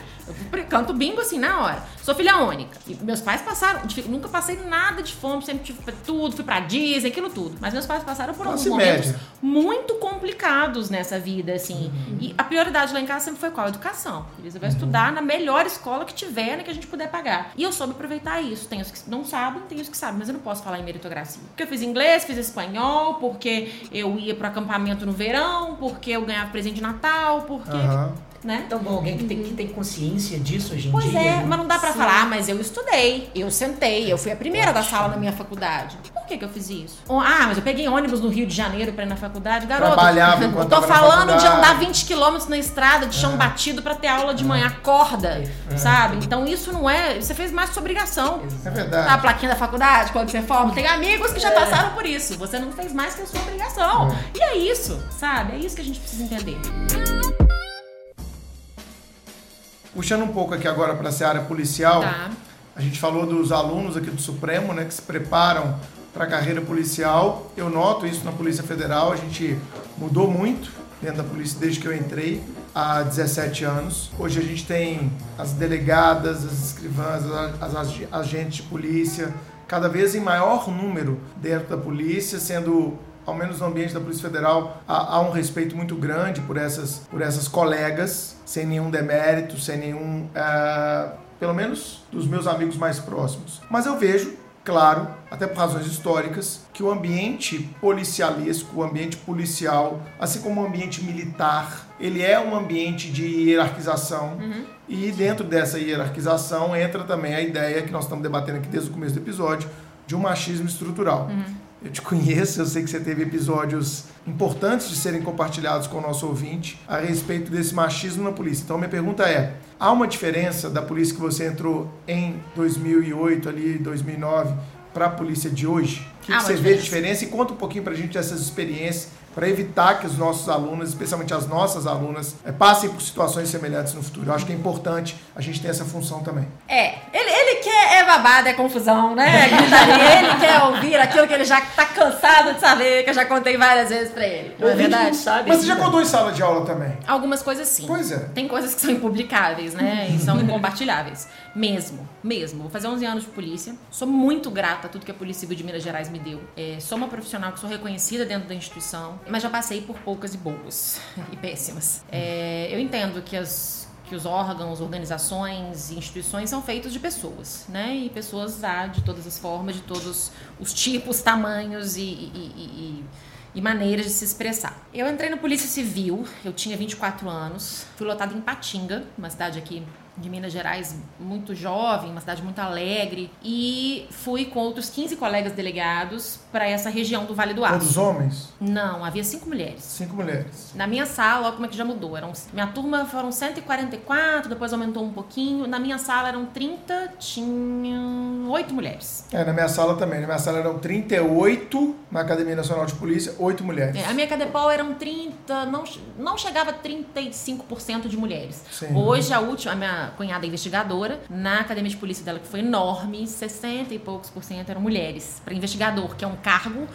Eu canto bingo assim na hora. Sou filha única. E meus pais passaram, nunca passei nada de fome, sempre tive tudo, fui pra Disney, aquilo tudo. Mas meus pais passaram por alguns Classe momentos média. muito complicados nessa vida, assim. Uhum. E a prioridade lá em casa sempre foi qual? Educação. Você vai estudar na melhor escola que tiver, né, que a gente puder pagar. E eu soube aproveitar isso. Tem os que não sabem, tem os que sabem, mas eu não posso falar em meritocracia. Porque eu fiz inglês, fiz espanhol, porque eu ia pro acampamento no verão, porque eu ganhava presente de Natal, porque. Aham. Né? Então, bom, alguém que tem, que tem consciência disso hoje em Pois dia. é, né? mas não dá pra falar, ah, mas eu estudei, eu sentei, eu fui a primeira da sala na minha faculdade. Por que que eu fiz isso? Ah, mas eu peguei ônibus no Rio de Janeiro pra ir na faculdade. Garoto, Trabalhava eu tô falando de andar 20 quilômetros na estrada de chão batido pra ter aula de manhã. Acorda, sabe? Então isso não é... Você fez mais sua obrigação. É Tá a verdade. plaquinha da faculdade, quando você forma. Tem amigos que já passaram por isso. Você não fez mais que a sua obrigação. E é isso, sabe? É isso que a gente precisa entender. Puxando um pouco aqui agora para a área policial, Tá. a gente falou dos alunos aqui do Supremo, né, que se preparam para a carreira policial. Eu noto isso na Polícia Federal, a gente mudou muito dentro da polícia desde que eu entrei há 17 anos. Hoje a gente tem as delegadas, as escrivãs, as, as agentes de polícia, cada vez em maior número dentro da polícia, sendo ao menos no ambiente da Polícia Federal, há, há um respeito muito grande por essas, por essas colegas, sem nenhum demérito, sem nenhum. ah, pelo menos dos meus amigos mais próximos. Mas eu vejo, claro, até por razões históricas, que o ambiente policialesco, o ambiente policial, assim como o ambiente militar, ele é um ambiente de hierarquização. E dentro dessa hierarquização entra também a ideia que nós estamos debatendo aqui desde o começo do episódio, de um machismo estrutural. Eu te conheço, eu sei que você teve episódios importantes de serem compartilhados com o nosso ouvinte a respeito desse machismo na polícia. Então, minha pergunta é: há uma diferença da polícia que você entrou em 2008, ali, 2009, para a polícia de hoje? O que, que você vê de diferença. diferença? E conta um pouquinho para a gente dessas experiências, para evitar que os nossos alunos, especialmente as nossas alunas, eh, passem por situações semelhantes no futuro. Eu acho que é importante a gente ter essa função também. É, ele, ele quer é babado, é confusão, né? É ele quer ouvir aquilo que ele já tá cansado de saber, que eu já contei várias vezes pra ele. Não é verdade? não sabe Mas você já contou em sala de aula também? Algumas coisas sim. Pois é. Tem coisas que são impublicáveis, né? E são incompartilháveis. Mesmo, mesmo. Vou fazer 11 anos de polícia. Sou muito grata a tudo que a Polícia Civil de Minas Gerais me deu. É, sou uma profissional que sou reconhecida dentro da instituição, mas já passei por poucas e boas e péssimas. É, eu entendo que as que os órgãos, organizações e instituições são feitos de pessoas, né? E pessoas há de todas as formas, de todos os tipos, tamanhos e- e- e- e maneiras de se expressar. Eu entrei na Polícia Civil, eu tinha 24 anos, fui lotada em Patinga, uma cidade aqui de Minas Gerais muito jovem, uma cidade muito alegre, e fui com outros 15 colegas delegados para essa região do Vale do Todos Aço. homens? Não, havia cinco mulheres. Cinco mulheres. Na minha sala, olha como é que já mudou. Eram, minha turma foram 144, depois aumentou um pouquinho. Na minha sala eram 30, tinham oito mulheres. É, na minha sala também. Na minha sala eram 38 na Academia Nacional de Polícia, 8 mulheres. É, a minha Cadepol eram 30, não, não chegava a 35% de mulheres. Sim. Hoje a última, a minha minha cunhada é investigadora, na academia de polícia dela, que foi enorme, 60 e poucos por cento eram mulheres. Para investigador, que é um cargo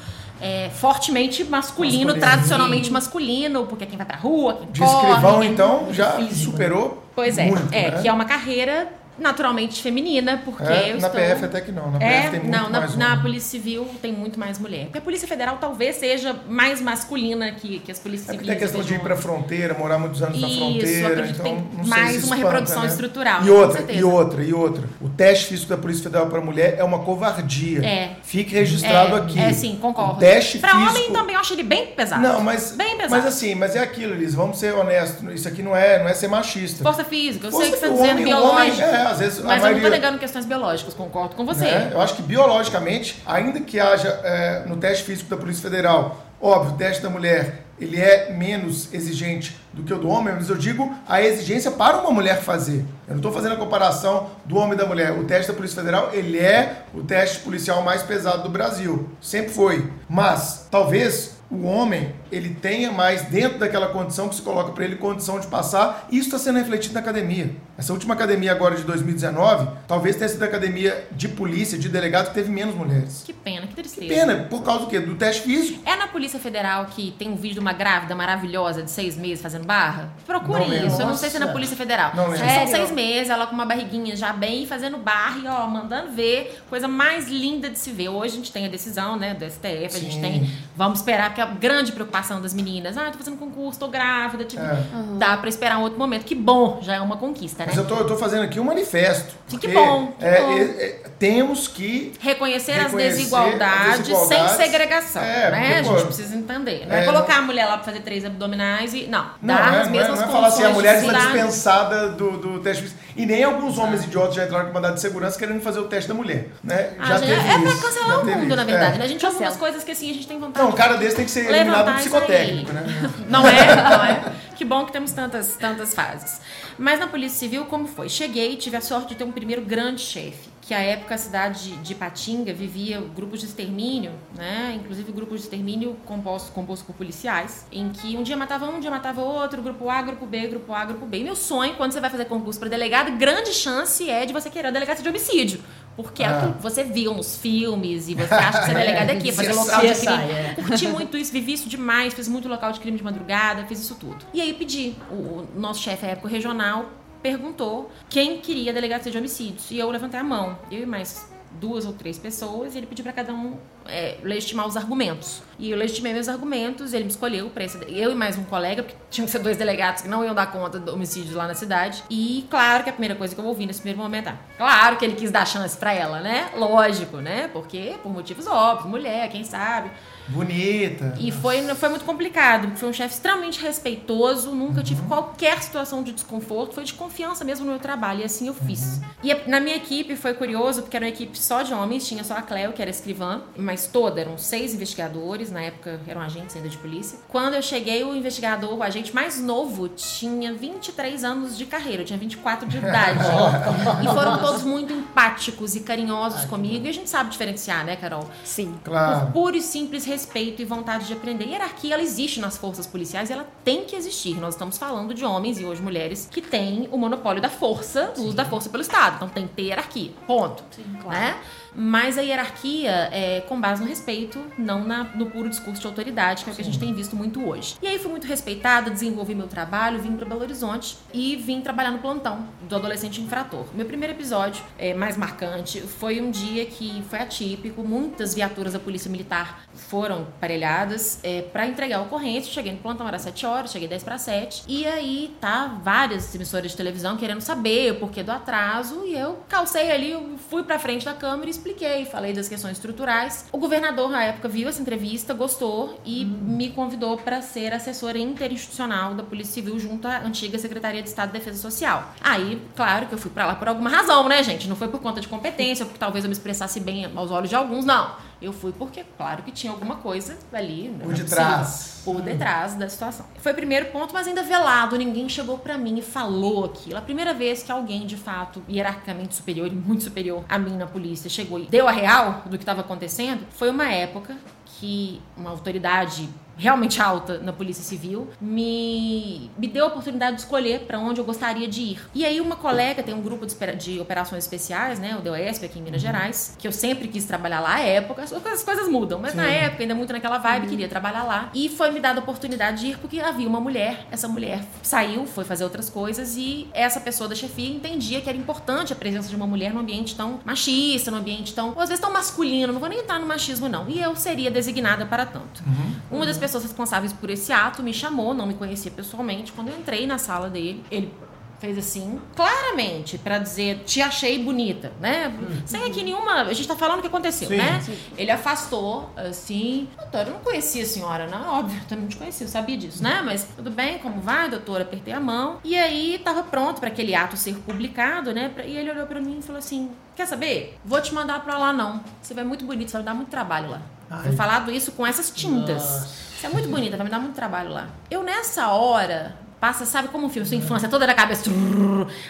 é, fortemente masculino, Masculino. tradicionalmente masculino, porque é quem vai pra rua, quem De corre, escrivão, então, já físico, superou Pois é, muito, é né? que é uma carreira naturalmente feminina, porque É, eu na estou... PF até que não. Na É, PF tem muito não, na, mais na. Polícia Civil tem muito mais mulher. Porque a Polícia Federal talvez seja mais masculina que, que as polícias É civis. tem a questão de ir vejam- pra fronteira, morar muitos anos na Isso, fronteira. acredito que Então, tem não sei mais se uma espanta, reprodução né? estrutural, E outra, e outra, e outra. O teste físico da Polícia Federal para mulher é uma covardia. É. Fique registrado é, aqui. É, sim, concordo. O teste pra físico... homem também eu acho ele bem pesado. Não, mas, Bem pesado. mas assim, mas é aquilo, Liz, vamos ser honestos. Isso aqui não é, não é ser machista. Força física, eu Força sei que você está dizendo homem- o homem, biológico. é, às vezes, mas eu não maioria- tô negando questões biológicas, concordo com você. né? Eu acho que biologicamente, ainda que haja é, no teste físico da Polícia Federal, óbvio, o teste da mulher ele é menos exigente do que o do homem, mas eu digo a exigência para uma mulher fazer. Eu não estou fazendo a comparação do homem e da mulher. O teste da Polícia Federal ele é o teste policial mais pesado do Brasil, sempre foi. Mas talvez o homem ele tenha mais dentro daquela condição que se coloca para ele condição de passar. E isso está sendo refletido na academia. Essa última academia agora de 2019, talvez tenha sido a academia de polícia, de delegado que teve menos mulheres. Que pena, que tristeza. Que pena, por causa do quê? Do teste físico. É na Polícia Federal que tem um vídeo de uma grávida maravilhosa de seis meses fazendo barra? Procure Não isso. Eu não sei se é na. Polícia Federal. Não lembro. São seis meses, ela com uma barriguinha já bem, fazendo barra e ó, mandando ver. Coisa mais linda de se ver. Hoje a gente tem a decisão, né, do STF. A gente Sim. tem. Vamos esperar que a grande preocupação das meninas. Ah, tô fazendo concurso, tô grávida. Tipo, É. dá pra esperar um outro momento. Que bom, já é uma conquista, né? Mas eu tô, eu tô fazendo aqui um manifesto. Que porque, bom, que é, bom. é, é, temos que Reconhecer, as Reconhecer desigualdades, as desigualdades. sem segregação, É, né? porque, a gente pô, precisa entender. Não é, é, colocar a mulher lá pra fazer três abdominais e. Não, Não, dar é, as não é, mesmas não é falar assim, a mulher está dispensada do, do teste físico. E nem alguns homens idiotas já entraram com mandado de segurança querendo fazer o teste da mulher. Né? Ah, já gente, teve é pra isso, cancelar já o mundo, isso. na verdade, É. né? A gente ouve umas Cancela. coisas que assim a gente tem vontade Não, um cara desse tem que ser eliminado do isso aí. psicotécnico, né? Não é, não é. Que bom que temos tantas, tantas fases. Mas na Polícia Civil, como foi? Cheguei e tive a sorte de ter um primeiro grande chefe. Que à época a cidade de, Patinga vivia grupos de extermínio, né? Inclusive grupos de extermínio composto, composto por policiais, em que um dia matava um, um dia matava outro, grupo A, grupo B, grupo A, grupo B. E meu sonho, quando você vai fazer concurso para delegado, grande chance é de você querer a delegacia de homicídio. Porque é Ah. o que você viu nos filmes e você acha que você é delegado aqui, fazer CSI, local de crime. é. Curti muito isso, vivi isso demais, fiz muito local de crime de madrugada, fiz isso tudo. E aí pedi, o, o nosso chefe à época regional perguntou quem queria a delegacia de homicídios. E eu levantei a mão, eu e mais duas ou três pessoas, e ele pediu para cada um é, legitimar os argumentos. E eu legitimei meus argumentos, ele me escolheu para esse. Eu e mais um colega, porque tinham que ser dois delegados que não iam dar conta do homicídio lá na cidade. E claro que a primeira coisa que eu ouvi nesse primeiro momento é: claro que ele quis dar chance para ela, né? Lógico, né? Porque por motivos óbvios, mulher, quem sabe. Bonita. E foi, foi muito complicado, porque foi um chefe extremamente respeitoso, nunca tive Uhum. qualquer situação de desconforto, foi de confiança mesmo no meu trabalho, e assim eu fiz. E a- na minha equipe foi curioso, porque era uma equipe só de homens, tinha só a Cleo, que era escrivã, mas toda, eram seis investigadores, na época eram agentes ainda de polícia. Quando eu cheguei, o investigador, o agente mais novo, tinha 23 anos de carreira, eu tinha 24 de idade. e foram todos muito empáticos e carinhosos comigo, e a gente sabe diferenciar, né, Carol? Sim. Claro. Por puro e simples respeito e vontade de aprender. Hierarquia, ela existe nas forças policiais e ela tem que existir. Nós estamos falando de homens e hoje mulheres que têm o monopólio da força, do uso da força pelo Estado. Então tem que ter hierarquia. Ponto. Né? Mas a hierarquia é com base no respeito, não na- no puro discurso de autoridade, que é o que a gente tem visto muito hoje. E aí fui muito respeitada, desenvolvi meu trabalho, vim para Belo Horizonte e vim trabalhar no plantão do adolescente infrator. Meu primeiro episódio, é, mais marcante, foi um dia que foi atípico, muitas viaturas da Polícia Militar foram aparelhadas é, para entregar a ocorrência. Cheguei no plantão, era 7 horas, cheguei 10 para 7. E aí tá várias emissoras de televisão querendo saber o porquê do atraso. E eu calcei ali, fui pra frente da câmera e expliquei, falei das questões estruturais. O governador, na época, viu essa entrevista, gostou e me convidou para ser assessora interinstitucional da Polícia Civil junto à antiga Secretaria de Estado de Defesa Social. Aí, claro que eu fui para lá por alguma razão, né, gente? Não foi por conta de competência, porque talvez eu me expressasse bem aos olhos de alguns, não. Eu fui porque, claro, que tinha alguma coisa ali. né, Por detrás. Por detrás da situação. Foi o primeiro ponto, mas ainda velado. Ninguém chegou pra mim e falou aquilo. A primeira vez que alguém, de fato, hierarquicamente superior e muito superior a mim na polícia, chegou e deu a real do que estava acontecendo, foi uma época que uma autoridade realmente alta na Polícia Civil, me, me deu a oportunidade de escolher para onde eu gostaria de ir. E aí uma colega tem um grupo de, de operações especiais, né, o DOESP aqui em Minas uhum. Gerais, que eu sempre quis trabalhar lá à época, as coisas, as coisas mudam, mas Sim. na época ainda muito naquela vibe, uhum. queria trabalhar lá. E foi me dada a oportunidade de ir porque havia uma mulher, essa mulher saiu, foi fazer outras coisas e essa pessoa da chefia entendia que era importante a presença de uma mulher num ambiente tão machista, num ambiente tão, às vezes tão masculino, não vou nem entrar no machismo não. E eu seria designada para tanto. Uhum. Uma das pessoas responsáveis por esse ato me chamou, não me conhecia pessoalmente. Quando eu entrei na sala dele, ele fez assim, claramente, para dizer, te achei bonita, né? Uhum. Sem aqui nenhuma. A gente tá falando o que aconteceu, sim, né? Sim. Ele afastou, assim. Doutora, eu não conhecia a senhora, não. Óbvio, eu também não te conhecia, eu sabia disso, né? Mas tudo bem, como vai, doutora? Apertei a mão. E aí tava pronto para aquele ato ser publicado, né? E ele olhou para mim e falou assim: Quer saber? Vou te mandar pra lá, não. Você vai muito bonito, você vai dar muito trabalho lá. Ai. Foi falado isso com essas tintas. Nossa. Você é muito bonita, vai me dar muito trabalho lá. Eu, nessa hora, Passa, sabe como um filme, sua infância toda na cabeça.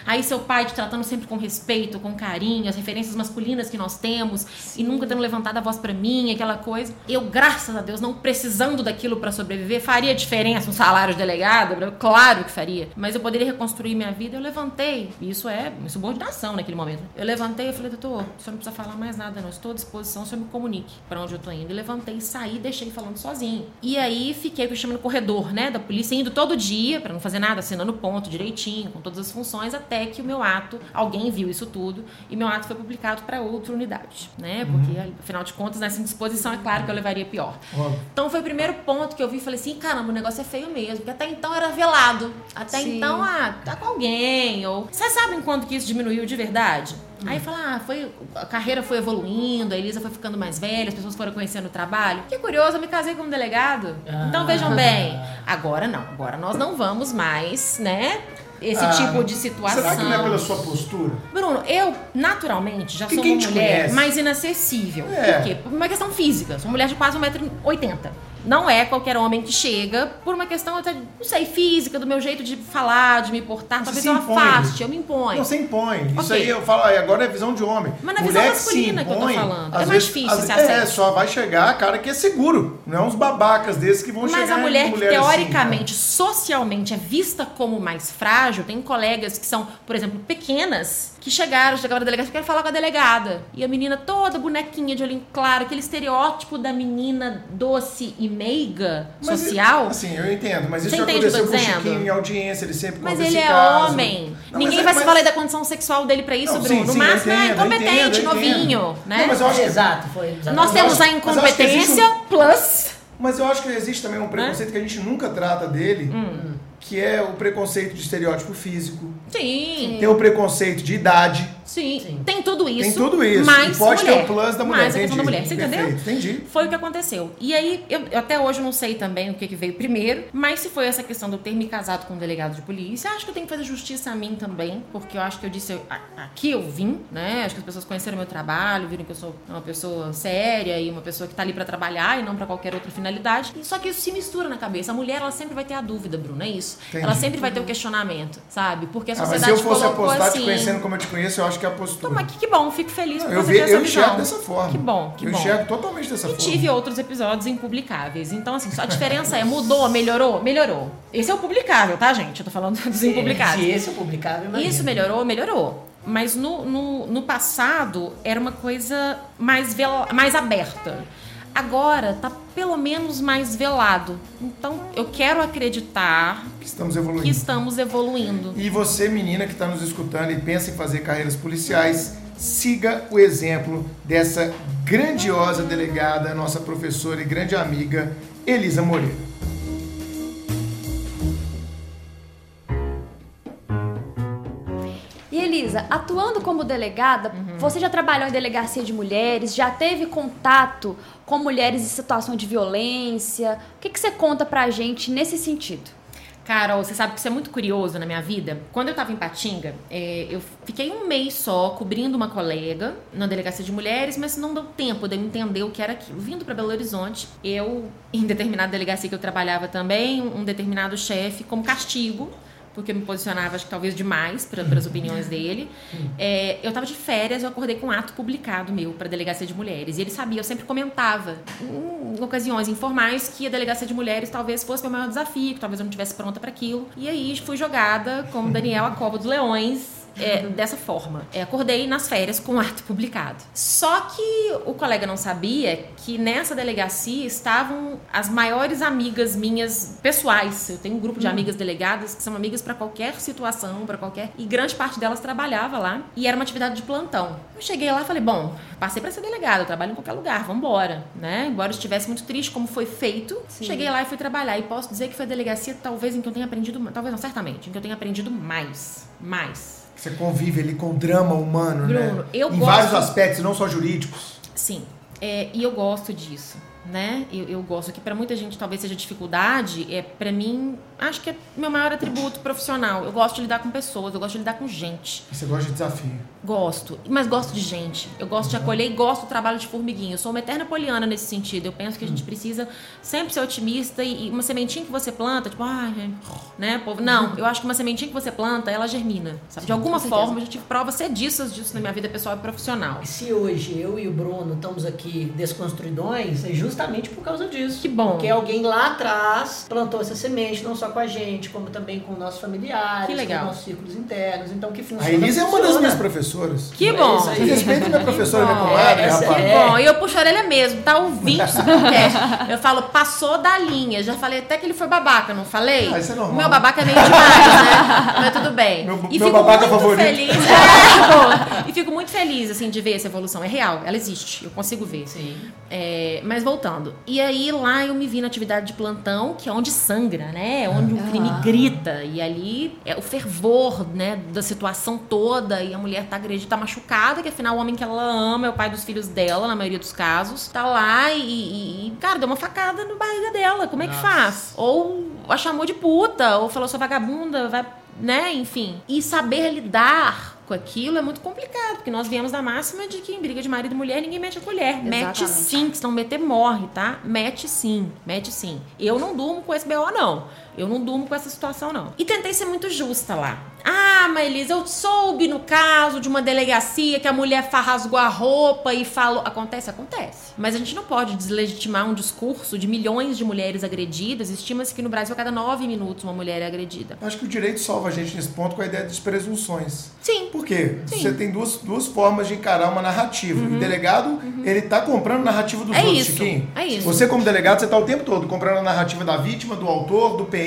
Aí seu pai te tratando sempre com respeito, com carinho, as referências masculinas que nós temos Sim. e nunca tendo levantado a voz para mim, aquela coisa. Eu, graças a Deus, não precisando daquilo para sobreviver, faria diferença um salário de delegado? Claro que faria. Mas eu poderia reconstruir minha vida. Eu levantei. Isso é insubordinação naquele momento. Eu levantei e falei, doutor, o senhor não precisa falar mais nada, não. Estou à disposição, o senhor me comunique para onde eu tô indo. E levantei, saí, deixei falando sozinho. E aí fiquei chamando no corredor, né, da polícia, indo todo dia, para não fazer nada, assinando ponto direitinho, com todas as funções, até que o meu ato, alguém viu isso tudo, e meu ato foi publicado para outra unidade, né? Porque, uhum. afinal de contas, nessa indisposição, é claro que eu levaria pior. Uhum. Então, foi o primeiro ponto que eu vi e falei assim: caramba, o negócio é feio mesmo, porque até então era velado. Até Sim. então, ah, tá com alguém, ou. Vocês sabem quando que isso diminuiu de verdade? Aí fala, ah, foi, a carreira foi evoluindo, a Elisa foi ficando mais velha, as pessoas foram conhecendo o trabalho. Que curioso, eu me casei como delegado. Ah. Então vejam bem, agora não, agora nós não vamos mais, né? Esse ah, tipo de situação. Será que não é pela sua postura? Bruno, eu naturalmente já sou uma mulher conhece? mais inacessível. É. Por quê? Por uma questão física. Sou uma mulher de quase 1,80m. Não é qualquer homem que chega por uma questão até, não sei, física, do meu jeito de falar, de me portar. Você talvez eu afaste, eu me imponho. Não, você impõe. Okay. Isso aí eu falo, agora é visão de homem. Mas na Mulher visão masculina que, impõe, que eu tô falando. É mais difícil se É, só vai chegar a cara que é seguro. Não é uns babacas desses que vão Mas chegar. Mas a mulher que teoricamente, assim, socialmente é vista como mais frágil, tem colegas que são, por exemplo, pequenas que chegaram, chegavam na delegacia, quero falar com a delegada. E a menina toda bonequinha de olhinho claro, aquele estereótipo da menina doce e meiga, mas social. assim, eu entendo, mas isso aconteceu com o Chiquinho em audiência, ele sempre Mas ele é caso. homem. Não, Ninguém vai mas... se falar da condição sexual dele pra isso, não, Bruno. Sim, no máximo é incompetente, entendo, novinho, né? Não, mas eu acho que... Exato, foi. Nós temos a incompetência um... plus... Mas eu acho que existe também um preconceito que a gente nunca trata dele, hum. Que é o preconceito de estereótipo físico. Sim. Tem o preconceito de idade. Sim. Sim. Tem tudo isso. Tem tudo isso. Mas e pode mulher. ter o plus da mulher. Mais a questão da mulher. Você Perfeito. entendeu? Entendi. Foi o que aconteceu. E aí, eu, eu, até hoje não sei também o que, que veio primeiro, mas se foi essa questão de eu ter me casado com um delegado de polícia, acho que eu tenho que fazer justiça a mim também, porque eu acho que eu disse, aqui eu vim, né? Acho que as pessoas conheceram meu trabalho, viram que eu sou uma pessoa séria e uma pessoa que tá ali para trabalhar e não para qualquer outra finalidade. E só que isso se mistura na cabeça. A mulher, ela sempre vai ter a dúvida, Bruno, é isso. Entendi. Ela sempre vai ter o questionamento, sabe? Porque a sociedade ah, mas se eu fosse apostar assim, te conhecendo como eu te conheço, eu acho que é a postura. Toma, que, que bom, fico feliz por eu você ter Eu enxergo dessa forma. Que bom, que eu bom. Eu enxergo totalmente dessa e forma. E tive outros episódios impublicáveis. Então, assim, a diferença é, mudou, melhorou? Melhorou. Esse é o publicável, tá, gente? Eu tô falando dos Sim, impublicáveis. Esse é o publicável, imagina. Isso melhorou? Melhorou. Mas no, no, no passado era uma coisa mais, vela, mais aberta agora tá pelo menos mais velado. Então eu quero acreditar que estamos evoluindo. Que estamos evoluindo. E você, menina que está nos escutando e pensa em fazer carreiras policiais, siga o exemplo dessa grandiosa delegada, nossa professora e grande amiga, Elisa Moreira. Elisa, atuando como delegada, uhum. você já trabalhou em delegacia de mulheres, já teve contato com mulheres em situação de violência? O que, que você conta pra gente nesse sentido? Carol, você sabe que isso é muito curioso na minha vida. Quando eu tava em Patinga, é, eu fiquei um mês só cobrindo uma colega na delegacia de mulheres, mas não deu tempo de eu entender o que era aquilo. Vindo para Belo Horizonte, eu, em determinada delegacia que eu trabalhava também, um determinado chefe, como castigo, porque eu me posicionava, acho que talvez demais para as opiniões dele. É, eu tava de férias, eu acordei com um ato publicado meu para delegacia de mulheres. E ele sabia, eu sempre comentava, em ocasiões informais, que a delegacia de mulheres talvez fosse meu maior desafio, que talvez eu não estivesse pronta para aquilo. E aí fui jogada como Daniel a Cova dos Leões é, dessa forma. É, acordei nas férias com o ato publicado. Só que o colega não sabia que nessa delegacia estavam as maiores amigas minhas pessoais. Eu tenho um grupo de amigas delegadas que são amigas para qualquer situação, para qualquer. E grande parte delas trabalhava lá e era uma atividade de plantão. Eu cheguei lá e falei: bom, passei para ser delegada, eu trabalho em qualquer lugar, vamos embora, né? Embora eu estivesse muito triste como foi feito, Sim. cheguei lá e fui trabalhar. E posso dizer que foi a delegacia, talvez, em que eu tenha aprendido, talvez não, certamente, em que eu tenha aprendido mais. Mais. Você convive ali com o drama humano, Bruno, né? eu em gosto- vários aspectos, não só jurídicos. Sim, é, e eu gosto disso, né? Eu, eu gosto que para muita gente talvez seja dificuldade, é para mim acho que é meu maior atributo profissional. Eu gosto de lidar com pessoas, eu gosto de lidar com gente. Você gosta de desafio. Gosto, mas gosto de gente. Eu gosto de acolher e gosto do trabalho de formiguinha. Eu sou uma eterna poliana nesse sentido. Eu penso que a gente precisa sempre ser otimista e, e uma sementinha que você planta, tipo, ah, né, povo? Não, eu acho que uma sementinha que você planta, ela germina, sabe? De alguma forma, eu já tive provas cediças disso na minha vida pessoal e profissional. Se hoje eu e o Bruno estamos aqui desconstruidões, é justamente por causa disso. Que bom. Porque alguém lá atrás plantou essa semente, não só com a gente, como também com nossos familiares, Que legal. com nossos círculos internos. Então, que funciona. A Elisa é uma das minhas professoras. Que É bom. isso aí. Vocês respeitam minha professora, minha bom. comadre, É, rapaz. Que É. bom. E eu puxo a orelha mesmo, tá ouvindo esse podcast. Eu falo, passou da linha. Já falei até que ele foi babaca, não falei? Ah, isso é normal. O meu babaca é meio demais, né? Mas tudo bem. Meu- e meu fico babaca muito favorito. feliz. É, bom. E fico muito feliz, assim, de ver essa evolução. É real, ela existe. Eu consigo ver. Sim. É, mas voltando. E aí lá eu me vi na atividade de plantão, que é onde sangra, né? Onde o crime grita. E ali é o fervor, né, da situação toda. E a mulher tá agredida, tá machucada, que afinal o homem que ela ama é o pai dos filhos dela, na maioria dos casos. Tá lá e, e- e, cara, deu uma facada no barriga dela. Como é que faz? Ou a chamou de puta, ou falou sua vagabunda, vai, né? Enfim. E saber lidar com aquilo é muito complicado, porque nós viemos da máxima de que em briga de marido e mulher ninguém mete a colher. Mete Exatamente. sim, que se não meter morre, tá? Mete sim, mete sim. Eu não durmo com esse BO, não. Eu não durmo com essa situação, não. E tentei ser muito justa lá. Ah, mas Elisa, eu soube no caso de uma delegacia que a mulher rasgou a roupa e falou. Acontece? Acontece. Mas a gente não pode deslegitimar um discurso de milhões de mulheres agredidas. Estima-se que no Brasil, a cada nove minutos, uma mulher é agredida. Acho que o direito salva a gente nesse ponto com a ideia das presunções. Sim. Por quê? Sim. Uhum. Você tem duas, duas formas de encarar uma narrativa. O delegado, ele tá comprando a narrativa dos É outros, isso, Chiquinho. é isso. Você, como delegado, você tá o tempo todo comprando a narrativa da vítima, do autor, do PM,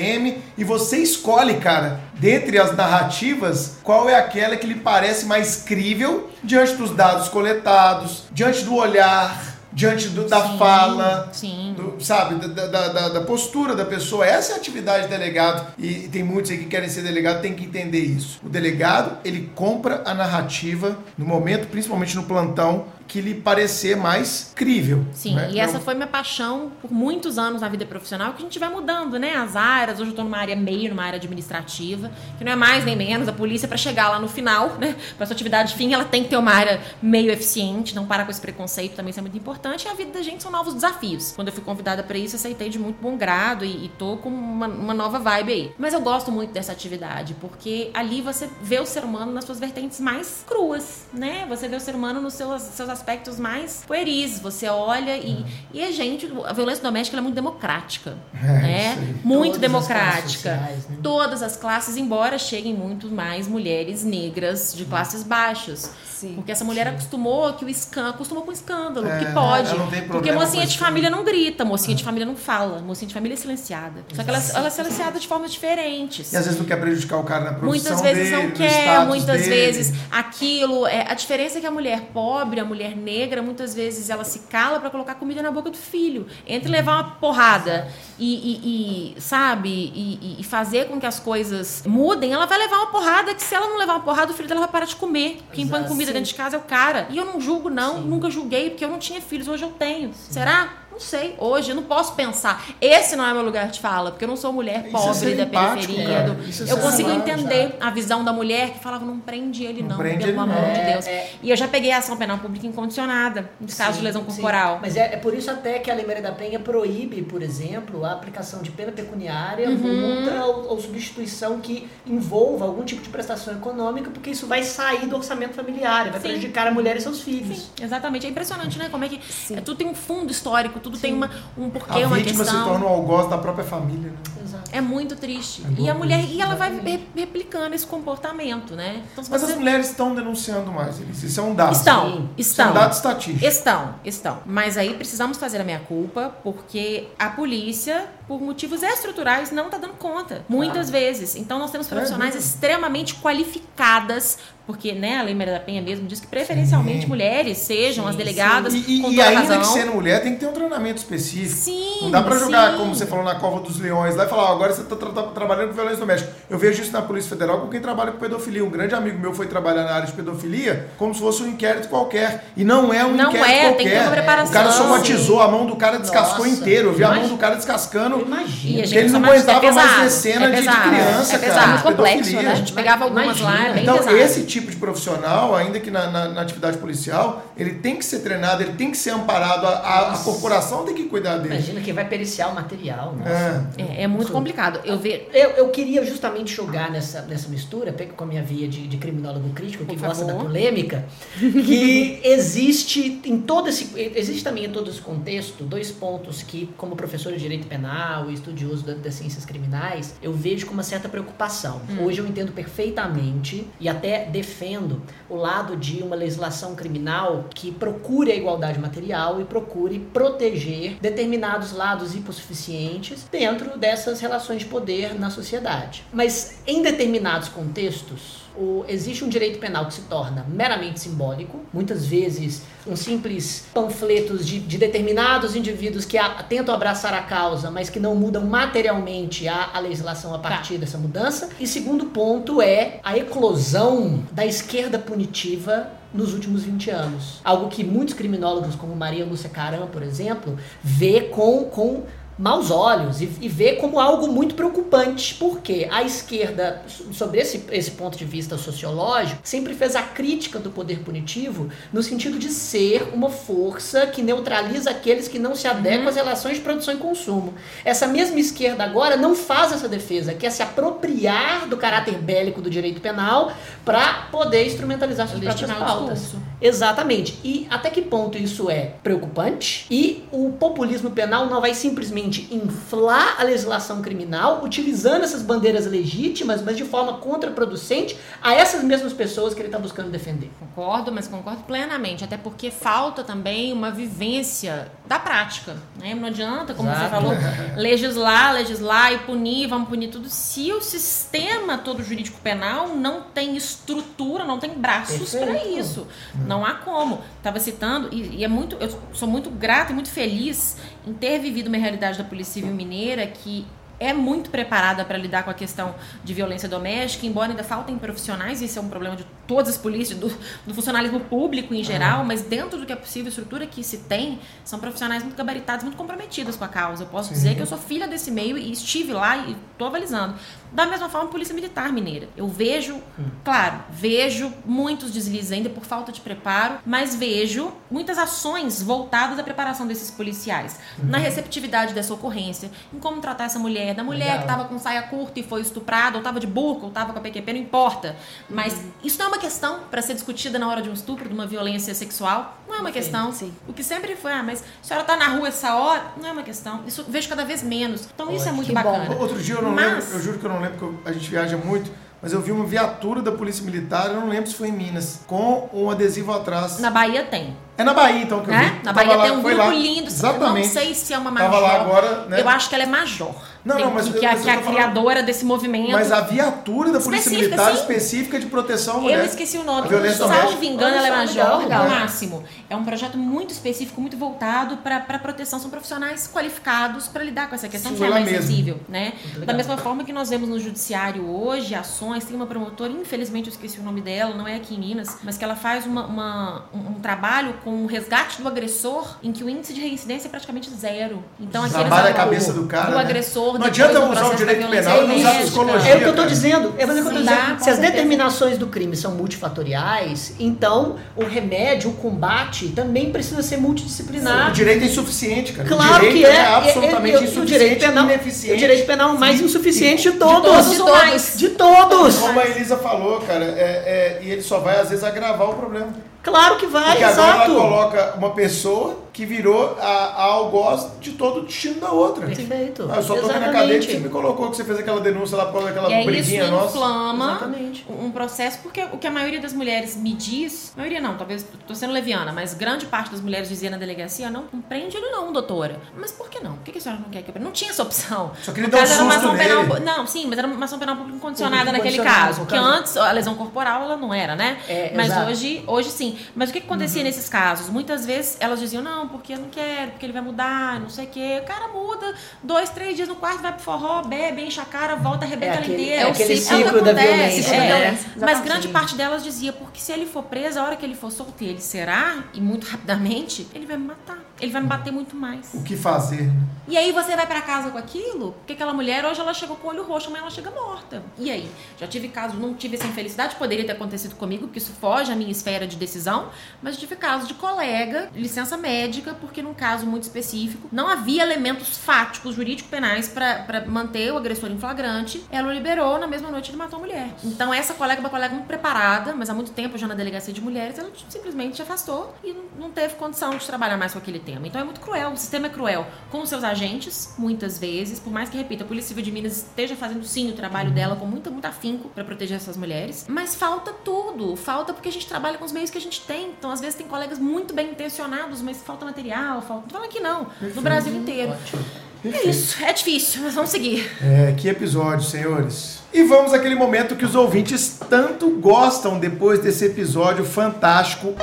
e você escolhe, cara, dentre as narrativas, qual é aquela que lhe parece mais crível diante dos dados coletados, diante do olhar, diante do- da Sim, fala. Sim. do- sabe, da, da- da- da postura da pessoa. Essa é a atividade de delegado. E tem muitos aí que querem ser delegado, tem que entender isso. O delegado, ele compra a narrativa no momento, principalmente no plantão, que lhe parecer mais crível. Sim, né? e essa foi minha paixão por muitos anos na vida profissional, que a gente vai mudando, né? As áreas, hoje eu tô numa área meio, numa área administrativa, que não é mais nem menos a polícia para chegar lá no final, né? Para sua atividade fim, ela tem que ter uma área meio eficiente, não parar com esse preconceito também isso é muito importante. E a vida da gente são novos desafios. Quando eu fui convidada para isso, aceitei de muito bom grado e, e tô com uma, uma nova vibe aí. Mas eu gosto muito dessa atividade, porque ali você vê o ser humano nas suas vertentes mais cruas, né? Você vê o ser humano nos seus, seus aspectos mais pueris. Você olha e, e a gente, a violência doméstica é muito democrática, É, né? Muito Todas as democrática. sociais, né? Todas as classes, embora cheguem muito mais mulheres negras de classes baixas. Sim. Porque essa mulher acostumou que o escândalo, acostumou com o escândalo, É, que pode. ela não tem porque mocinha de família não grita, mocinha de família não fala, mocinha de família é silenciada. Só que ela, ela é silenciada de formas diferentes. E às vezes não quer prejudicar o cara na profissão Muitas vezes dele, não quer, muitas dele. vezes aquilo. É, a diferença é que a mulher pobre, a mulher negra, muitas vezes ela se cala pra colocar comida na boca do filho. Entre levar uma porrada e, e- e, sabe, e, e- fazer com que as coisas mudem, ela vai levar uma porrada que se ela não levar uma porrada, o filho dela vai parar de comer. Quem põe Exato. Comida Sim. dentro de casa é o cara. E eu não julgo, não, nunca julguei, porque eu não tinha filhos, hoje eu tenho. Será? Não sei. Hoje eu não posso pensar. Esse não é meu lugar de fala, porque eu não sou mulher Isso é pobre ser da empático, periferia. do- é eu consigo entender a visão da mulher que falava, não prende ele, Não não, prende pelo ele, amor não. de É, Deus. é. E eu já peguei a ação penal pública incondicionada, nos casos de Sim, lesão sim. corporal. Mas é, é por isso até que a Lei Maria da Penha proíbe, por exemplo, a aplicação de pena pecuniária, Uhum. multa ou, ou substituição que envolva algum tipo de prestação econômica, porque isso vai sair do orçamento familiar, vai Sim. prejudicar a mulher e seus filhos. Exatamente. É impressionante, né? Como é que é, tudo tem um fundo histórico, tudo tem uma, um porquê, A uma vítima questão. se torna um algoz da própria família, né? Exato. É muito triste. É e a mulher, e ela vai replicando esse comportamento, né? Então, Mas você... as mulheres estão denunciando mais, eles. Isso é um dado. Estão, Sim. Isso é um estão. dado estatístico. Estão, estão. Mas aí precisamos fazer a minha culpa, porque a polícia, por motivos estruturais, não está dando conta. Muitas vezes. Então nós temos profissionais mesmo? extremamente qualificadas, porque né, a Lei Maria da Penha mesmo diz que preferencialmente Sim. mulheres sejam Sim, as delegadas E, e- com e toda ainda razão. que sendo mulher, tem que ter um treinamento específico. Sim, Não dá pra jogar, sim. como você falou, na cova dos leões lá e falar, ó, agora você tá tra- tra- trabalhando com violência doméstica. Eu vejo isso na Polícia Federal com quem trabalha com pedofilia. Um grande amigo meu foi trabalhar na área de pedofilia como se fosse um inquérito qualquer. E não é um Não inquérito é, qualquer. tem que ter uma preparação. O cara somatizou, a mão do cara descascou Nossa, inteiro. Eu vi a mão do cara descascando. Eu imagino. A Porque gente ele não somatiza- aguentava é mais ver cena é de- de criança, é cara. pesado. de complexo, né? A gente pegava algumas lá, é bem Então, pesado. esse tipo de profissional, ainda que na, na- na atividade policial, ele tem que ser treinado, ele tem que ser amparado. A, a- a corporação tem que cuidar dele. Imagina quem vai periciar o material. É. É, é muito complicado. Eu vejo. Eu, eu queria justamente jogar nessa, nessa mistura, com a minha via de, de criminólogo crítico, que gosta da polêmica, que existe em todo esse. Existe também em todo esse contexto dois pontos que, como professor de direito penal e estudioso da- das ciências criminais, eu vejo com uma certa preocupação. Hoje eu entendo perfeitamente e até defendo o lado de uma legislação criminal que procure a igualdade material e procure proteger determinados lados hipossuficientes dentro dessas relações de poder na sociedade. Mas em determinados contextos, o- existe um direito penal que se torna meramente simbólico, muitas vezes um simples panfletos de, de determinados indivíduos que a- tentam abraçar a causa, mas que não mudam materialmente a, a legislação a partir dessa mudança. E segundo ponto é a eclosão da esquerda punitiva nos últimos 20 anos. Algo que muitos criminólogos, como Maria Lúcia Caram, por exemplo, vê com, com maus olhos e, e vê como algo muito preocupante, porque a esquerda, so- sobre esse, esse ponto de vista sociológico, sempre fez a crítica do poder punitivo no sentido de ser uma força que neutraliza aqueles que não se adequam às relações de produção e consumo. Essa mesma esquerda agora não faz essa defesa, quer se apropriar do caráter bélico do direito penal para poder instrumentalizar suas próprias pautas. Exatamente. E até que ponto isso é preocupante? E o populismo penal não vai simplesmente inflar a legislação criminal, utilizando essas bandeiras legítimas, mas de forma contraproducente a essas mesmas pessoas que ele está buscando defender. Concordo, mas concordo plenamente, até porque falta também uma vivência da prática, né? Não adianta, como Exato. você falou, legislar, legislar e punir, vamos punir tudo, se o sistema todo jurídico penal não tem estrutura, não tem braços para isso. Não há como. Tava citando e, e é muito, eu sou muito grata e muito feliz em ter vivido uma realidade da Polícia Civil Mineira que é muito preparada para lidar com a questão de violência doméstica, embora ainda faltem profissionais, isso é um problema de todas as polícias, do, do funcionalismo público em geral, mas dentro do que é possível, a estrutura que se tem, são profissionais muito gabaritados, muito comprometidos com a causa. Eu posso Sim. dizer que eu sou filha desse meio e estive lá e estou avalizando. Da mesma forma, a Polícia Militar Mineira. Eu vejo, claro, vejo muitos deslizes ainda por falta de preparo, mas vejo muitas ações voltadas à preparação desses policiais, na receptividade dessa ocorrência, em como tratar essa mulher, da mulher Legal. que estava com saia curta e foi estuprada, ou estava de burca, ou estava com a PQP, não importa. Mas isso não é uma questão para ser discutida na hora de um estupro, de uma violência sexual. Não é uma Perfeito, questão. sim. O que sempre foi, ah, mas a senhora tá na rua essa hora, não é uma questão. Isso eu vejo cada vez menos. Então isso é Ótimo. muito Que bom. bacana. Outro dia eu não Mas- lembro, eu juro que eu não lembro, porque a gente viaja muito, mas eu vi uma viatura da Polícia Militar, eu não lembro se foi em Minas, com um adesivo atrás. Na Bahia tem. É na Bahia, então, que eu Né? vi. Na Bahia lá, tem um grupo lá. lindo. Exatamente. Não sei se é uma major. Tava lá agora, né? Eu acho que ela é major. Não, Tem não, mas que, que, a, mas que a tô falando- criadora desse movimento. Mas a viatura da Polícia Específica, Militar sim. específica de proteção à mulher. Eu esqueci o nome. A violência Salvo engano, ela é major legal, legal. máximo. É um projeto muito específico, muito voltado para proteção. São profissionais qualificados para lidar com essa questão Sim, que é mais mesma. sensível, né? Da mesma forma que nós vemos no judiciário hoje ações, tem uma promotora, infelizmente eu esqueci o nome dela, não é aqui em Minas, mas que ela faz uma, uma- um, um trabalho com o resgate do agressor, em que o índice de reincidência é praticamente zero. Então aqueles Trabalha a cabeça do cara, do né? agressor, Não adianta usar o direito penal e não usar a psicologia. É o que eu tô cara. dizendo. É é o que eu dizendo. Se as determinações do crime são multifatoriais, então o remédio, o combate, também precisa ser O multidisciplinar. direito é insuficiente, cara. Claro o que é. absolutamente é- é- insuficiente o direito penal, ineficiente. o direito penal mais insuficiente de todos, de todos. De todos. Como a Elisa falou, cara, é- é- e ele só vai às vezes agravar o problema. Claro que vai, Porque agora exato. ela coloca uma pessoa que virou a, a algoz de todo o destino da outra. Perfeito. Ah, eu só tô vendo a cadeia que você me colocou, que você fez aquela denúncia lá por causa daquela E aí isso briguinha nossa. inflama Exatamente. um processo, porque o que a maioria das mulheres me diz, maioria não, talvez tô sendo leviana, mas grande parte das mulheres dizia na delegacia, não compreende ele não, doutora. Mas por que não? Por que a senhora não quer que eu... Não tinha essa opção. Só queria dar um era uma susto ação penal... Não, sim, mas era uma ação penal pública incondicionada naquele caso. no Que caso. antes, a lesão corporal, ela não era, né? É, mas exato. hoje, hoje sim. Mas o que, que acontecia nesses casos? Muitas vezes elas diziam, não, porque eu não quero, porque ele vai mudar, não sei o quê. O cara muda, dois, três dias no quarto, vai pro forró, bebe, enche a cara, volta, arrebenta É aquele- inteira. é o aquele ciclo. É ciclo da violência, é. né? Mas grande parte delas dizia, porque se ele for preso, a hora que ele for solto, e ele será, e muito rapidamente, ele vai me matar. Ele vai me bater muito mais. O que fazer? né? E aí você vai pra casa com aquilo? Porque aquela mulher hoje ela chegou com o olho roxo, amanhã ela chega morta. E aí? Já tive casos, não tive essa infelicidade, poderia ter acontecido comigo, porque isso foge à minha esfera de decisão, mas tive casos de colega, licença médica, porque num caso muito específico, não havia elementos fáticos, jurídico-penais pra pra manter o agressor em flagrante. Ela o liberou, na mesma noite ele matou a mulher. Então essa colega é uma colega muito preparada, mas há muito tempo já na delegacia de mulheres, ela simplesmente se afastou e não- não teve condição de trabalhar mais com aquele tema. Então é muito cruel, o sistema é cruel com os seus agentes, muitas vezes, por mais que, repita, a Polícia Civil de Minas esteja fazendo sim o trabalho dela com muito, muito afinco para proteger essas mulheres, mas falta tudo, falta porque a gente trabalha com os meios que a gente tem. Então, às vezes, tem colegas muito bem intencionados, mas falta material, falta. Não fala aqui não, no Brasil inteiro. Ótimo. É isso, é difícil, mas vamos seguir. É, que episódio, senhores. E vamos àquele momento que os ouvintes tanto gostam depois desse episódio fantástico.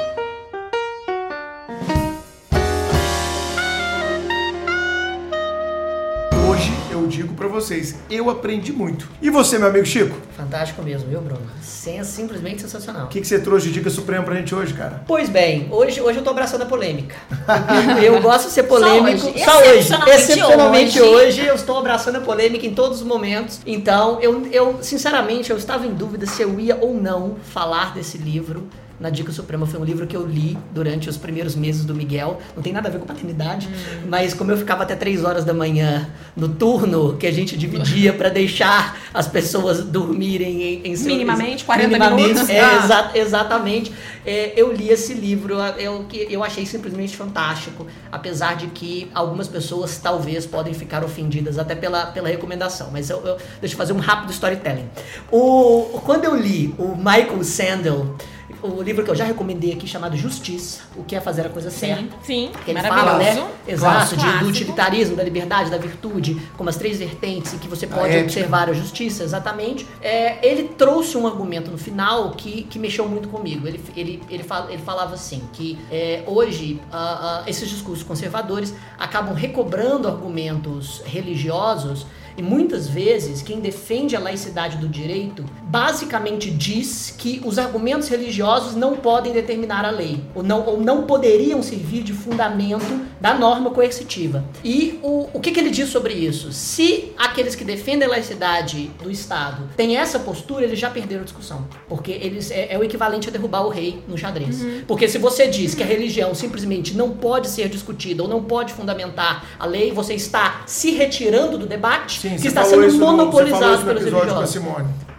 Digo pra vocês, eu aprendi muito. E você, meu amigo Chico? Fantástico mesmo, viu, Bruno? Sen- simplesmente sensacional. O que, que você trouxe de dica suprema pra gente hoje, cara? Pois bem, hoje, hoje eu tô abraçando a polêmica. Eu gosto de ser polêmico. hoje. Só hoje. Excepcionalmente Excepcionalmente hoje. hoje. eu estou abraçando a polêmica em todos os momentos. Então, eu, eu, sinceramente, eu estava em dúvida se eu ia ou não falar desse livro. Na Dica Suprema foi um livro que eu li durante os primeiros meses do Miguel. Não tem nada a ver com paternidade, Hum. mas como eu ficava até 3 horas da manhã no turno que a gente dividia para deixar as pessoas dormirem em, em Minimamente, 40 minimamente, minutos. É, Ah. exa- exatamente. É, eu li esse livro, eu, que eu achei simplesmente fantástico, apesar de que algumas pessoas talvez podem ficar ofendidas até pela, pela recomendação, mas eu, eu- deixa eu fazer um rápido storytelling. O, quando eu li o Michael Sandel, o livro que eu já recomendei aqui chamado Justiça, o que é fazer a coisa certa. Sim, sim, Que ele maravilhoso. fala, né? Exato, de- do utilitarismo, da liberdade, da virtude, como as três vertentes em que você pode ética. observar a justiça, exatamente. É, ele trouxe um argumento no final que, que mexeu muito comigo. Ele, ele, ele, fala, ele falava assim, que é, hoje ah, ah, esses discursos conservadores acabam recobrando argumentos religiosos e muitas vezes quem defende a laicidade do direito basicamente diz que os argumentos religiosos não podem determinar a lei, ou não, ou não poderiam servir de fundamento da norma coercitiva. E o, o que, que ele diz sobre isso? Se aqueles que defendem a laicidade do Estado têm essa postura, eles já perderam a discussão. Porque eles é, é o equivalente a derrubar o rei no xadrez. Porque se você diz que a religião simplesmente não pode ser discutida ou não pode fundamentar a lei, você está se retirando do debate Sim, que está sendo isso monopolizado no pelos religiosos.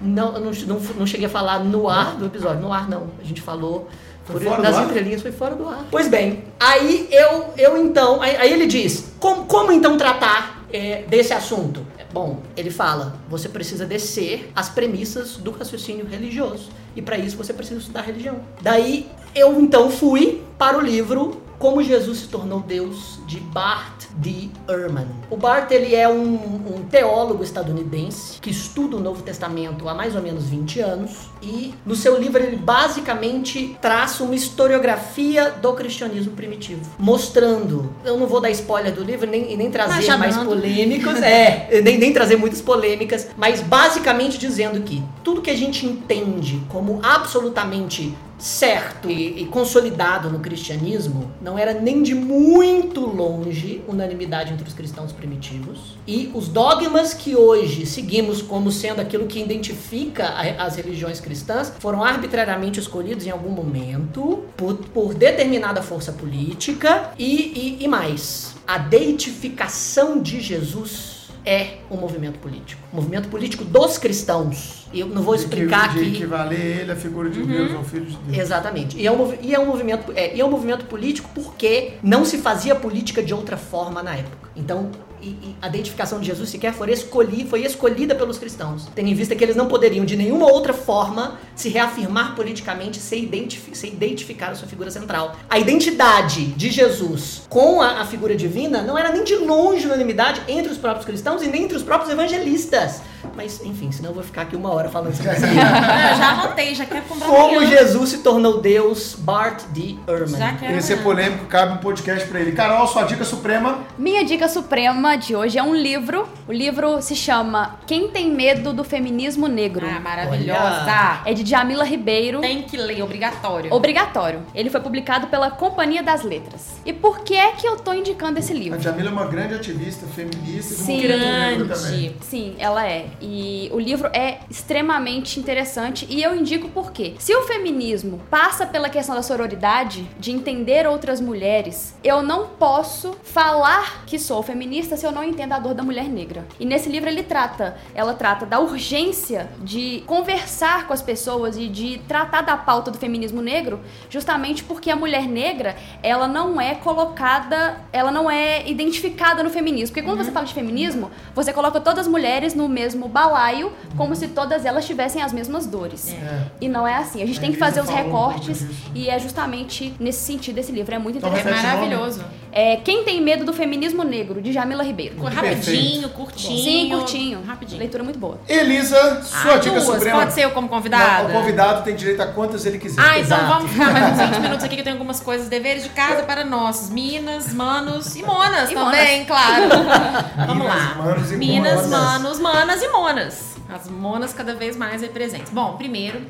Não, eu não, não, não cheguei a falar no ar do episódio. No ar, não. A gente falou. Foi por- fora ar? entrelinhas foi fora do ar. Pois bem, aí eu, eu então. Aí, aí ele diz: como, como então tratar é, desse assunto? Bom, ele fala: você precisa descer as premissas do raciocínio religioso. E para isso você precisa estudar religião. Daí eu então fui para o livro Como Jesus se tornou Deus, de Bart D. Ehrman. O Bart ele é um, um teólogo estadunidense que estuda o Novo Testamento há mais ou menos 20 anos e no seu livro ele basicamente traça uma historiografia do cristianismo primitivo, mostrando, eu não vou dar spoiler do livro nem, e nem trazer já mais polêmicos, é, nem, nem trazer muitas polêmicas, mas basicamente dizendo que tudo que a gente entende como absolutamente certo. E, e consolidado no cristianismo não era nem de muito longe unanimidade entre os cristãos primitivos. E os dogmas que hoje seguimos como sendo aquilo que identifica a- as religiões cristãs foram arbitrariamente escolhidos em algum momento por, por determinada força política e, e, e mais. A deitificação de Jesus é um movimento político. Um movimento político dos cristãos. Eu não vou que- explicar de aqui. equivaler ele à figura de Deus, ao filho de Deus. Exatamente. E é, um, e é um movimento, é, e é um movimento político porque não se fazia política de outra forma na época. Então, e- e a identificação de Jesus sequer foi, escolhi, foi escolhida pelos cristãos, tendo em vista que eles não poderiam de nenhuma outra forma se reafirmar politicamente sem, identifi identificar a sua figura central. A identidade de Jesus com a, a figura divina não era nem de longe unanimidade entre os próprios cristãos e nem entre os próprios evangelistas. Mas, enfim, senão eu vou ficar aqui uma hora falando sobre isso. Eu já anotei, já quero comprar Como amanhã. Jesus se tornou Deus, Bart D. Ehrman. Já quero Esse é polêmico, cabe um podcast pra ele. Carol, sua dica suprema. Minha dica suprema de hoje é um livro. O livro se chama Quem Tem Medo do Feminismo Negro. Ah, maravilhosa. É de Jamila Ribeiro. Tem que ler, obrigatório. Obrigatório. Ele foi publicado pela Companhia das Letras. E por que é que eu tô indicando esse A livro? Jamila é uma grande ativista, feminista e do Sim. movimento negro também. Grande. Sim, ela é. E o livro é extremamente interessante e eu indico por quê. Se o feminismo passa pela questão da sororidade, de entender outras mulheres, eu não posso falar que sou feminista se eu não entendo a dor da mulher negra. E nesse livro ele trata, ela trata da urgência de conversar com as pessoas e de tratar da pauta do feminismo negro, justamente porque a mulher negra, ela não é colocada, ela não é identificada no feminismo. Porque quando você fala de feminismo, você coloca todas as mulheres no mesmo balaio, como se todas elas tivessem as mesmas dores. É. E não é assim. A gente A tem que fazer os um recortes disso. e é justamente nesse sentido esse livro. É muito Então, É interessante. nome. maravilhoso. É Quem Tem Medo do Feminismo Negro, de Jamila Ribeiro. Rapidinho, curtinho. Sim, curtinho. Rapidinho. Leitura muito boa. Elisa, sua Ah, dica duas. suprema. Pode ser eu como convidada? Não, o convidado tem direito a quantas ele quiser. Ah, então Exato. vamos ficar mais uns 20 minutos aqui que eu tenho algumas coisas, deveres de casa para nós, minas, manos e monas E também, claro. Vamos Minas, lá. manos e minas, monas. manos, manas e monas. As monas cada vez mais aí presentes. Bom, primeiro,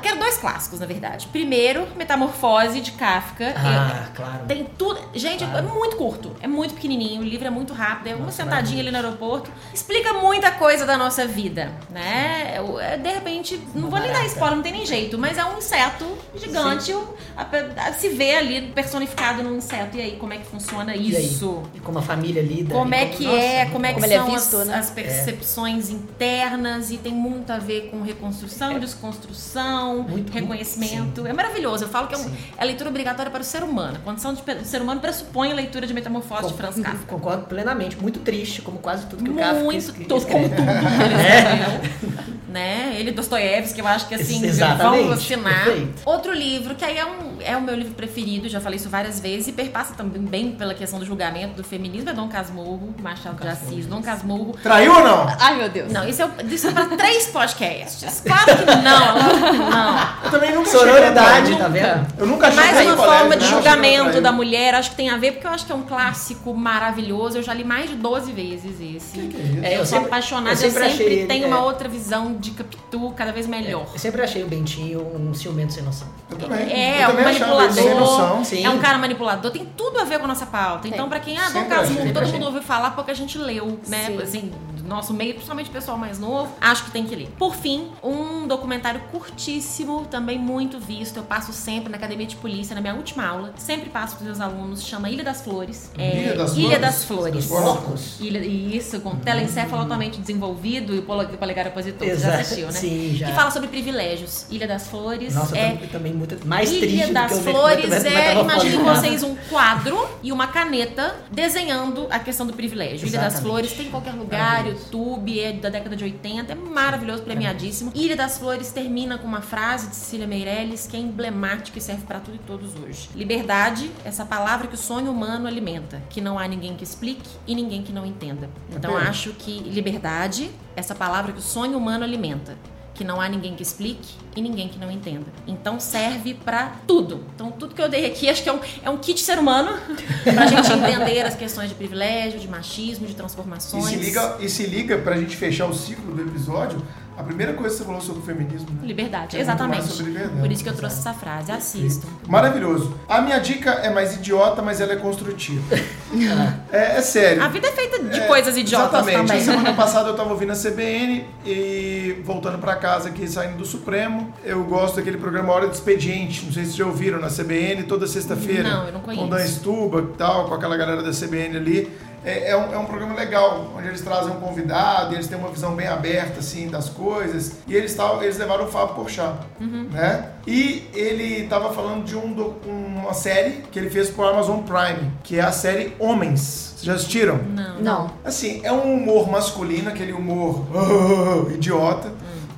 quero dois clássicos, na verdade. Primeiro, Metamorfose de Kafka. Ah, claro. Tem tudo. Gente, é muito curto. É muito pequenininho. O livro é muito rápido. É uma Nossa, sentadinha ali no aeroporto. Explica muita coisa da nossa vida, né? É, é, De repente, não Uma vou nem dar spoiler, não tem nem jeito. Mas é um inseto gigante. a- a- se vê ali personificado num inseto. E aí, como é que funciona E aí? isso? E como a família lida. Como e é que nossa, é, como é que Como ele é são visto, as, né? as percepções internas e tem muito a ver com reconstrução, desconstrução, Muito, reconhecimento. É maravilhoso. Eu falo que é, um- é a leitura obrigatória para o ser humano. A condição de, do ser humano pressupõe a leitura de Metamorfose de Franz Kafka. Concordo plenamente. Muito triste, como quase tudo que o Kafka Muito, como tudo que ele escreveu. né? Ele, Dostoiévski, eu acho que assim, vamos assinar. perfeito. Outro livro, que aí é, um, é o meu livro preferido, já falei isso várias vezes, e perpassa também bem pela questão do julgamento do feminismo, é Dom Casmurro, Machado de Assis. Dom Casmurro Traiu ou não? Ai, meu Deus. não, isso é, isso é pra três podcasts. Claro que não, não. Eu também nunca Sororidade, a tá vendo? Eu nunca É mais uma colégio, forma de julgamento a da mulher, acho que tem a ver, porque eu acho que é um clássico maravilhoso. Eu já li mais de 12 vezes esse. Que que é isso? É, eu, eu sou sempre- apaixonada, eu eu sempre sempre, achei ele, tenho é. uma outra visão de Capitu cada vez melhor. Eu sempre achei o Bentinho um ciumento sem noção. Eu também. É, eu um também ele sem manipulador. noção. Sim. É um cara manipulador, tem tudo a ver com a nossa pauta. Então, pra quem, ah, Dom Sempre Casmurro, achei, todo sempre mundo achei. ouviu falar, pouca gente leu, né? Sim. Assim, do nosso meio, principalmente o pessoal mais novo, acho que tem que ler. Por fim, um documentário curtíssimo, também muito visto. Eu passo sempre na academia de polícia, na minha última aula, sempre passo pros meus alunos, chama Ilha das Flores. É, Ilha das Ilha Flores? das Flores. Ilha, isso, com telencefalo altamente desenvolvido e o pole- o polegar opositor. Você já Exato. assistiu, né? Sim, já. Que fala sobre privilégios. Ilha das Flores Nossa, é também, muito. Mais Ilha triste do das eu Flores bem, é, imaginem vocês um quadro e uma caneta desenhando a questão do privilégio. Ilha das. Flores tem em qualquer lugar, YouTube, é da década de 80, é maravilhoso, premiadíssimo. Ilha das Flores termina com uma frase de Cecília Meirelles que é emblemática e serve pra tudo e todos hoje. Liberdade, essa palavra que o sonho humano alimenta, que não há ninguém que explique e ninguém que não entenda. Então bem. acho que liberdade, essa palavra que o sonho humano alimenta, que não há ninguém que explique e ninguém que não entenda. Então serve pra tudo. Então tudo que eu dei aqui acho que é um, é um kit ser humano pra gente entender as questões de privilégio, de machismo, de E transformações. se liga, e se liga pra gente fechar o ciclo do episódio, a primeira coisa que você falou sobre o feminismo, né? Liberdade, É exatamente. sobre liberdade, Por isso que eu trouxe essa frase. Assistam. Maravilhoso. A minha dica é mais idiota, mas ela é construtiva. é, é sério. A vida é feita de É, coisas idiotas Exatamente. também. Semana passada eu tava ouvindo a CBN e voltando pra casa aqui, saindo do Supremo, eu gosto daquele programa Hora de Expediente. Não sei se vocês já ouviram na CBN toda sexta-feira. Não, eu não conheço. Com Dan Stuba e tal, com aquela galera da CBN ali. É, é um, é um programa legal, onde eles trazem um convidado, e eles têm uma visão bem aberta, assim, das coisas. E eles, tavam, eles levaram o Fábio Porchat, Uhum. né? E ele tava falando de um, do- uma série que ele fez pro Amazon Prime, que é a série Homens. Vocês já assistiram? Não. Não. Assim, é um humor masculino, aquele humor idiota,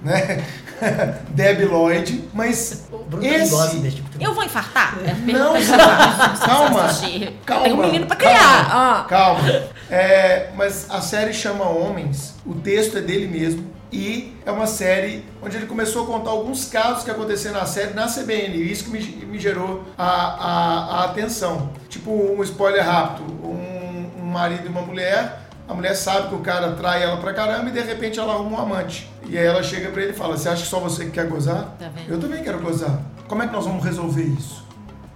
né? Debbie Lloyd, mas Bruno esse... gosta desse tipo de Eu vou infartar? É Não, Calma, calma. Tem um menino pra criar. Ah. Calma. É, mas a série chama Homens, o texto é dele mesmo. E é uma série onde ele começou a contar alguns casos que aconteceram na série na CBN. E isso que me, me gerou a, a, a atenção. Tipo, um spoiler rápido: um, um marido e uma mulher. A mulher sabe que o cara trai ela pra caramba e de repente ela arruma um amante. E aí ela chega pra ele e fala: Você acha que só você que quer gozar? Tá? Eu também quero gozar. Como é que nós vamos resolver isso?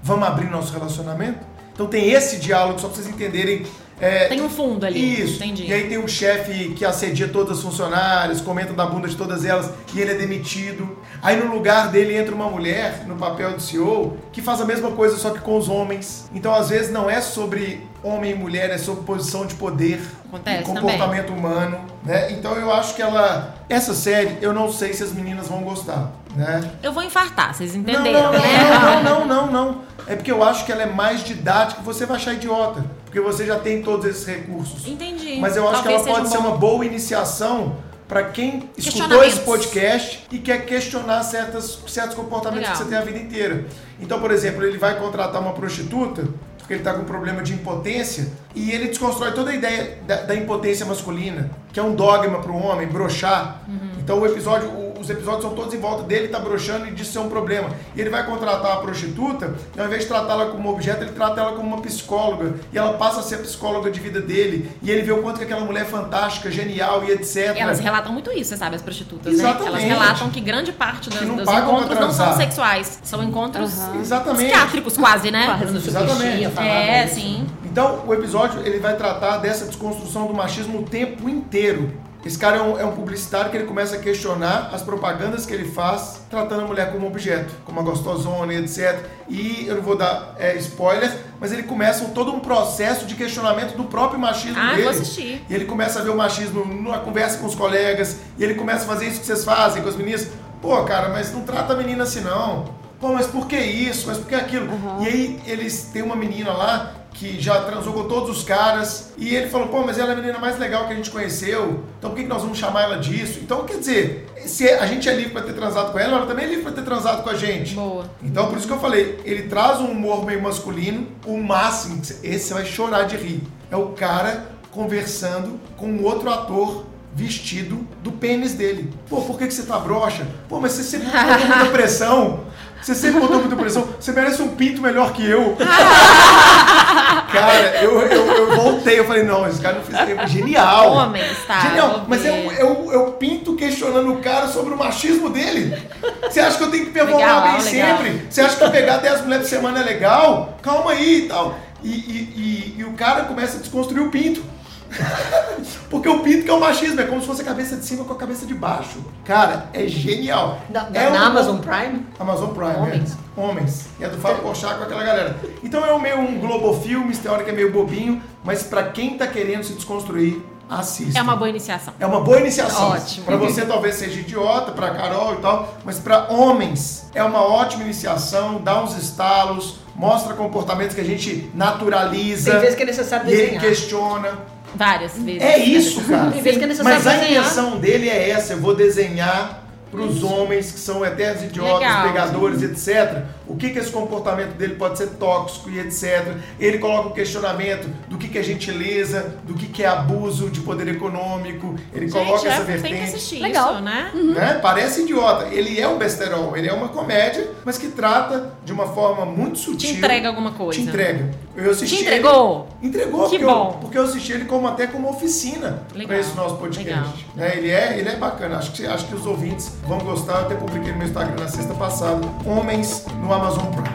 Vamos abrir nosso relacionamento? Então tem esse diálogo, só pra vocês entenderem. É, Tem um fundo ali. Isso. Entendi. E aí tem um chefe que assedia todas as funcionárias, comenta da bunda de todas elas e ele é demitido. Aí no lugar dele entra uma mulher no papel de CEO que faz a mesma coisa só que com os homens. Então às vezes não é sobre homem e mulher, é sobre posição de poder, Acontece comportamento humano, né? Então eu acho que ela essa série, eu não sei se as meninas vão gostar, né? Eu vou infartar, vocês Não, entenderam, não, não, né? não, não, não, não. É porque eu acho que ela é mais didática, você vai achar idiota, porque você já tem todos esses recursos. Entendi. Mas eu acho Talvez que ela pode ser um bom- uma boa iniciação para quem escutou esse podcast e quer questionar certas, certos comportamentos Legal. que você tem a vida inteira. Então, por exemplo, ele vai contratar uma prostituta porque ele está com um problema de impotência e ele desconstrói toda a ideia da, da impotência masculina, que é um dogma para o homem, broxar. Uhum. Então o episódio, os episódios são todos em volta dele, tá broxando e disso ser um problema. E ele vai contratar a prostituta, e ao invés de tratá-la como objeto, ele trata ela como uma psicóloga. E ela passa a ser a psicóloga de vida dele. E ele vê o quanto que aquela mulher é fantástica, genial e etc. Elas relatam muito isso, você sabe, as prostitutas, Exatamente. né? Elas relatam que grande parte das, Que não dos encontros não são sexuais. São encontros Exatamente. psiquiátricos quase, né? Exatamente. É, sim. Então, o episódio ele vai tratar dessa desconstrução do machismo o tempo inteiro. Esse cara é um, é um publicitário que ele começa a questionar as propagandas que ele faz, tratando a mulher como objeto, como a gostosona e etc. E eu não vou dar é, spoiler, mas ele começa todo um processo de questionamento do próprio machismo Ah, eu dele. vou assistir. E ele começa a ver o machismo numa conversa com os colegas, e ele começa a fazer isso que vocês fazem com as meninas. Pô, cara, mas não trata a menina assim não. Pô, mas por que isso? Mas por que aquilo? E aí eles têm uma menina lá que já transou com todos os caras, e ele falou, pô, mas ela é a menina mais legal que a gente conheceu, então por que que nós vamos chamar ela disso? Então, quer dizer, se a gente é livre pra ter transado com ela, ela também é livre pra ter transado com a gente. Boa. Então, por isso que eu falei, ele traz um humor meio masculino, o máximo, esse você vai chorar de rir. É o cara conversando com um outro ator vestido do pênis dele. Pô, por que, que você tá broxa? Pô, mas você sempre botou muita pressão. Você sempre botou muita pressão. Você merece um pinto melhor que eu. cara, eu, eu, eu voltei, eu falei, não, esse cara não fez é genial. Homens, tá? eu Genial, mas o, é o Pinto questionando o cara sobre o machismo dele. Você acha que eu tenho que performar Legal, bem legal. sempre? Você acha que pegar 10 mulheres por semana é legal? Calma aí e tal. E, e, e, e o cara começa a desconstruir o Pinto. Porque o Pinto que é o machismo, é como se fosse a cabeça de cima com a cabeça de baixo. Cara, é genial. Da- é na um- Amazon Prime? Amazon Prime, Homens. é. Homens. E é do Fábio Porchat com aquela galera. Então é um meio um Globo Filmes, tem hora que é meio bobinho, mas pra quem tá querendo se desconstruir, assista. É uma boa iniciação. É uma boa iniciação. Ótimo. Pra você talvez seja idiota, pra Carol e tal, mas pra homens é uma ótima iniciação, dá uns estalos, mostra comportamentos que a gente naturaliza. Tem vezes que é necessário e ele desenhar. questiona. Várias vezes. É isso, cara. Vezes é Mas a desenhar. intenção dele é essa, eu vou desenhar pros homens que são eternos idiotas, Legal. pegadores, etc. O que que esse comportamento dele pode ser tóxico e etc. Ele coloca o questionamento do que que é gentileza, do que que é abuso de poder econômico. Ele Gente, coloca é, essa tem que vertente. assistir Legal. isso, né? Né? Parece idiota. Ele é um besterol, ele é uma comédia, mas que trata de uma forma muito Te sutil. entrega alguma coisa. Te entrega. Eu assisti Te ele- entregou? Entregou, Que porque, bom. Eu, porque eu assisti ele como até como oficina para esse nosso podcast. né? ele, é, ele é bacana, acho que, acho que os ouvintes vão gostar. Eu até publiquei no meu Instagram na sexta passada: Homens no Amazon Prime.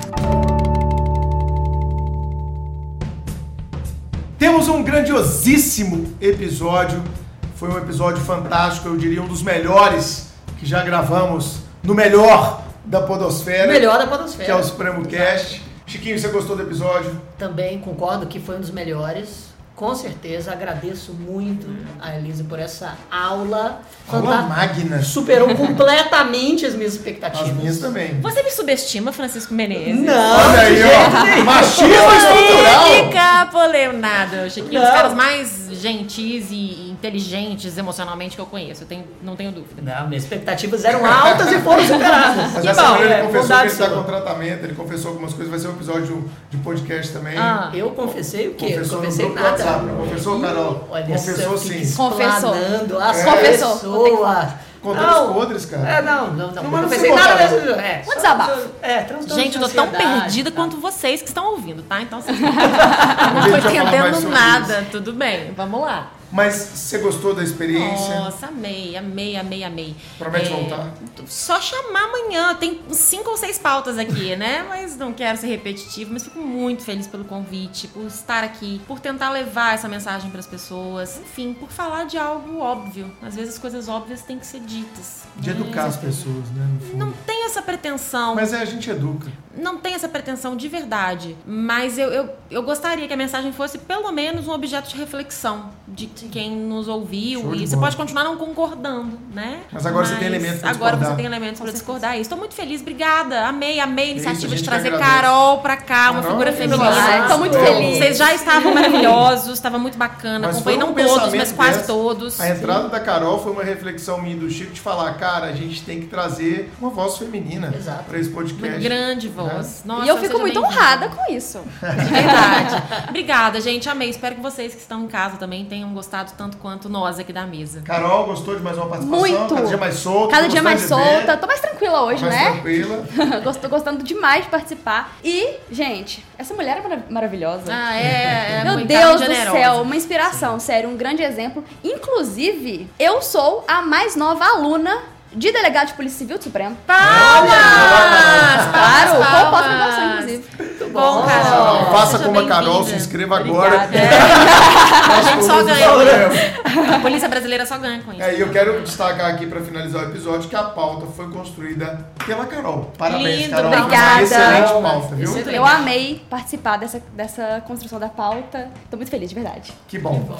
Temos um grandiosíssimo episódio. Foi um episódio fantástico, eu diria um dos melhores que já gravamos no melhor da Podosfera, Melhor da podosfera. que é o Supremo Cast. Chiquinho, você gostou do episódio? Também concordo que foi um dos melhores. Com certeza, agradeço muito a Elisa por essa aula. Aula magna. Superou completamente as minhas expectativas. As minhas também. Você me subestima, Francisco Menezes? Não, Olha aí, ó. Machismo estrutural. Polêmica, polêmica. Chiquinho dos Não. caras mais gentis e inteligentes emocionalmente que eu conheço. Eu tenho, não tenho dúvida. Não, minhas expectativas eram altas e foram superadas. Mas Que essa bom, semana ele é, confessou que ele está com tratamento, ele confessou algumas coisas, vai ser um episódio de podcast também. Ah. Eu confessei o quê? Confessou não confessei no nada. WhatsApp, não confessou, Carol? Olha Confessou sim. Confessou. explanando as É. Confessou. Contando Não. os podres, cara. É, não, não, não. Não, se nada desse. É, Um desabafo. É, transtorno Gente, eu tô tão perdida tá? quanto vocês que estão ouvindo, tá? Então vocês não mais entendendo nada. Tudo bem, vamos lá. Mas você gostou da experiência? Nossa, amei, amei, amei, amei. Promete voltar? Só chamar amanhã. Tem cinco ou seis pautas aqui, né? Mas não quero ser repetitivo, mas fico muito feliz pelo convite, por estar aqui, por tentar levar essa mensagem para as pessoas. Enfim, por falar de algo óbvio. Às vezes as coisas óbvias têm que ser ditas. De né? educar as pessoas, né? Não tem essa pretensão. Mas é, a gente educa. Não tem essa pretensão de verdade. Mas eu, eu, eu gostaria que a mensagem fosse pelo menos um objeto de reflexão de quem nos ouviu. E você bola. pode continuar não concordando, né? Mas agora você tem elementos pra Agora discordar. você tem elementos para discordar. Estou muito feliz, obrigada. Amei, amei a isso, iniciativa a de trazer. Carol pra cá, uma Carol, figura feminina. Tô muito feliz. Vocês já estavam maravilhosos, estava muito bacana. Mas Acompanhei foi não um todos, mas quase dessa. todos. A entrada da Carol foi uma reflexão minha do Chico de falar, cara, a gente tem que trazer uma voz feminina Exato. para esse Uma podcast. grande voz. Nossa, e eu fico muito honrada com isso. De verdade. Obrigada, gente. Amei. Espero que vocês que estão em casa também tenham gostado tanto quanto nós aqui da mesa. Carol, gostou de mais uma participação? Muito. Cada dia mais solta. Cada tô dia mais de ver. solta. Tô mais tranquila hoje, mais né? tranquila. Tô gostando demais de participar. E, gente, essa mulher é mara- maravilhosa. Ah, é. é Meu muito Deus do generosa. céu, uma inspiração, sério, um grande exemplo. Inclusive, eu sou a mais nova aluna de delegado de Polícia Civil do Supremo. Palmas! Claro, com palmas. pós-graduação, inclusive. Muito bom, Carol. Faça como a Carol, se inscreva agora. É. A gente só ganha. A polícia brasileira só ganha com isso. É, e eu quero destacar aqui para finalizar o episódio que a pauta foi construída pela Carol. Parabéns, Lindo, Carol. obrigada. Excelente pauta, viu? Excelente. Eu amei participar dessa, dessa construção da pauta. Tô muito feliz, de verdade. Que bom. Bom,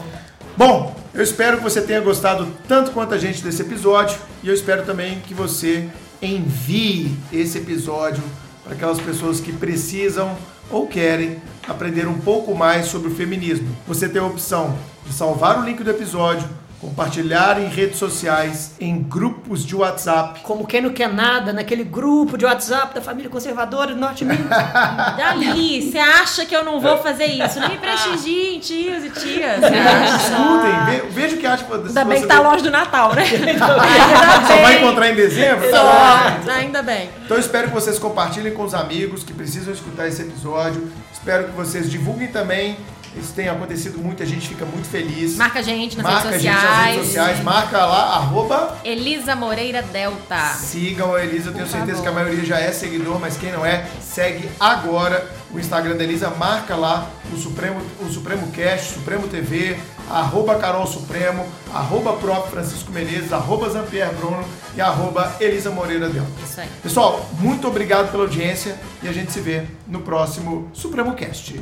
eu espero que você tenha gostado tanto quanto a gente desse episódio e eu espero também que você envie esse episódio para aquelas pessoas que precisam ou querem aprender um pouco mais sobre o feminismo. Você tem a opção de salvar o link do episódio, compartilhar em redes sociais, em grupos de WhatsApp. Como quem não quer nada, naquele grupo de WhatsApp da família conservadora do Norte Minas. Dali, você acha que eu não vou fazer isso? Não me prestigiem, tios e tias. Escutem, ve- veja o que acha. Ainda bem que tá longe do Natal, né? Só vai encontrar em dezembro? Tá Só, ainda bem. Então espero que vocês compartilhem com os amigos que precisam escutar esse episódio. Espero que vocês divulguem também. Isso tem acontecido muito, a gente fica muito feliz. Marca a gente nas Marca a redes gente sociais. nas redes sociais, marca lá, arroba, Elisa Moreira Delta. sigam a Elisa, eu tenho Por certeza favor. que a maioria já é seguidor, mas quem não é, segue agora o Instagram da Elisa, marca lá o Supremo, o Supremo Cast, Supremo TV, arroba Carol Supremo, arroba próprio Francisco Menezes, arroba Zampier Bruno e arroba Elisa Moreira Delta. Isso aí. Pessoal, muito obrigado pela audiência e a gente se vê no próximo Supremo Cast.